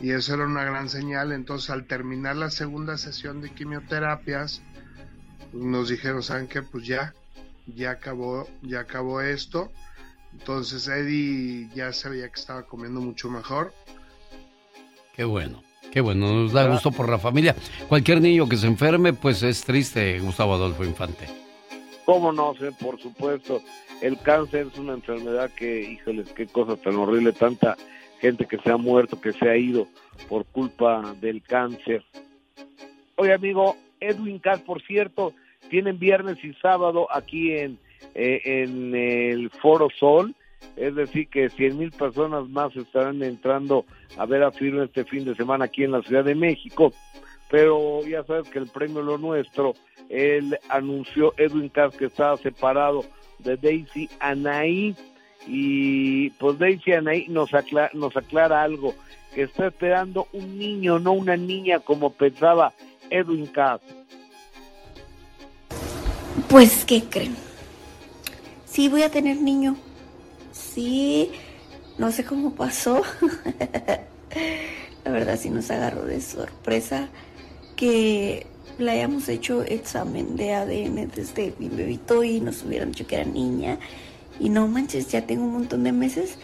y eso era una gran señal. Entonces, al terminar la segunda sesión de quimioterapias, pues, nos dijeron, ¿saben qué? Pues ya, ya acabó, ya acabó esto. Entonces, Eddie ya sabía que estaba comiendo mucho mejor. Qué bueno. Qué bueno, nos da gusto por la familia. Cualquier niño que se enferme, pues es triste, Gustavo Adolfo Infante. ¿Cómo no? Por supuesto. El cáncer es una enfermedad que, híjoles, qué cosa tan horrible. Tanta gente que se ha muerto, que se ha ido por culpa del cáncer. Oye, amigo, Edwin Cass, por cierto, tienen viernes y sábado aquí en, eh, en el Foro Sol. Es decir, que 100 mil personas más estarán entrando a ver a Firme este fin de semana aquí en la Ciudad de México. Pero ya sabes que el premio Lo Nuestro, él anunció Edwin Cass que estaba separado de Daisy Anaí. Y pues Daisy Anaí nos aclara, nos aclara algo, que está esperando un niño, no una niña como pensaba Edwin Cass. Pues, ¿qué creen? Sí, voy a tener niño. Sí, no sé cómo pasó. [LAUGHS] La verdad sí nos agarró de sorpresa que le hayamos hecho examen de ADN desde mi bebito y nos hubieran dicho que era niña. Y no manches, ya tengo un montón de meses.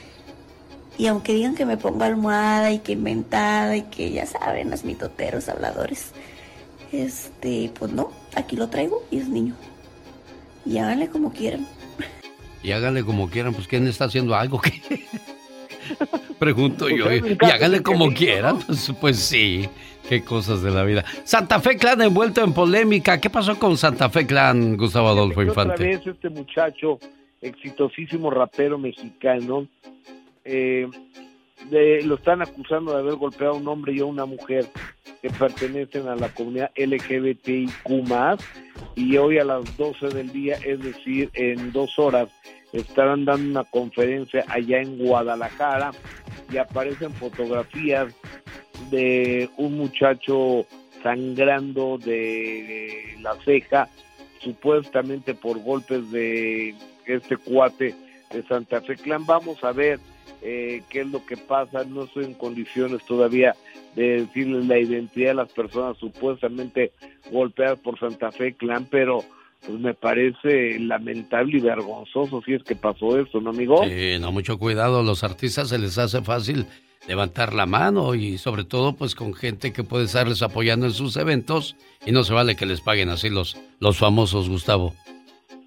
Y aunque digan que me pongo almohada y que inventada y que ya saben, los mitoteros habladores, este, pues no, aquí lo traigo y es niño. Y háganle como quieran. Y háganle como quieran, pues ¿quién está haciendo algo? que [LAUGHS] Pregunto yo. Y háganle como quieran, pues, pues sí. Qué cosas de la vida. Santa Fe Clan envuelto en polémica. ¿Qué pasó con Santa Fe Clan, Gustavo Adolfo Otra Infante? vez este muchacho, exitosísimo rapero mexicano, eh, de- lo están acusando de haber golpeado a un hombre y a una mujer que pertenecen a la comunidad LGBTIQ+, y hoy a las 12 del día, es decir, en dos horas, estarán dando una conferencia allá en Guadalajara y aparecen fotografías de un muchacho sangrando de la ceja, supuestamente por golpes de este cuate de Santa Fe Clan. Vamos a ver eh, qué es lo que pasa. No estoy en condiciones todavía de decirles la identidad de las personas supuestamente golpeadas por Santa Fe Clan, pero pues me parece lamentable y vergonzoso si es que pasó eso, ¿no, amigo? Sí, no, mucho cuidado. Los artistas se les hace fácil levantar la mano y sobre todo pues con gente que puede estarles apoyando en sus eventos y no se vale que les paguen así los, los famosos, Gustavo.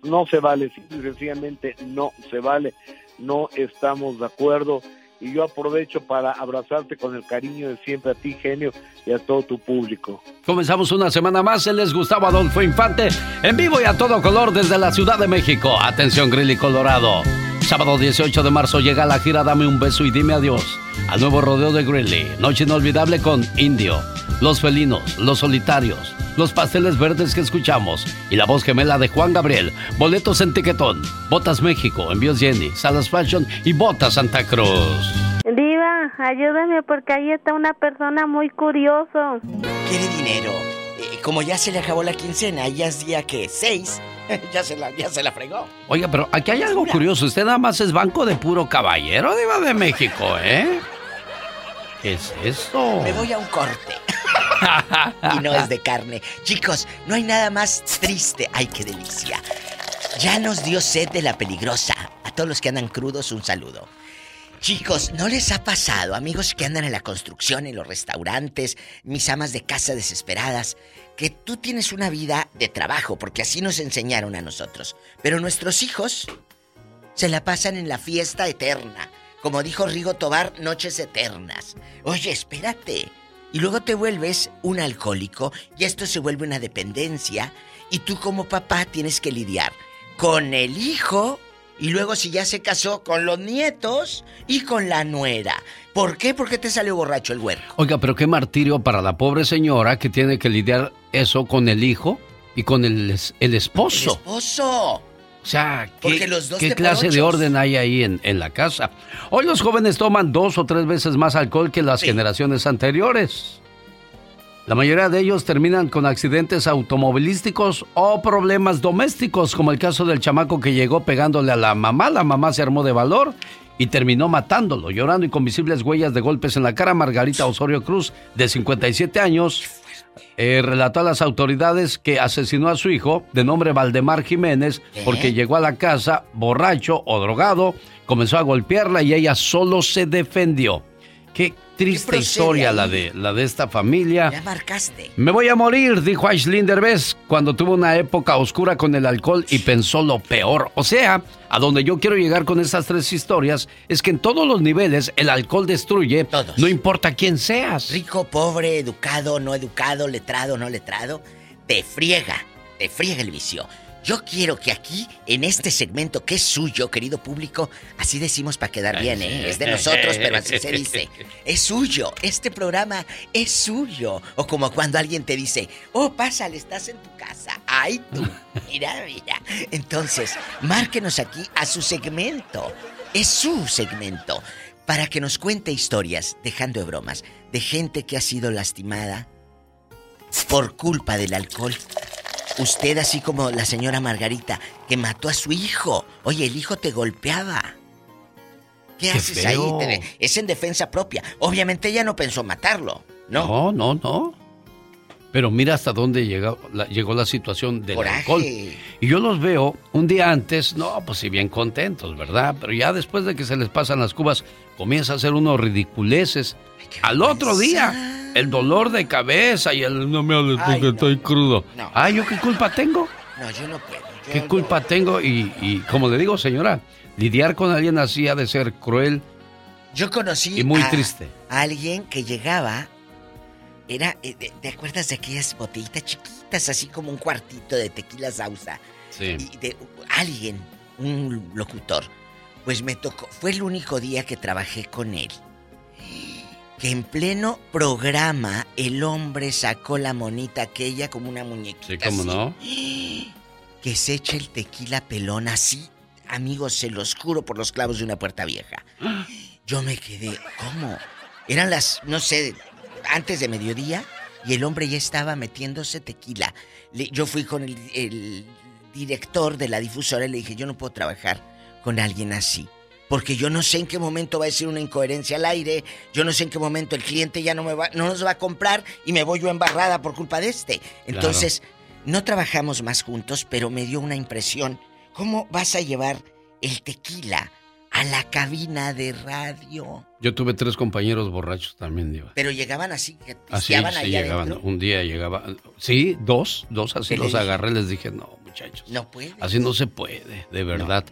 no se vale, sencillamente no se vale, no estamos de acuerdo. Y yo aprovecho para abrazarte con el cariño de siempre a ti, genio, y a todo tu público. Comenzamos una semana más. Él es Gustavo Adolfo Infante, en vivo y a todo color desde la Ciudad de México. Atención, Grilly Colorado. Sábado 18 de marzo llega la gira Dame un beso y dime adiós. Al nuevo rodeo de Grilly. Noche inolvidable con Indio, Los Felinos, Los Solitarios, Los Pasteles Verdes que escuchamos y la voz gemela de Juan Gabriel. Boletos en Tiquetón, Botas México, Envíos Jenny, Salas Fashion y Botas Santa Cruz. Diva, ayúdame porque ahí está una persona muy curioso. Quiere dinero. Eh, como ya se le acabó la quincena, ya es día que seis, [LAUGHS] ya se la, ya se la fregó. Oiga, pero aquí hay algo curioso. Usted nada más es banco de puro caballero, Diva de México, ¿eh? ¿Qué es esto? Me voy a un corte. y no es de carne. Chicos, no hay nada más triste. ¡Ay, qué delicia! Ya nos dio sed de la peligrosa. A todos los que andan crudos, un saludo. Chicos, ¿no les ha pasado, amigos que andan en la construcción, en los restaurantes, mis amas de casa desesperadas, que tú tienes una vida de trabajo, porque así nos enseñaron a nosotros, pero nuestros hijos se la pasan en la fiesta eterna? Como dijo Rigo Tobar, noches eternas. Oye, espérate. Y luego te vuelves un alcohólico y esto se vuelve una dependencia y tú como papá tienes que lidiar con el hijo y luego si ya se casó con los nietos y con la nuera. ¿Por qué? Porque te salió borracho el huerco. Oiga, pero qué martirio para la pobre señora que tiene que lidiar eso con el hijo y con el, el esposo. ¡Esposo! O sea, ¿qué, los dos qué te clase de orden hay ahí en, en la casa? Hoy los jóvenes toman dos o tres veces más alcohol que las generaciones anteriores. La mayoría de ellos terminan con accidentes automovilísticos o problemas domésticos, como el caso del chamaco que llegó pegándole a la mamá. La mamá se armó de valor y terminó matándolo, llorando y con visibles huellas de golpes en la cara. Margarita Osorio Cruz, de 57 años, eh, relató a las autoridades que asesinó a su hijo, de nombre Valdemar Jiménez, porque llegó a la casa borracho o drogado, comenzó a golpearla y ella solo se defendió. Qué triste historia la de, la de esta familia. Ya marcaste. Me voy a morir, dijo Aislinn Derbez cuando tuvo una época oscura con el alcohol y pensó lo peor. O sea, a donde yo quiero llegar con estas tres historias es que en todos los niveles el alcohol destruye, no importa quién seas. Rico, pobre, educado, no educado, letrado, no letrado, te friega, te friega el vicio. Yo quiero que aquí, en este segmento que es suyo, querido público, así decimos para quedar bien, ¿eh? Es de nosotros, pero así se dice. [LAUGHS] Es suyo, este programa es suyo. O como cuando alguien te dice, oh, pásale, estás en tu casa. Ay, tú, [LAUGHS] mira, mira. Entonces, márquenos aquí a su segmento. Es su segmento. Para que nos cuente historias, dejando de bromas, de gente que ha sido lastimada por culpa del alcohol. Usted, así como la señora Margarita, que mató a su hijo. Oye, el hijo te golpeaba. ¿Qué, Qué haces feo. ahí? Es en defensa propia. Obviamente ella no pensó matarlo. No. No, no, no. Pero mira hasta dónde llegó la, llegó la situación del Coraje. alcohol. Y yo los veo un día antes, no, pues sí, bien contentos, ¿verdad? Pero ya después de que se les pasan las cubas, comienza a hacer unos ridiculeces. Al otro día, el dolor de cabeza y el no me hables porque no. estoy crudo. No. Ay, ¿yo qué culpa tengo? No, yo no puedo. Yo ¿Qué no- culpa tengo? Y, y como le digo, señora, lidiar con alguien así ha de ser cruel Yo conocí y muy a- triste. a alguien que llegaba. Era, eh, ¿te acuerdas de aquellas botellitas chiquitas, así como un cuartito de tequila sausa? Sí. Y de alguien, un locutor. Pues me tocó, fue el único día que trabajé con él. Que en pleno programa el hombre sacó la monita aquella como una muñequita. Sí, cómo así. no. [GASPS] Que se echa el tequila pelón así. Amigos, se los juro por los clavos de una puerta vieja. [GASPS] Yo me quedé, ¿cómo? Eran las, no sé, antes de mediodía y el hombre ya estaba metiéndose tequila. Le- yo fui con el, el director de la difusora y le dije, yo no puedo trabajar con alguien así. Porque yo no sé en qué momento va a decir una incoherencia al aire, yo no sé en qué momento el cliente ya no me va, no nos va a comprar y me voy yo embarrada por culpa de este. Entonces, no trabajamos más juntos, pero me dio una impresión. ¿Cómo vas a llevar el tequila a la cabina de radio? Yo tuve tres compañeros borrachos también, Diva. Pero llegaban así, que Así, sí ahí llegaban. adentro. Un día llegaba. Sí, dos, dos así ¿Qué le los agarré. Les dije, no, muchachos. No puede. Así no se puede, de verdad.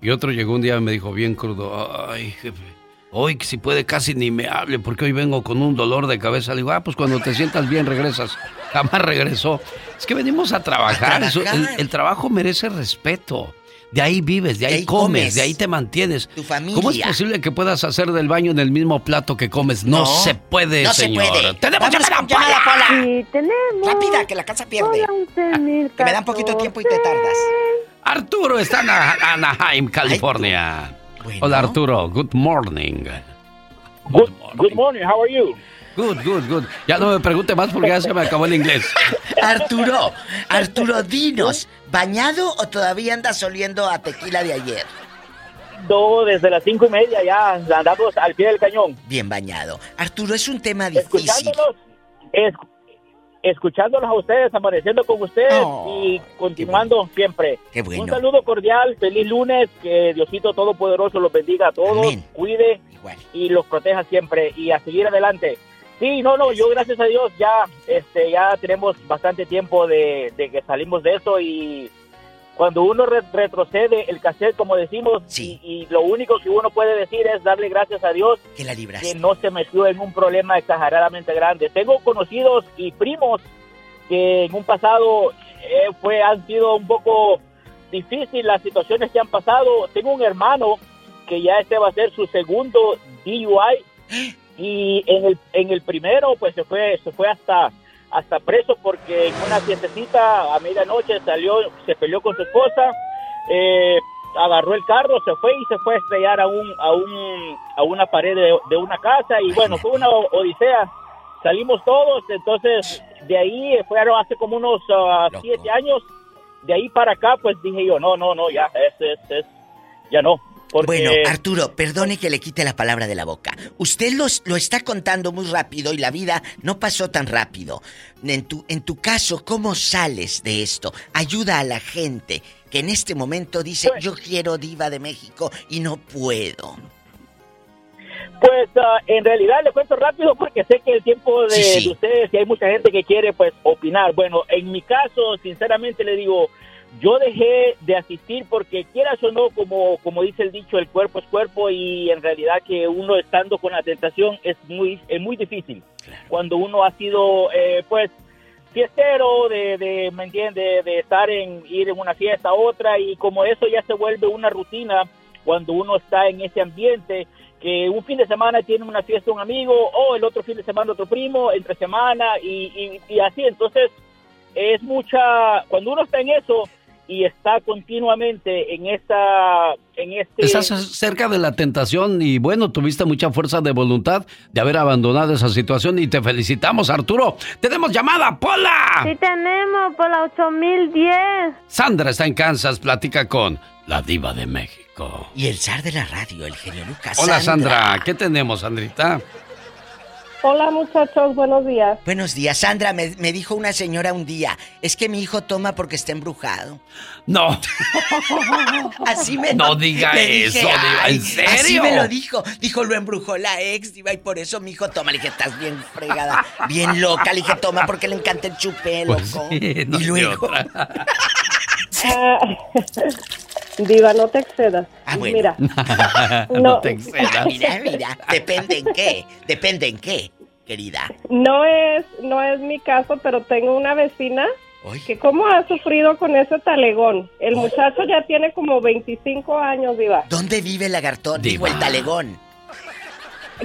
Y otro llegó un día y me dijo bien crudo, ay, jefe, hoy si puede casi ni me hable porque hoy vengo con un dolor de cabeza. Le digo, ah, pues cuando te sientas bien regresas. [LAUGHS] Jamás regresó. Es que venimos a trabajar. A Eso- trabajar. el, el trabajo merece respeto. De ahí vives, de ahí, ahí comes, comes. de ahí te mantienes. Tu familia. ¿Cómo es posible que puedas hacer del baño en el mismo plato que comes? No, No, se puede, no se señor. puede. ¡Tenemos llamada, Pola! Pola. Y tenemos. Rápida, que la casa pierde. Que me dan poquito tiempo y te tardas. Arturo está en Ana- Anaheim, California. Hola Arturo, good morning. Good, good morning, how are you? Good, good, good. Ya no me pregunte más porque ya se me acabó el inglés. Arturo, Arturo, dinos, ¿bañado o todavía andas oliendo a tequila de ayer? No, desde las cinco y media ya andamos al pie del cañón. Bien bañado. Arturo, es un tema difícil. Escuchándolos, es- escuchándolos a ustedes, amaneciendo con ustedes Oh, y continuando siempre. Qué bueno. Un saludo cordial, feliz lunes, que Diosito Todopoderoso los bendiga a todos, cuide y los proteja siempre y a seguir adelante. Sí, no, no, yo gracias a Dios ya, este, ya tenemos bastante tiempo de, de que salimos de eso y cuando uno re- retrocede el cassette, como decimos, y, y lo único que uno puede decir es darle gracias a Dios Que la que no se metió en un problema exageradamente grande. Tengo conocidos y primos que en un pasado eh, fue han sido un poco difícil las situaciones que han pasado. Tengo un hermano que ya este va a ser su segundo DUI [GASPS] y en el en el primero pues se fue se fue hasta hasta preso porque en una fiestecita a medianoche salió se peleó con su esposa eh, agarró el carro se fue y se fue a estrellar a un a un a una pared de, de una casa y bueno fue una odisea. Salimos todos entonces de ahí fueron hace como unos ah, siete años de ahí para acá pues dije yo no no no ya es es, es ya no porque Bueno, Arturo, perdone que le quite la palabra de la boca. Usted los, lo está contando muy rápido y la vida no pasó tan rápido. En tu, en tu caso, ¿cómo sales de esto? Ayuda a la gente que en este momento dice, yo quiero diva de México y no puedo. Pues ah, en realidad le cuento rápido porque sé que el tiempo de, Sí, sí. de ustedes y hay mucha gente que quiere pues opinar. Bueno, en mi caso, sinceramente le digo, yo dejé de asistir porque quieras o no, como, como dice el dicho, el cuerpo es cuerpo y en realidad que uno estando con la tentación es muy, es muy difícil. Cuando uno ha sido eh, pues fiestero, de, de, ¿me entiende? De estar en, ir en una fiesta a otra y como eso ya se vuelve una rutina cuando uno está en ese ambiente, que un fin de semana tiene una fiesta un amigo, o el otro fin de semana otro primo, entre semana y, y, y así, entonces es mucha, cuando uno está en eso y está continuamente en esta, en este... Estás cerca de la tentación y bueno, tuviste mucha fuerza de voluntad de haber abandonado esa situación y te felicitamos, Arturo. ¡Tenemos llamada, Pola! Sí tenemos, por la 8010. Sandra está en Kansas, platica con la diva de México. Y el zar de la radio, el genio Lucas. Hola, Sandra. ¿Qué tenemos, Sandrita? Hola muchachos, buenos días. Buenos días, Sandra. Me, me dijo una señora un día, es que mi hijo toma porque está embrujado. No. [LAUGHS] Así me No diga dije, eso, diva, "Ay", ¿en serio? Así me lo dijo. Dijo, lo embrujó la ex, diva, y por eso mi hijo toma. Le dije, estás bien fregada, bien loca. Le dije, toma porque le encanta el chupé, loco. Pues sí, no y luego... [LAUGHS] Diva, no te excedas. Ah, bueno. Mira, [LAUGHS] no, No. te excedas. [LAUGHS] Mira, mira, depende en qué, depende en qué, querida. no es, no es mi caso, pero tengo una vecina que cómo ha sufrido con ese talegón. El muchacho ya tiene como 25 años, Diva. ¿Dónde vive el lagartón? Digo, el talegón.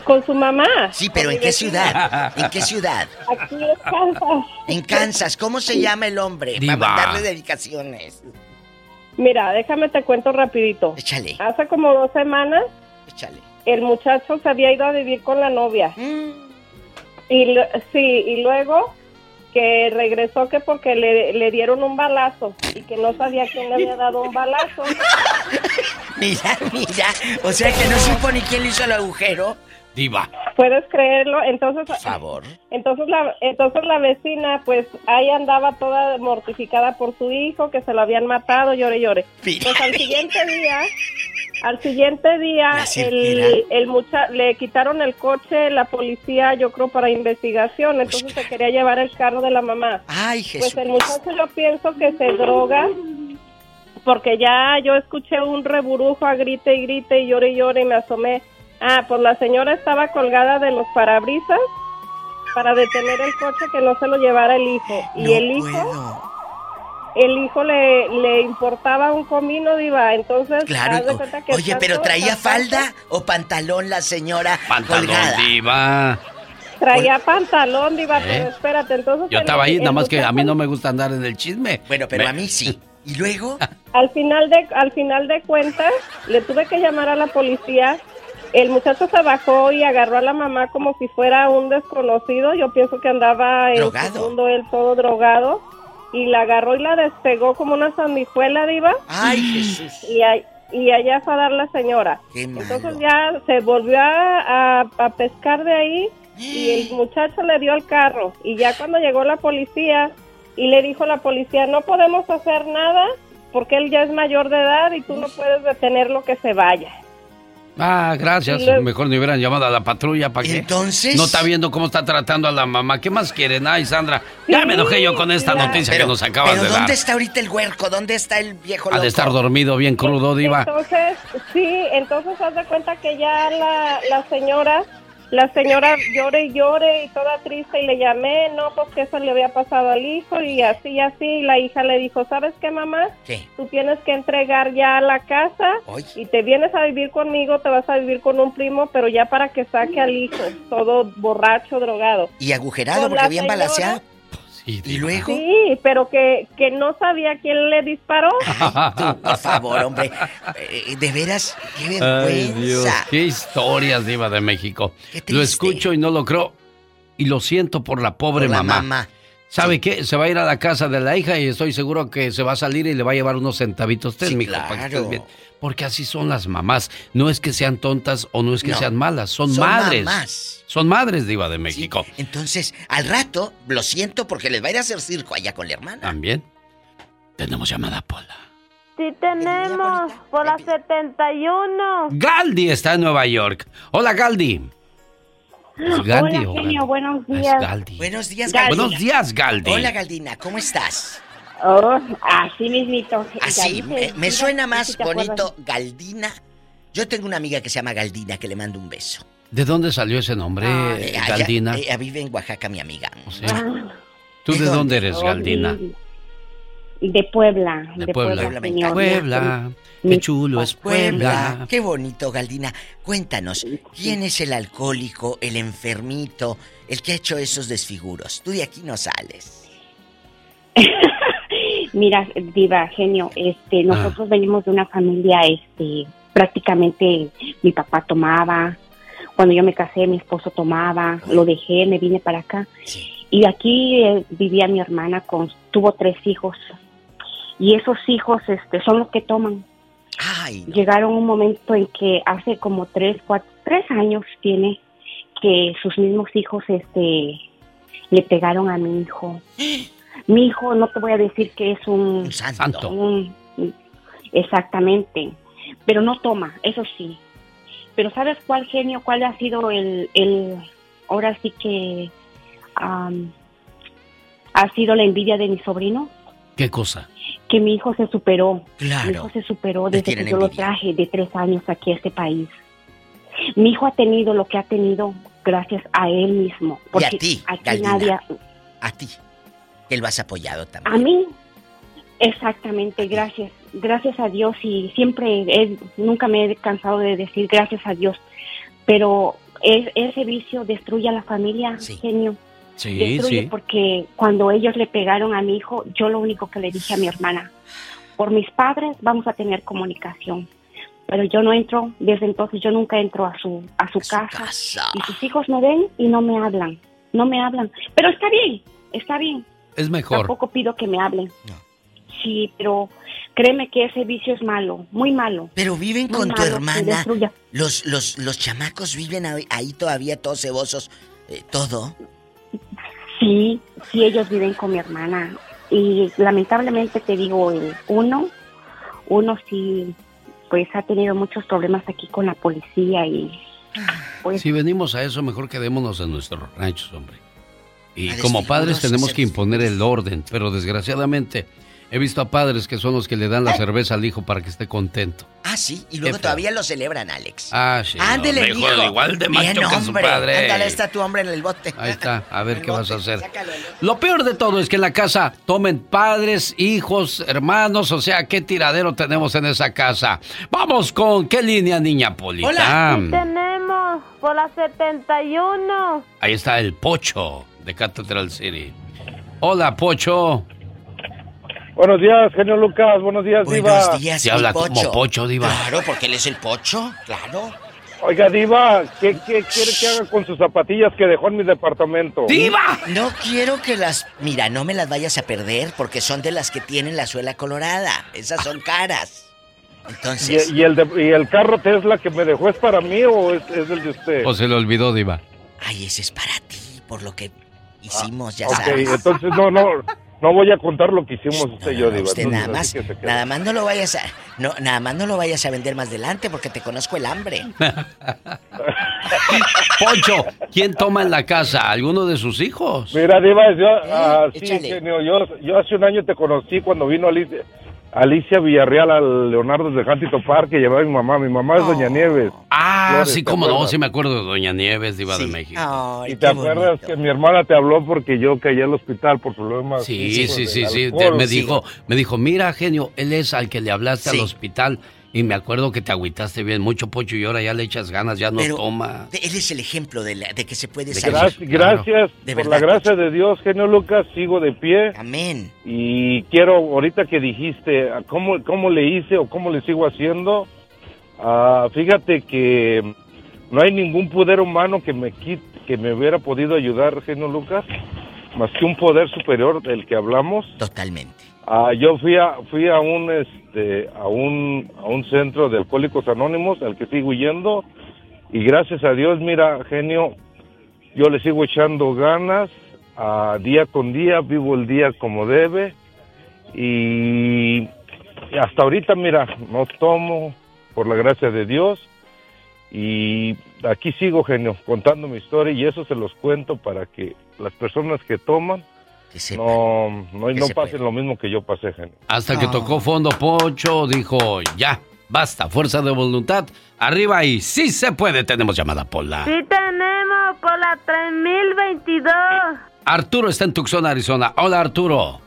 Con su mamá. Sí, pero ¿en qué ciudad? ¿En qué ciudad? Aquí en Kansas. En Kansas. ¿Cómo se llama el hombre? Diva. Para mandarle dedicaciones. Mira, déjame te cuento rapidito. Échale, Hace como dos semanas échale. el muchacho se había ido a vivir con la novia. Y lo- sí, y luego que regresó que porque le, le dieron un balazo y que no sabía quién le había dado un balazo. [LAUGHS] Mira, mira. O sea que no supo ni quién le hizo el agujero. Diva. ¿Puedes creerlo? Entonces, Por favor. entonces la, entonces la vecina, pues ahí andaba toda mortificada por su hijo, que se lo habían matado, llore, llore. Mira, Pues al siguiente día, al siguiente día, el, el mucha le quitaron el coche, la policía, yo creo, para investigación, entonces se quería llevar el carro de la mamá. Ay, Pues Jesús. el muchacho yo pienso que se droga porque ya yo escuché un reburujo a grite y grite y llore y llore y me asomé. Ah, pues la señora estaba colgada de los parabrisas para detener el coche que no se lo llevara el hijo. Y no el hijo, puedo. el hijo le, le importaba un comino, diva. Entonces, Claro. haz de o- cuenta que Oye, pero ¿traía tanto- falda o pantalón la señora Pantalón, colgada? Diva. Traía pantalón, diva, ¿Eh? pero espérate, entonces... Yo el- estaba ahí, nada más que a mí no me gusta andar en el chisme. Bueno, pero Me- a mí sí. ¿Y luego? [LAUGHS] Al final de al final de cuentas le tuve que llamar a la policía. El muchacho se bajó y agarró a la mamá como si fuera un desconocido. Yo pienso que andaba en mundo él todo drogado y la agarró y la despegó como una sandijuela diva Ay, Jesús. y ahí- y allá fue a dar la señora. Qué malo. Entonces ya se volvió a, a- a pescar de ahí y el [GASPS] muchacho le dio el carro y ya cuando llegó la policía y le dijo la policía no podemos hacer nada porque él ya es mayor de edad y tú no puedes detenerlo que se vaya. Ah, gracias. Luego- Mejor ni hubieran llamado a la patrulla para que. Entonces- No está viendo cómo está tratando a la mamá. ¿Qué más quieren? Ay, Sandra. Ya me enojé yo con esta claro. noticia Pero, que nos acabas pero de dar. ¿dónde está ahorita el huerco? ¿Dónde está el viejo Ha loco? de estar dormido bien crudo, Diva. Entonces, sí, entonces haz de cuenta que ya la, la señora, la señora llore y llore y toda triste y le llamé, no, pues que eso le había pasado al hijo y así y así y la hija le dijo, ¿sabes qué mamá? ¿Qué? Tú tienes que entregar ya la casa y te vienes a vivir conmigo, te vas a vivir con un primo, pero ya para que saque al hijo, todo borracho, drogado. Y agujerado Con porque señora- balaseado. Sí, ¿Y luego? Sí, pero que, que no sabía quién le disparó. Tú, por favor, hombre. Eh, de veras, qué Ay, Dios. vergüenza. Qué historias, Diva de México. Lo escucho y no lo creo. Y lo siento por la pobre Por la mamá. mamá. ¿Sabe qué? Se va a ir a la casa de la hija y estoy seguro que se va a salir y le va a llevar unos centavitos. Ten, Sí, mijo, para que claro. estés bien. Porque así son las mamás. No es que sean tontas o no es que No. sean malas. Son, Son madres. mamás. Son madres, Diva de Sí, México. Entonces, al rato, lo siento porque les va a ir a hacer circo allá con la hermana. También. Tenemos llamada Pola. Sí tenemos, por la 71. Galdi está en Nueva York. Hola, Galdi. ¿Es Galdi Hola, o genio, Galdi? buenos Es días. Galdi. Buenos días, Galdi. Galdina. Buenos días, Galdi. Hola, Galdina, ¿cómo estás? Oh, así mismito. Así, me, me suena más bonito Galdina. Yo tengo una amiga que se llama Galdina que le mando un beso. ¿De dónde salió ese nombre, Eh, allá- Galdina? ella vive en Oaxaca, mi amiga. Sí. ¿Tú de dónde eres, Galdina? De Puebla. De De, Puebla. Puebla. Puebla. Mi- Qué chulo es Puebla. Puebla. Qué bonito, Galdina. Cuéntanos, ¿quién es el alcohólico, el enfermito, el que ha hecho esos desfiguros? Tú de aquí no sales. [LAUGHS] Mira, Diva, genio, este, Ah. nosotros venimos de una familia, este, prácticamente mi papá tomaba, cuando yo me casé mi esposo tomaba, lo dejé, me vine para acá. Y aquí eh, vivía mi hermana con, tuvo tres hijos. Y esos hijos, este, son los que toman. Llegaron un momento en que hace como tres, cuatro, tres años tiene que sus mismos hijos, este, le pegaron a mi hijo. [GASPS] Mi hijo, no te voy a decir que es un, santo. un- exactamente, pero no toma, eso sí. Pero ¿sabes cuál genio, cuál ha sido el, el ahora sí que ha sido la envidia de mi sobrino? ¿Qué cosa? Que mi hijo se superó. Claro. Mi hijo se superó desde que yo lo traje de tres años aquí a este país. Mi hijo ha tenido lo que ha tenido gracias a él mismo. Y a Porque ti, aquí Galdina. nadie, A ti, que lo has apoyado también. a mí, exactamente, gracias. Gracias a Dios y siempre, he- nunca me he cansado de decir gracias a Dios. Pero es- ese vicio destruye a la familia, genio. Sí, destruye sí. porque cuando ellos le pegaron a mi hijo, yo lo único que le dije a mi hermana, por mis padres vamos a tener comunicación. Pero yo no entro, desde entonces yo nunca entro a su, a su, casa, Y sus hijos me ven y no me hablan, no me hablan. Pero está bien, está bien. Es mejor. Tampoco pido que me hablen. Sí, pero créeme que ese vicio es malo, muy malo. Pero viven Muy con tu malo, hermana. Los, los, los chamacos viven ahí, ahí todavía todos cebosos. eh, todo. Sí, sí, ellos viven con mi hermana. Y lamentablemente te digo, el uno, uno sí, pues ha tenido muchos problemas aquí con la policía y pues Si venimos a eso, mejor quedémonos en nuestros ranchos, hombre. Y como padres tenemos que imponer el orden, pero desgraciadamente he visto a padres que son los que le dan la cerveza al hijo para que esté contento. Ah, sí, y luego todavía lo celebran, Alex. Ah, sí. Ándele, hombre, hijo, igual de Bien, macho que su hombre. padre. Ándale, está tu hombre en el bote. Ahí está, a ver [LAUGHS] qué vas a hacer. Lo peor de todo es que en la casa tomen padres, hijos, hermanos, o sea, qué tiradero tenemos en esa casa. Vamos con qué línea, niña Polita. Sí tenemos, por la 71. Ahí está el Pocho de Cathedral City. Hola, Pocho. Buenos días, genio Lucas. Buenos días, Diva. Buenos días, Se habla como Pocho, Diva. Claro, porque él es el Pocho, claro. Oiga, Diva, ¿qué, qué quiere que haga con sus zapatillas que dejó en mi departamento? No quiero que las... Mira, no me las vayas a perder porque son de las que tienen la suela colorada. Esas son caras. Entonces... ¿Y, y el de- y el carro Tesla que me dejó es para mí o es, es el de usted? O se le olvidó, Diva. Ay, ese es para ti, por lo que hicimos, ya ok, sabes. entonces no, no, no voy a contar lo que hicimos usted y yo, Diva. Usted nada más, nada más no lo vayas a, no, nada más no lo vayas a vender más adelante porque te conozco el hambre. [LAUGHS] Poncho, ¿quién toma en la casa? ¿Alguno de sus hijos? Mira, Diva, yo, ah, sí, genio, yo, yo hace un año te conocí cuando vino Alicia, Alicia Villarreal al Leonardo de Huntington Park que llevaba a mi mamá. Mi mamá es Doña Nieves. Ah, Flores, sí, ¿te cómo no, sí me acuerdo de Doña Nieves, Diva de México. ¿Y te acuerdas que mi hermana te habló porque yo caí al hospital por problemas? Sí, sí, sí, sí. me dijo, me dijo, mira, genio, él es al que le hablaste Sí. al hospital y me acuerdo que te agüitaste bien mucho, Pocho, y ahora ya le echas ganas, ya no Pero toma. él es el ejemplo de, la- de que se puede salir. Gracias, gracias De por verdad. la gracia de Dios, genio Lucas, sigo de pie. Amén. Y quiero, ahorita que dijiste, ¿cómo, cómo le hice o cómo le sigo haciendo? Ah, fíjate que no hay ningún poder humano que me quite, que me hubiera podido ayudar, genio Lucas, más que un poder superior del que hablamos. Totalmente. Ah, yo fui a fui a un este a un a un centro de alcohólicos anónimos al que sigo yendo y gracias a Dios mira genio yo le sigo echando ganas a día con día vivo el día como debe y hasta ahorita, mira, no tomo por la gracia de Dios y aquí sigo, genio, contando mi historia y eso se los cuento para que las personas que toman no, no, no pasen lo mismo que yo pasé. Hasta que tocó fondo Poncho, dijo, ya, basta, fuerza de voluntad, arriba y sí se puede, tenemos llamada Pola. Sí tenemos por la 3022. Arturo está en Tucson, Arizona. Hola, Arturo.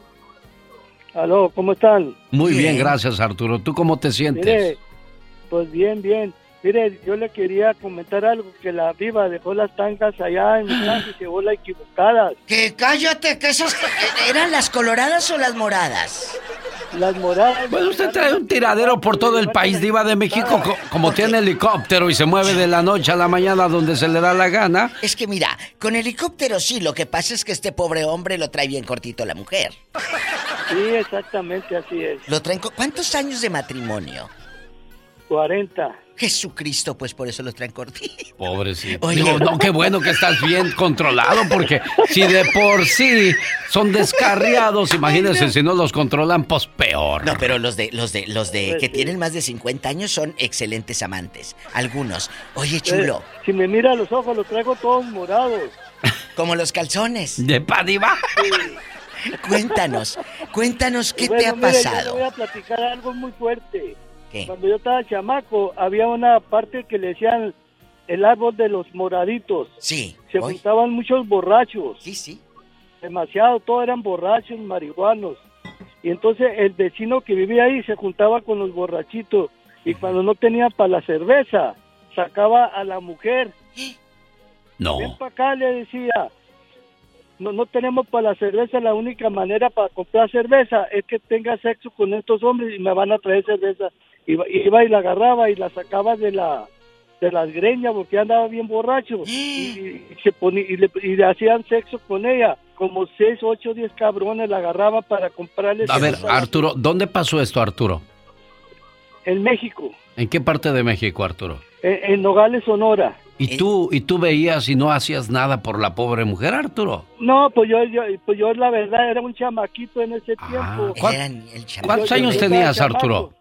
Aló, ¿cómo están? Muy bien, gracias, Arturo. ¿Tú cómo te sientes? Mire, pues bien, bien. Mire, yo le quería comentar algo, que la viva dejó las tangas allá en [GASPS] mi casa y llevó la equivocada. Que cállate, que esas eran las coloradas o las moradas. Las moradas. Pues usted trae un tiradero por todo el país, Diva de México, co- como tiene helicóptero y se mueve de la noche a la mañana donde se le da la gana. Es que mira, con helicóptero sí, lo que pasa es que este pobre hombre lo trae bien cortito la mujer. Sí, exactamente así es. Lo traen ¿Cuántos años de matrimonio? 40. Jesucristo, pues por eso lo traen cortito. Pobrecito. Oye. Digo, no, qué bueno que estás bien controlado, porque si de por sí son descarriados, imagínense si no los controlan, pues peor. No, pero los de los de los de que tienen más de 50 años son excelentes amantes. Algunos. Oye, chulo, Eh, si me mira a los ojos, los traigo todos morados. como los calzones. De pa diva. Cuéntanos, cuéntanos qué Bueno, te ha mire, yo pasado. voy a platicar algo muy fuerte. ¿Qué? Cuando yo estaba chamaco, había una parte que le decían el árbol de los moraditos. Sí. Se juntaban muchos borrachos. Sí, sí. Demasiado, todos eran borrachos, marihuanos. Y entonces el vecino que vivía ahí se juntaba con los borrachitos. Y cuando no tenía para la cerveza, sacaba a la mujer. [GASPS] No. Ven para acá, le decía. No, no tenemos para la cerveza, la única manera para comprar cerveza es que tenga sexo con estos hombres y me van a traer cerveza. Iba, iba y la agarraba y la sacaba de la de las greñas porque andaba bien borracho [GASPS] y, y se ponía, y, le, y le hacían sexo con ella. Como seis, ocho, diez cabrones la agarraba para comprarle A ver. Arturo, ¿dónde pasó esto, Arturo? En México, ¿En qué parte de México, Arturo? en, en Nogales, Sonora. ¿Y tú, y tú veías y no hacías nada por la pobre mujer, Arturo? No, pues yo, yo, pues yo la verdad era un chamaquito en ese tiempo. ¿Cuán- Yo- ¿Cuántos años tenías, Arturo?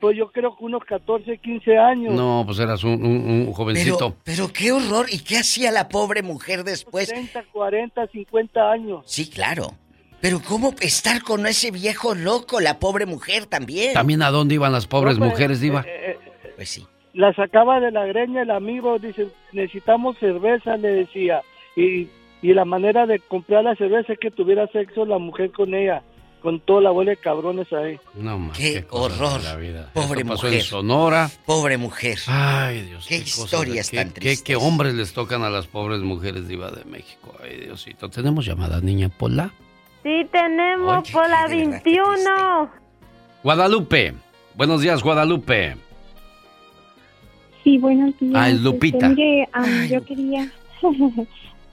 Pues yo creo que unos 14, 15 años. No, pues eras un, un- un jovencito. Pero, pero qué horror. ¿Y qué hacía la pobre mujer después? 30, 40, 50 años. Sí, claro. Pero ¿cómo estar con ese viejo loco, la pobre mujer también? También a dónde iban las pobres No, pues, mujeres, Diva. Pues sí. La sacaba de la greña el amigo, dice, necesitamos cerveza, le decía. Y, y la manera de comprar la cerveza es que tuviera sexo la mujer con ella, con toda la bola de cabrones ahí. No más. Qué, cosas horror. la vida. Pobre Esto pasó mujer. en Sonora. Pobre mujer. Ay, Dios. Qué cosas historias de- tan qué- tristes. Qué, qué hombres les tocan a las pobres mujeres Diva de México. Ay, Diosito. ¿Tenemos llamada, niña Pola? Sí tenemos Oye, por la qué de verdad, 21. Guadalupe. Buenos días, Guadalupe. Sí, buenos días. Ah, es Este, Lupita. mire, am, yo quería... [LAUGHS]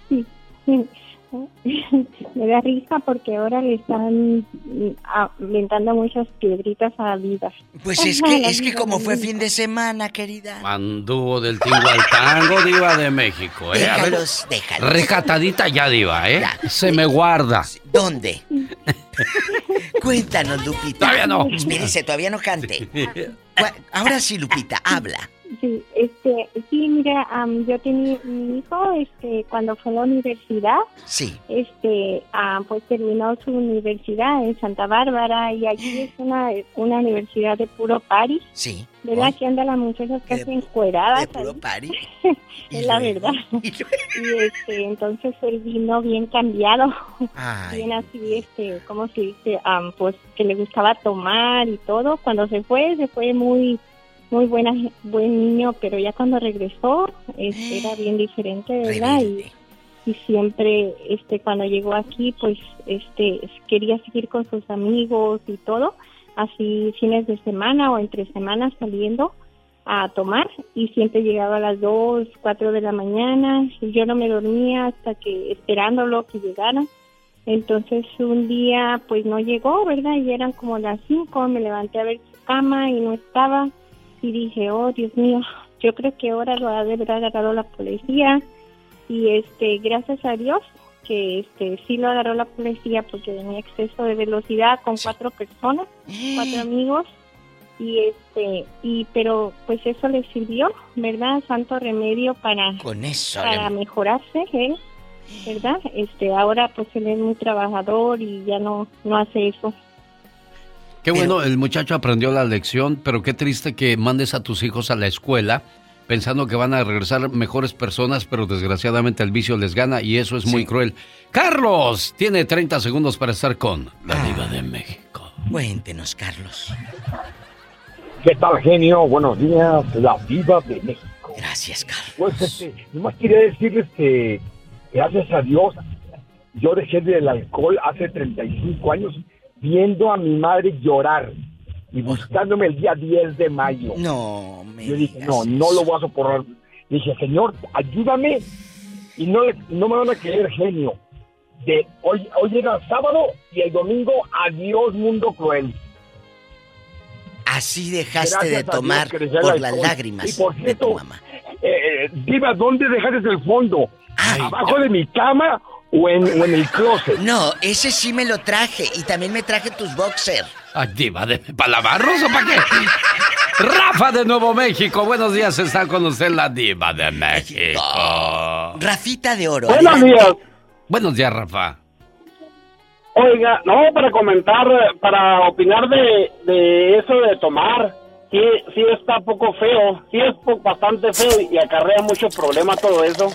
sí, sí. [LAUGHS] Me da risa porque ahora le están mm, aventando muchas piedritas a la vida. Pues es que, [LAUGHS] es que como fue fin de semana, querida. Anduvo del tingo al tango, Diva de México. ¿eh? Déjalos, déjalos. Recatadita ya, Diva, ¿eh? Se me guarda. ¿Dónde? [LAUGHS] Cuéntanos, Lupita. Todavía no. Espérese, todavía no cante. Ahora sí, Lupita, habla. Sí, este, sí, mira, am, yo tenía mi hijo, este, cuando fue a la universidad, Sí. este, ah, pues terminó su universidad en Santa Bárbara y allí es una, una universidad de puro party, Sí. ¿verdad? Que andan las muchachas casi encueradas. De puro party. [LAUGHS] es la verdad. Y este, entonces él vino bien cambiado, Ay. bien así, este, ¿cómo se dice? Am, pues que le gustaba tomar y todo. Cuando se fue, se fue muy, muy buena, buen niño, pero ya cuando regresó, este, era bien diferente, ¿verdad? Y, y siempre, este, cuando llegó aquí, pues, este, quería seguir con sus amigos y todo, así fines de semana o entre semanas saliendo a tomar y siempre llegaba a las 2, 4 de la mañana y yo no me dormía hasta que esperándolo que llegara. Entonces un día pues no llegó, ¿verdad? Y eran como las 5, me levanté a ver su cama y no estaba y dije, oh Dios mío, yo creo que ahora lo ha de haber agarrado la policía y este, gracias a Dios, que este sí lo agarró la policía porque tenía exceso de velocidad con cuatro personas, cuatro amigos y este y pero pues eso le sirvió, ¿verdad? Santo remedio para Con eso para le- mejorarse, él, ¿verdad? Este ahora pues él es muy trabajador y ya no no hace eso. Qué bueno, el muchacho aprendió la lección, pero qué triste que mandes a tus hijos a la escuela pensando que van a regresar mejores personas, pero desgraciadamente el vicio les gana y eso es muy cruel. Carlos tiene 30 segundos para estar con la diva de México. Cuéntenos, Carlos. ¿Qué tal, genio? Buenos días, la viva de México. Gracias, Carlos. Pues, este, nomás quería decirles que, gracias a Dios, yo dejé del alcohol hace 35 años viendo a mi madre llorar y buscándome el día 10 de mayo. No, me Yo dije, no, no lo voy a soportar. Dije, Señor, ayúdame y no, le- no me van a creer genio. De hoy, hoy era sábado y el domingo, adiós mundo cruel. Así dejaste Gracias de tomar por las lágrimas Y por de cierto, tu mamá. Eh, Diva, ¿dónde dejaste el fondo? ¿Abajo de mi cama o en, o en el closet? No, ese sí me lo traje y también me traje tus boxers. Ay, diva, de, ¿para lavarlos o para qué? Rafa de Nuevo México, buenos días, está con usted la diva de México. Rafita de oro. Buenos adelante. días. Buenos días, Rafa. Oiga, no, para comentar, para opinar de, de eso de tomar, sí, sí está poco feo, sí es bastante feo y acarrea mucho problema todo eso.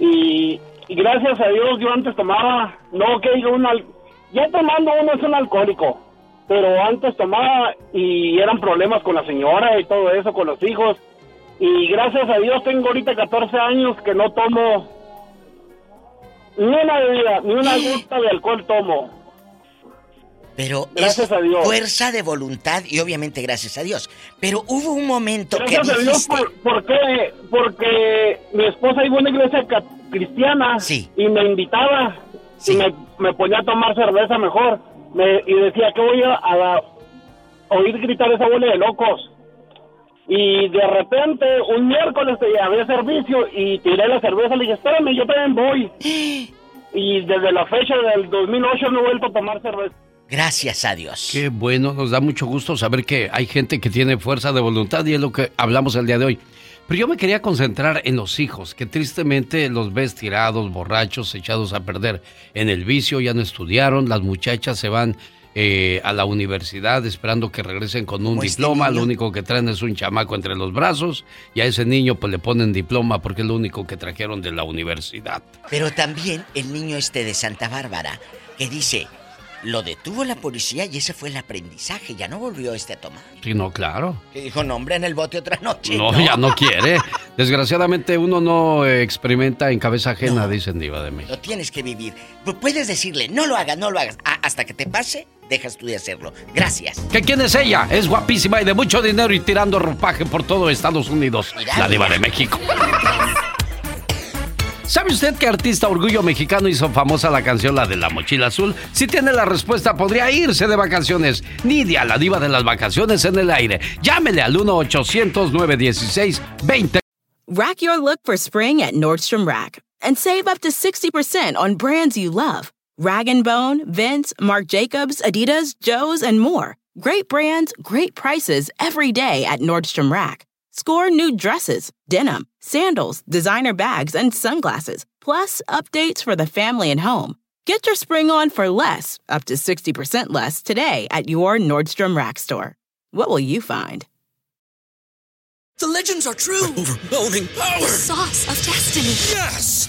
Y gracias a Dios yo antes tomaba, no que diga un al- ya tomando uno es un alcohólico, pero antes tomaba y eran problemas con la señora y todo eso, con los hijos. Y gracias a Dios tengo ahorita 14 años que no tomo ni una bebida, ni una gota de alcohol tomo. Pero Gracias es a Dios. fuerza de voluntad y obviamente gracias a Dios. Pero hubo un momento Gracias que a Dios, dijiste, por, ¿por qué? Porque mi esposa iba a una iglesia cristiana y me invitaba y me, me ponía a tomar cerveza mejor. Me, y decía que voy a, a oír gritar esa bola de locos. Y de repente, un miércoles te había servicio y tiré la cerveza. Le dije, espérame, yo también voy. [GASPS] Y desde la fecha del 2008 no he vuelto a tomar cerveza. gracias a Dios. Qué bueno, nos da mucho gusto saber que hay gente que tiene fuerza de voluntad y es lo que hablamos el día de hoy. Pero yo me quería concentrar en los hijos, que tristemente los ves tirados, borrachos, echados a perder en el vicio, ya no estudiaron, las muchachas se van eh, a la universidad esperando que regresen con un este diploma, lo único que traen es un chamaco entre los brazos y a ese niño pues le ponen diploma porque es lo único que trajeron de la universidad. Pero también el niño este de Santa Bárbara, que dice, lo detuvo la policía y ese fue el aprendizaje, ya no volvió este a tomar. Sí, no, claro. Que dijo, nombre en el bote otra noche. No, ya no quiere. [LAUGHS] Desgraciadamente uno no experimenta en cabeza ajena, dicen Diva de México. Lo tienes que vivir. Pu- Puedes decirle, no lo hagas, no lo hagas. Hasta que te pase, dejas tú de hacerlo. Gracias. ¿Que quién es ella? Es guapísima y de mucho dinero y tirando ropaje por todo Estados Unidos. La diva de México. [LAUGHS] ¿Sabe usted qué artista orgullo mexicano hizo famosa la canción La de la mochila azul? Si tiene la respuesta, podría irse de vacaciones. Nidia, la diva de las vacaciones en el aire. Llámele al 1-800-916-20. Rack your look for spring at Nordstrom Rack and save up to 60% on brands you love. Rag & Bone, Vince, Marc Jacobs, Adidas, Joe's, and more. Great brands, great prices every day at Nordstrom Rack. Score new dresses, denim, sandals, designer bags, and sunglasses, plus updates for the family and home. Get your spring on for less, up to 60% less, today at your Nordstrom Rack store. What will you find? The legends are true. overwhelming power! The sauce of destiny. Yes!